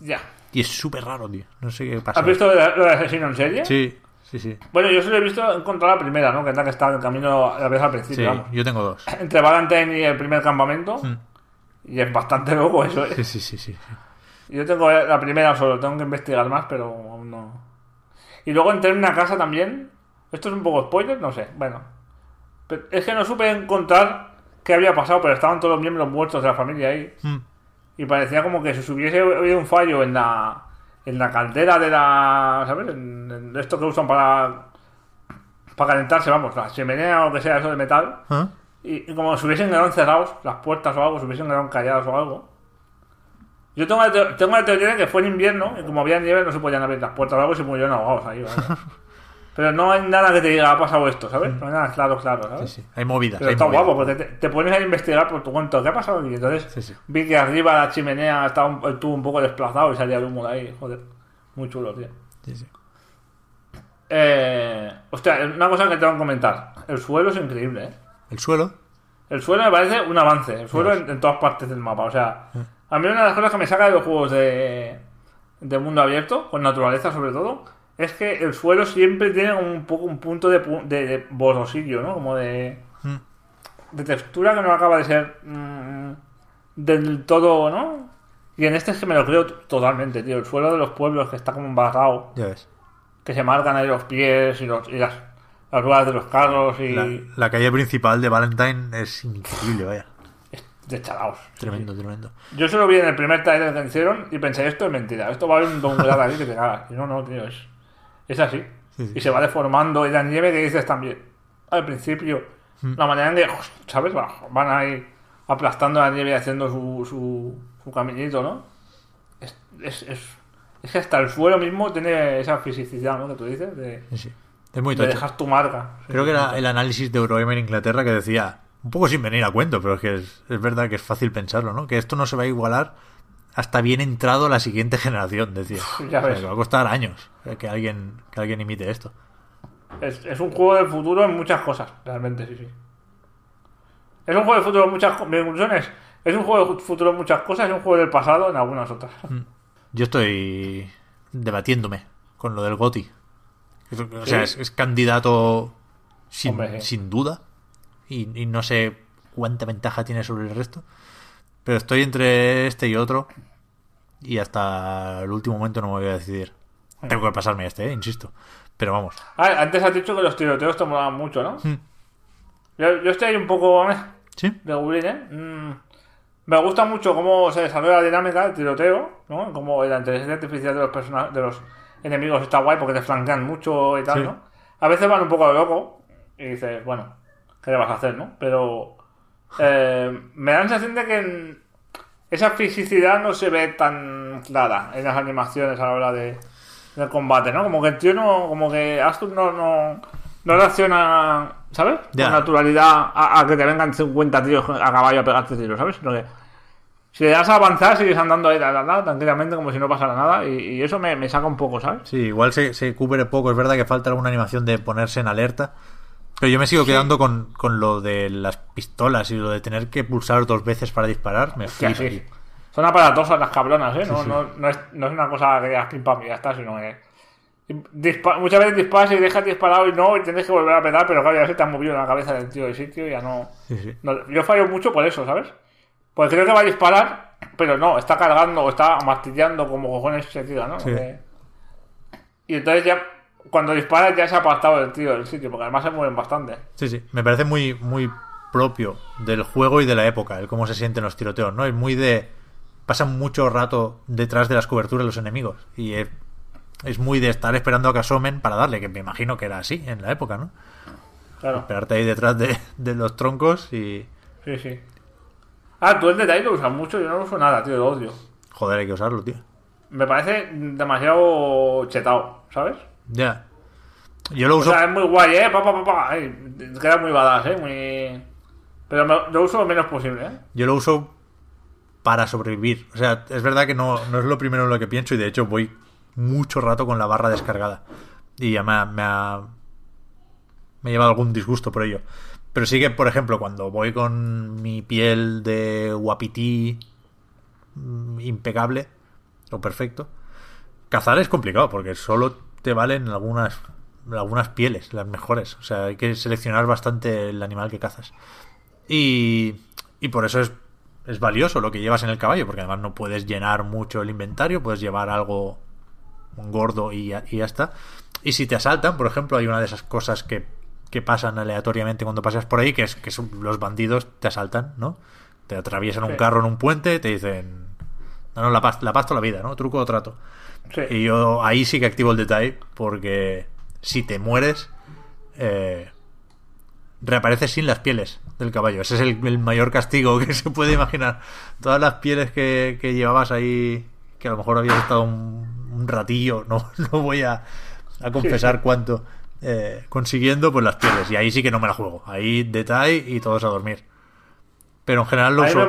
Ya. Y es súper raro, tío. No sé qué pasa. ¿Has visto lo de, asesino en serie? Sí, sí, sí. Bueno, yo solo he visto encontrar la primera, ¿no? Que la que está en el camino la vez al principio, Sí, vamos. yo tengo dos. Entre Valentine y el primer campamento. Mm. Y es bastante loco eso, ¿eh? Sí, sí, sí, sí. Yo tengo la primera solo, tengo que investigar más, pero aún no. Y luego entré en una casa también. Esto es un poco spoiler, no sé. Bueno. Pero es que no supe encontrar qué había pasado, pero estaban todos los miembros muertos de la familia ahí. Mm. Y parecía como que si se hubiese habido un fallo en la, en la caldera de la. ¿Sabes? En, en esto que usan para. Para calentarse, vamos, la chimenea o lo que sea, eso de metal. ¿Ah? Y, y como si hubiesen quedado encerrados las puertas o algo, si hubiesen quedado callados o algo. Yo tengo la, tengo la teoría de que fue en invierno y como había nieve no se podían abrir las puertas o algo y se murieron ahogados ahí, ¿vale? Pero no hay nada que te diga, ha pasado esto, ¿sabes? No hay nada claro, claro, Sí, ¿sabes? sí. Hay movidas. Pero hay está movidas. guapo porque te, te pones a investigar por tu cuenta qué ha pasado aquí. Entonces Sí, sí. vi que arriba la chimenea estaba un, el tubo un poco desplazado y salía el humo de ahí. Joder, muy chulo, tío. Sí, sí. Eh, hostia, una cosa que tengo que comentar. El suelo es increíble, ¿eh? El suelo. El suelo me parece un avance. El suelo en, en todas partes del mapa. O sea, A mí una de las cosas que me saca de los juegos de, de mundo abierto, con naturaleza sobre todo, es que el suelo siempre tiene un poco un punto de, de, de borrosillo, ¿no? Como de, Mm. de textura que no acaba de ser mm, del todo, ¿no? Y en este es que me lo creo totalmente, tío. El suelo de los pueblos que está como embarrado, Ya ves. que se marcan ahí los pies y, los, y las, las ruedas de los carros y La, la calle principal de Valentine es increíble, vaya. De chalaos. Tremendo, tremendo. Yo solo vi en el primer trailer que hicieron y pensé, esto es mentira, esto va a haber un downgrade aquí que te cagas. Y no, no, tío, es, es así. Sí, sí. Y se va deformando y la nieve que dices también. Al principio, Mm. la manera en que, ¿sabes? Va- Van ahí aplastando la nieve y haciendo su, su, su caminito, ¿no? Es, es, es, es que hasta el suelo mismo tiene esa fisicidad, ¿no? Que tú dices, de. Es muy de dejar tu marca. Creo que era el análisis de Eurogamer Inglaterra que decía, un poco sin venir a cuento, pero es que es, es verdad que es fácil pensarlo, ¿no? Que esto no se va a igualar hasta bien entrado la siguiente generación, decía. Ya O sea, ves. que va a costar años eh, que alguien, que alguien imite esto. Es, es un juego del futuro en muchas cosas, realmente, sí, sí. Es un juego del futuro en muchas cosas. Es, es un juego del futuro en muchas cosas y un juego del pasado en algunas otras. Yo estoy debatiéndome con lo del GOTI. Es- O sea, es, es candidato sin, Hombre, sí. sin duda. Y, y no sé cuánta ventaja tiene sobre el resto. Pero estoy entre este y otro. Y hasta el último momento no me voy a decidir. Tengo que pasarme a este, eh, insisto. Pero vamos. Ah, antes has dicho que los tiroteos te molaban mucho, ¿no? Hmm. Yo, yo estoy ahí un poco eh, ¿Sí? de Gulín, ¿eh? Mm, me gusta mucho cómo se desarrolla la dinámica del tiroteo, ¿no? Como la inteligencia artificial de los personajes, de los enemigos está guay porque te flanquean mucho y tal, Sí. ¿no? A veces van un poco a lo loco y dices, bueno, ¿qué le vas a hacer, no? Pero eh, me da la sensación de que esa fisicidad no se ve tan clara en las animaciones a la hora de, del combate, ¿no? Como que el tío no, como que Astur no, no, no reacciona, ¿sabes? Ya. Con naturalidad a, a que te vengan 50 tíos a caballo a pegarte tiros, ¿sabes? Sino que si le das a avanzar, sigues andando ahí la, la, la, tranquilamente como si no pasara nada y, y eso me, me saca un poco, ¿sabes? Sí, igual se, se cubre poco. Es verdad que falta alguna animación de ponerse en alerta. Pero yo me sigo quedando con, con lo de las pistolas y lo de tener que pulsar dos veces para disparar. Me flipa, sí. tío. Son aparatosas las cabronas, ¿eh? No, sí. no, no, es, no es una cosa que digas pim pam y ya está, sino que. dispa- muchas veces disparas y dejas disparado y no, y tienes que volver a petar, pero claro, ya se te ha movido la cabeza del tío de sitio y ya no. Sí, sí. no- Yo fallo mucho por eso, ¿sabes? Porque creo que va a disparar, pero no, está cargando o está martillando como cojones se tira, ¿no? Sí. Que- Y entonces ya, cuando disparas ya se ha apartado del tío del sitio, porque además se mueven bastante. Sí, sí. Me parece muy, muy propio del juego y de la época, el cómo se sienten los tiroteos, ¿no? Es muy de. Pasan mucho rato detrás de las coberturas los enemigos. Y es, es muy de estar esperando a que asomen para darle, que me imagino que era así en la época, ¿no? Claro. Esperarte ahí detrás de, de los troncos y. Sí, sí. Ah, tú el detalle lo usas mucho, yo no lo uso nada, tío, lo odio. Joder, hay que usarlo, tío. Me parece demasiado chetado, ¿sabes? Ya. Yo lo O uso. sea, es muy guay, ¿eh? Pa, pa, pa, pa. Ay, queda muy badass, ¿eh? Muy... Pero me- lo uso lo menos posible, ¿eh? Yo lo uso para sobrevivir. O sea, es verdad que no, no es lo primero en lo que pienso y de hecho voy mucho rato con la barra descargada. Y ya me ha, me ha, me ha llevado algún disgusto por ello. Pero sí que, por ejemplo, cuando voy con mi piel de guapití mm, impecable o perfecto, cazar es complicado porque solo te valen algunas algunas pieles, las mejores. O sea, hay que seleccionar bastante el animal que cazas. Y, y por eso es, es valioso lo que llevas en el caballo, porque además no puedes llenar mucho el inventario, puedes llevar algo gordo y ya, y ya está. Y si te asaltan, por ejemplo, hay una de esas cosas que, que pasan aleatoriamente cuando pasas por ahí, que es que son- los bandidos te asaltan, ¿no? Te atraviesan un carro en un puente, te dicen, no, no, la paz, la la vida, ¿no? Truco o trato. Sí. Y yo ahí sí que activo el detalle porque si te mueres, eh, reapareces sin las pieles del caballo. Ese es el, el mayor castigo que se puede imaginar. Todas las pieles que, que llevabas ahí, que a lo mejor habías estado un, un ratillo, no, no voy a, a confesar cuánto, eh, consiguiendo pues las pieles. Y ahí sí que no me la juego. Ahí detalle y todos a dormir. Pero en general lo uso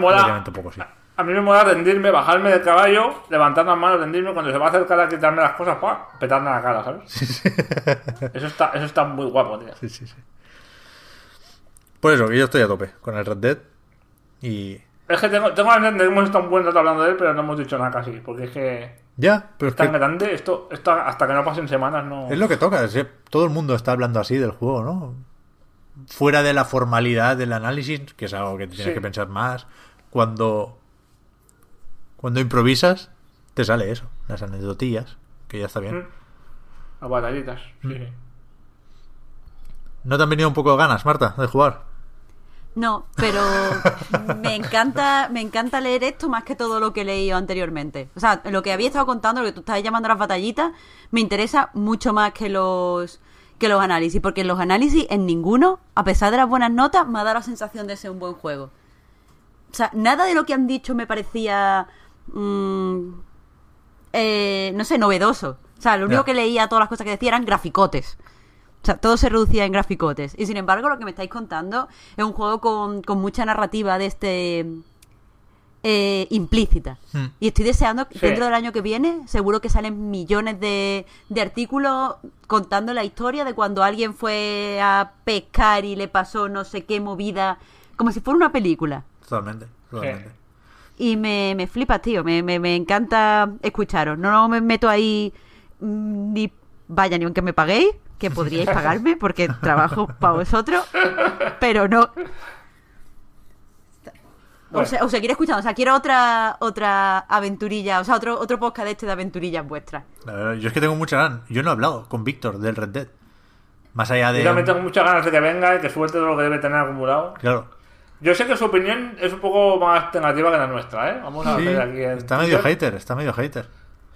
poco, sí. A mí me mola rendirme, bajarme del caballo, levantar las manos, rendirme, cuando se va a acercar a quitarme las cosas, pa, petarme la cara, ¿sabes? Eso está, eso está muy guapo, tío. Sí, sí, sí. Por eso, que yo estoy a tope con el Red Dead. Y, Es que tengo, tengo la sensación de que hemos estado un buen rato hablando de él, pero no hemos dicho nada casi. Porque es que Ya, pero es es tan que grande, esto, esto hasta que no pasen semanas no. es lo que toca. es que todo el mundo está hablando así del juego, ¿no? Fuera de la formalidad del análisis, que es algo que tienes Sí. que pensar más. Cuando, cuando improvisas, te sale eso, las anecdotillas, que ya está bien. Mm. Las batallitas. Sí, Mm. sí. ¿No te han venido un poco de ganas, Marta, de jugar? No, pero me encanta, me encanta leer esto más que todo lo que he leído anteriormente. O sea, lo que había estado contando, lo que tú estabas llamando las batallitas, me interesa mucho más que los que los análisis, porque en los análisis en ninguno, a pesar de las buenas notas, me ha dado la sensación de ser un buen juego. O sea, nada de lo que han dicho me parecía, mm, eh, no sé, novedoso. O sea, lo único que leía, todas las cosas que decía eran graficotes. O sea, todo se reducía en graficotes. Y sin embargo, lo que me estáis contando es un juego con, con mucha narrativa de este eh, implícita. Hmm. Y estoy deseando que Sí. dentro del año que viene, seguro que salen millones de, de artículos contando la historia de cuando alguien fue a pescar y le pasó no sé qué movida, como si fuera una película. Totalmente, totalmente. Y me, me flipa, tío. Me, me, me encanta escucharos. No me meto ahí mm, ni vaya ni aunque me paguéis, que podríais pagarme porque trabajo para vosotros, pero no. O sea, os seguiré escuchando. O sea, quiero otra otra aventurilla, o sea, otro, otro podcast de este de aventurillas vuestras. Yo es que tengo mucha ganas. Yo no he hablado con Víctor del Red Dead. Más allá de... Yo también tengo muchas ganas de que venga y que suelte todo lo que debe tener acumulado. Claro. Yo sé que su opinión es un poco más negativa que la nuestra, ¿eh? Vamos a Sí, ver aquí. en está medio hater, está medio hater.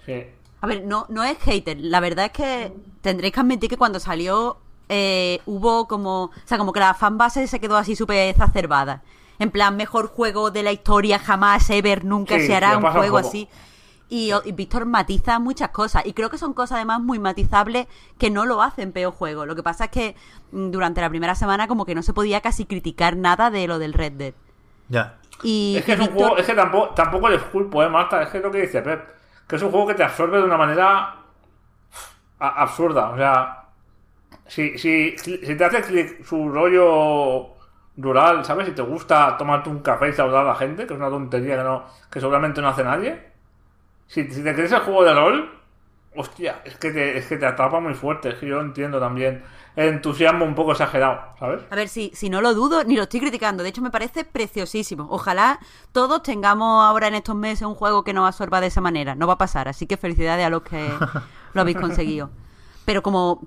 Sí. A ver, no, no es hater. La verdad es que tendréis que admitir que cuando salió eh, hubo como... O sea, como que la fanbase se quedó así súper exacerbada. En plan, mejor juego de la historia jamás, ever, nunca Sí, se hará un juego así. Y, y Víctor matiza muchas cosas. Y creo que son cosas además muy matizables que no lo hacen peor juego. Lo que pasa es que mm, durante la primera semana como que no se podía casi criticar nada de lo del Red Dead. Ya. Y, Es que es un Víctor- juego, es que tampoco, tampoco les culpo, ¿eh, Marta? Es que es lo que dice Pep. Que es un juego que te absorbe de una manera a- absurda. O sea, si, si, si te hace clic su rollo rural, ¿sabes? Si te gusta tomarte un café y saludar a la gente, que es una tontería que, no, que seguramente no hace nadie. Si, si te crees el juego de LOL, hostia, es que, te, es que te atrapa muy fuerte. Es que yo entiendo también el entusiasmo un poco exagerado, ¿sabes? A ver, si, si no lo dudo, ni lo estoy criticando. De hecho, me parece preciosísimo. Ojalá todos tengamos ahora en estos meses un juego que nos absorba de esa manera. No va a pasar, así que felicidades a los que lo habéis conseguido. Pero como,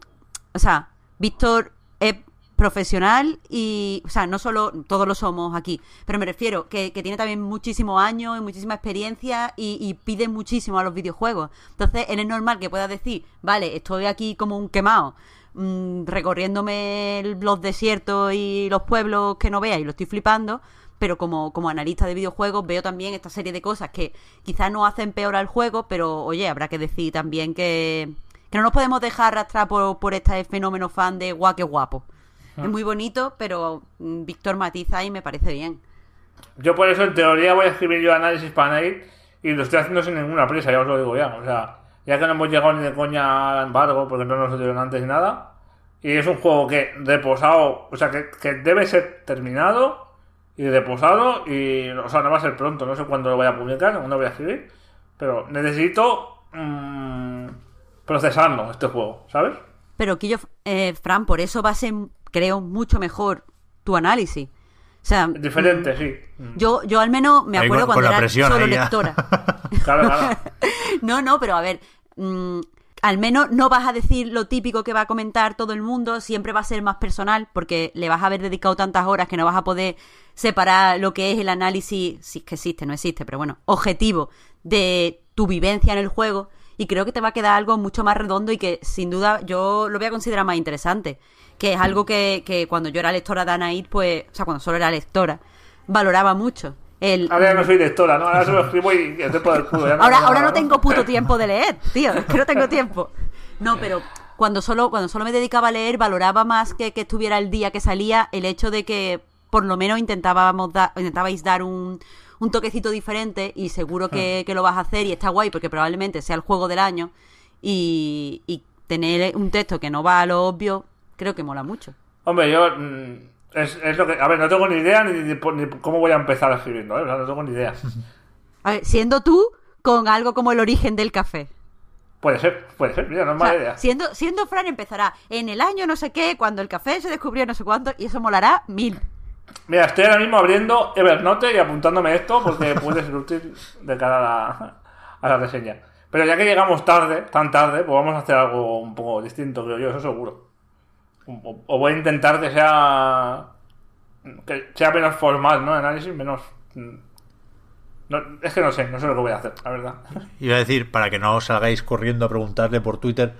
o sea, Víctor es profesional y, o sea, no solo todos lo somos aquí, pero me refiero que, que tiene también muchísimos años y muchísima experiencia y, pide muchísimo a los videojuegos. Entonces, él es normal que pueda decir, vale, estoy aquí como un quemado, mm, recorriéndome los desiertos y los pueblos que no vea y lo estoy flipando, pero como, como analista de videojuegos veo también esta serie de cosas que quizás no hacen peor al juego, pero oye, habrá que decir también que, que no nos podemos dejar arrastrar por, por este fenómeno fan de guau, qué guapo. Es muy bonito, pero mm, Víctor matiza y me parece bien. Yo por eso en teoría voy a escribir yo análisis para Night y lo estoy haciendo sin ninguna prisa, ya os lo digo ya. O sea, ya que no hemos llegado ni de coña al embargo porque no nos dieron antes ni nada. Y es un juego que reposado, o sea, que, que debe ser terminado y reposado y, o sea, no va a ser pronto, no sé cuándo lo voy a publicar, cuándo lo voy a escribir. Pero necesito mm, procesarlo, este juego, ¿sabes? Pero Quillo, eh, Fran, por eso va a ser, creo, mucho mejor tu análisis. O sea, Diferente, sí. Mm. yo, yo al menos me acuerdo con- cuando con era presión solo lectora. Claro, claro. No, no, pero a ver, mm, al menos no vas a decir lo típico que va a comentar todo el mundo, siempre va a ser más personal, porque le vas a haber dedicado tantas horas que no vas a poder separar lo que es el análisis, si es que existe, no existe, pero bueno, objetivo de tu vivencia en el juego, y creo que te va a quedar algo mucho más redondo y que sin duda yo lo voy a considerar más interesante, que es algo que, que cuando yo era lectora de Anaid, pues, o sea, cuando solo era lectora, valoraba mucho. El, Ahora ya no soy lectora, ¿no? Ahora solo escribo y estoy por el culo. ya Ahora, no tengo puto tiempo de leer, tío. Es que no tengo tiempo. No, pero cuando solo, cuando solo me dedicaba a leer, valoraba más que, que estuviera el día que salía el hecho de que por lo menos intentábamos dar, intentabais dar un, un toquecito diferente y seguro que, que lo vas a hacer y está guay porque probablemente sea el juego del año y, y tener un texto que no va a lo obvio, creo que mola mucho. Hombre, yo. mm, Es, es lo que. A ver, no tengo ni idea ni, ni ni cómo voy a empezar escribiendo, ¿eh? O sea, no tengo ni idea. A ver, siendo tú con algo como el origen del café. Puede ser, puede ser, mira, no es O sea, mala idea. siendo, siendo Fran empezará en el año no sé qué, cuando el café se descubrió no sé cuánto, y eso molará mil. Mira, estoy ahora mismo abriendo Evernote y apuntándome esto porque puede ser útil de cara a la, a la reseña. Pero ya que llegamos tarde, tan tarde, pues vamos a hacer algo un poco distinto, creo yo, eso seguro. O, voy a intentar que sea que sea menos formal, ¿no? Análisis menos... mm, es que no sé, no sé lo que voy a hacer, la verdad. Iba a decir, para que no os salgáis corriendo a preguntarle por Twitter,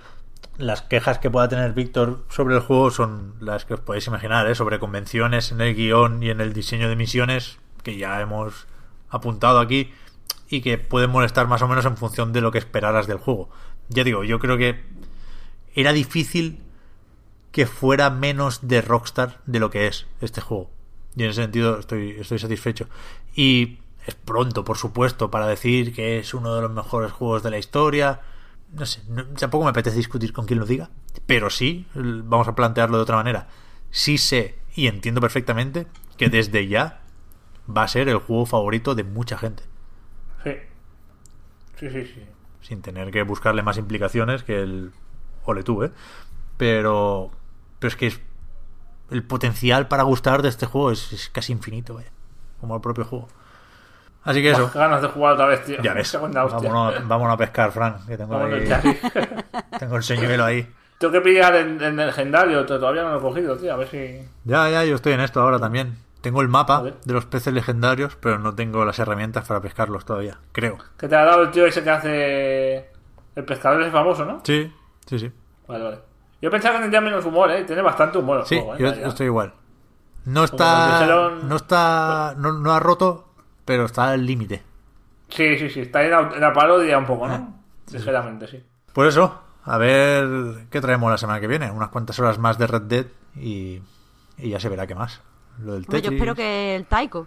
las quejas que pueda tener Víctor sobre el juego son las que os podéis imaginar, ¿eh? sobre convenciones en el guion y en el diseño de misiones, que ya hemos apuntado aquí, y que pueden molestar más o menos en función de lo que esperaras del juego. Ya digo, yo creo que era difícil que fuera menos de Rockstar de lo que es este juego. Y en ese sentido estoy, estoy satisfecho. Y es pronto, por supuesto, para decir que es uno de los mejores juegos de la historia. No sé, no- tampoco me apetece discutir con quien lo diga. Pero sí, vamos a plantearlo de otra manera. Sí sé y entiendo perfectamente que desde ya va a ser el juego favorito de mucha gente. Sí. Sí, sí, sí. sin tener que buscarle más implicaciones que el ole tú, ¿eh? Pero, pero es que es, el potencial para gustar de este juego es, es casi infinito, vaya, como el propio juego. Así que eso, ganas de jugar otra vez, tío. ya ves, vámonos, vámonos a pescar, Fran, que tengo, ahí- el señuelo ahí. Tengo que pillar en, en el legendario, to- todavía no lo he cogido, tío, a ver si... Ya, ya, yo estoy en esto ahora también. Tengo el mapa de los peces legendarios, pero no tengo las herramientas para pescarlos todavía, creo. Que te ha dado el tío ese que hace... El pescador ese famoso, ¿no? Sí, sí, sí. Vale, vale. Yo pensaba que tendría menos humor, ¿eh? Tiene bastante humor el Sí, juego, ¿eh? yo estoy igual. No está. dijeron- No está. No, no ha roto, pero está al límite. Sí, sí, sí. Está en la, en la parodia un poco, ¿no? Ah, Ligeramente, sí. Por eso, a ver qué traemos la semana que viene. Unas cuantas horas más de Red Dead y, y ya se verá qué más. Lo del Hombre, yo Tetris. espero que el Taiko.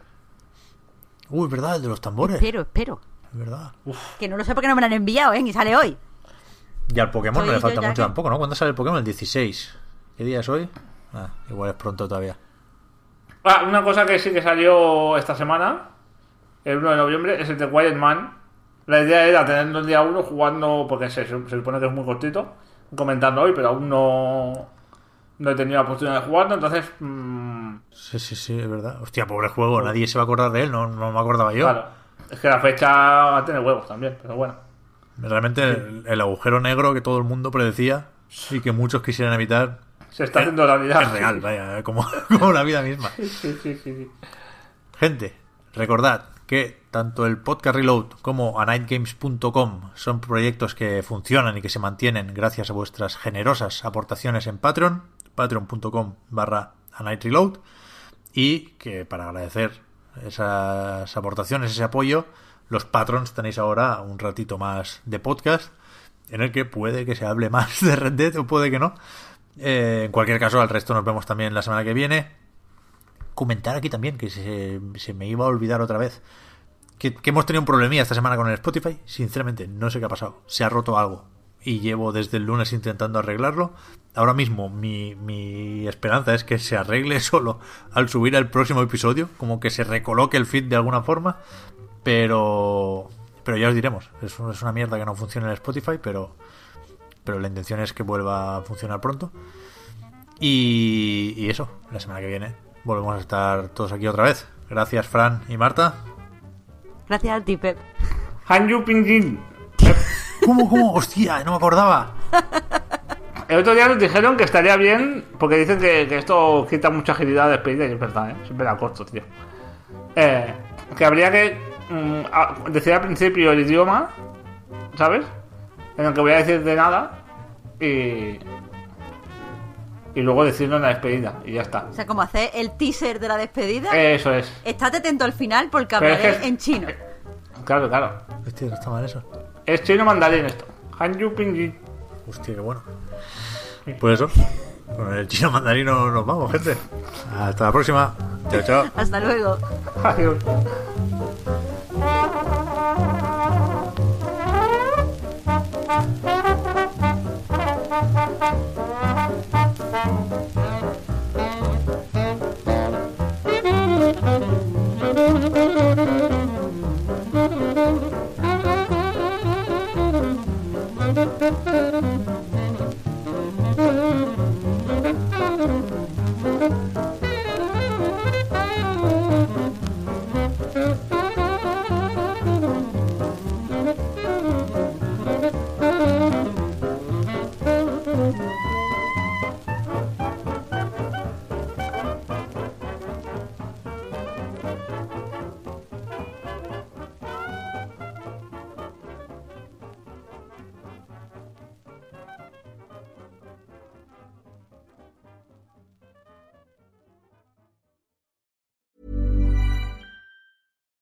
Uy, verdad, el de los tambores. Espero, espero. Es verdad. Que no lo sé porque no me lo han enviado, ¿eh? Y sale hoy. Y al Pokémon no le falta mucho que- tampoco, ¿no? ¿Cuándo sale el Pokémon? El 16. ¿Qué día es hoy? Ah, igual es pronto todavía. Ah, una cosa que sí que salió esta semana, el 1 de noviembre, es el de Quiet Man. La idea era tenerlo el día 1 jugando, porque se, se supone que es muy cortito, comentando hoy, pero aún no, no he tenido la oportunidad de jugarlo, entonces... mm, Sí, sí, sí, es verdad. Hostia, pobre juego. Nadie se va a acordar de él. No, no me acordaba yo. claro, es que la fecha va a tener huevos también, pero bueno. Realmente el, el agujero negro que todo el mundo predecía y que muchos quisieran evitar Se está haciendo realidad. es real, vaya, como, como la vida misma. Sí, sí, sí, sí. Gente, recordad que tanto el podcast Reload como anightgames.com son proyectos que funcionan y que se mantienen gracias a vuestras generosas aportaciones en Patreon, patreon.com barra anightreload y que para agradecer esas aportaciones, ese apoyo, los patrons tenéis ahora un ratito más de podcast en el que puede que se hable más de Red Dead o puede que no. Eh, en cualquier caso, al resto nos vemos también la semana que viene comentar aquí también, que se, me iba a olvidar otra vez, que, hemos tenido un problemilla esta semana con el Spotify. Sinceramente, no sé qué ha pasado. Se ha roto algo. Y llevo desde el lunes intentando arreglarlo. Ahora mismo mi, mi esperanza es que se arregle solo al subir el próximo episodio, como que se recoloque el feed de alguna forma. Pero, pero ya os diremos. Es, es una mierda que no funcione el Spotify, pero, pero la intención es que vuelva a funcionar pronto. Y, y eso, la semana que viene volvemos a estar todos aquí otra vez. Gracias, Fran y Marta. Gracias a ti, Pep. Hanyu Pinjin. ¿Cómo, cómo? Hostia, no me acordaba. El otro día nos dijeron que estaría bien, porque dicen que, que esto quita mucha agilidad de despedida, y es verdad, ¿eh? siempre da corto, tío. Eh, que habría que mm, a- decir al principio el idioma, ¿sabes? En el que voy a decir de nada, y. Y luego decirlo en la despedida, y ya está. O sea, como hacer el teaser de la despedida. Eso es. Estate atento al final porque Pero es hablaré que- en chino. Claro, claro. Hostia, no está mal eso. Es chino mandarín esto. Hanyu Pinjin. Hostia, qué bueno. Pues eso. Con el chino mandarino nos vamos, gente. Hasta la próxima. Chao, chao. Hasta luego. Adiós.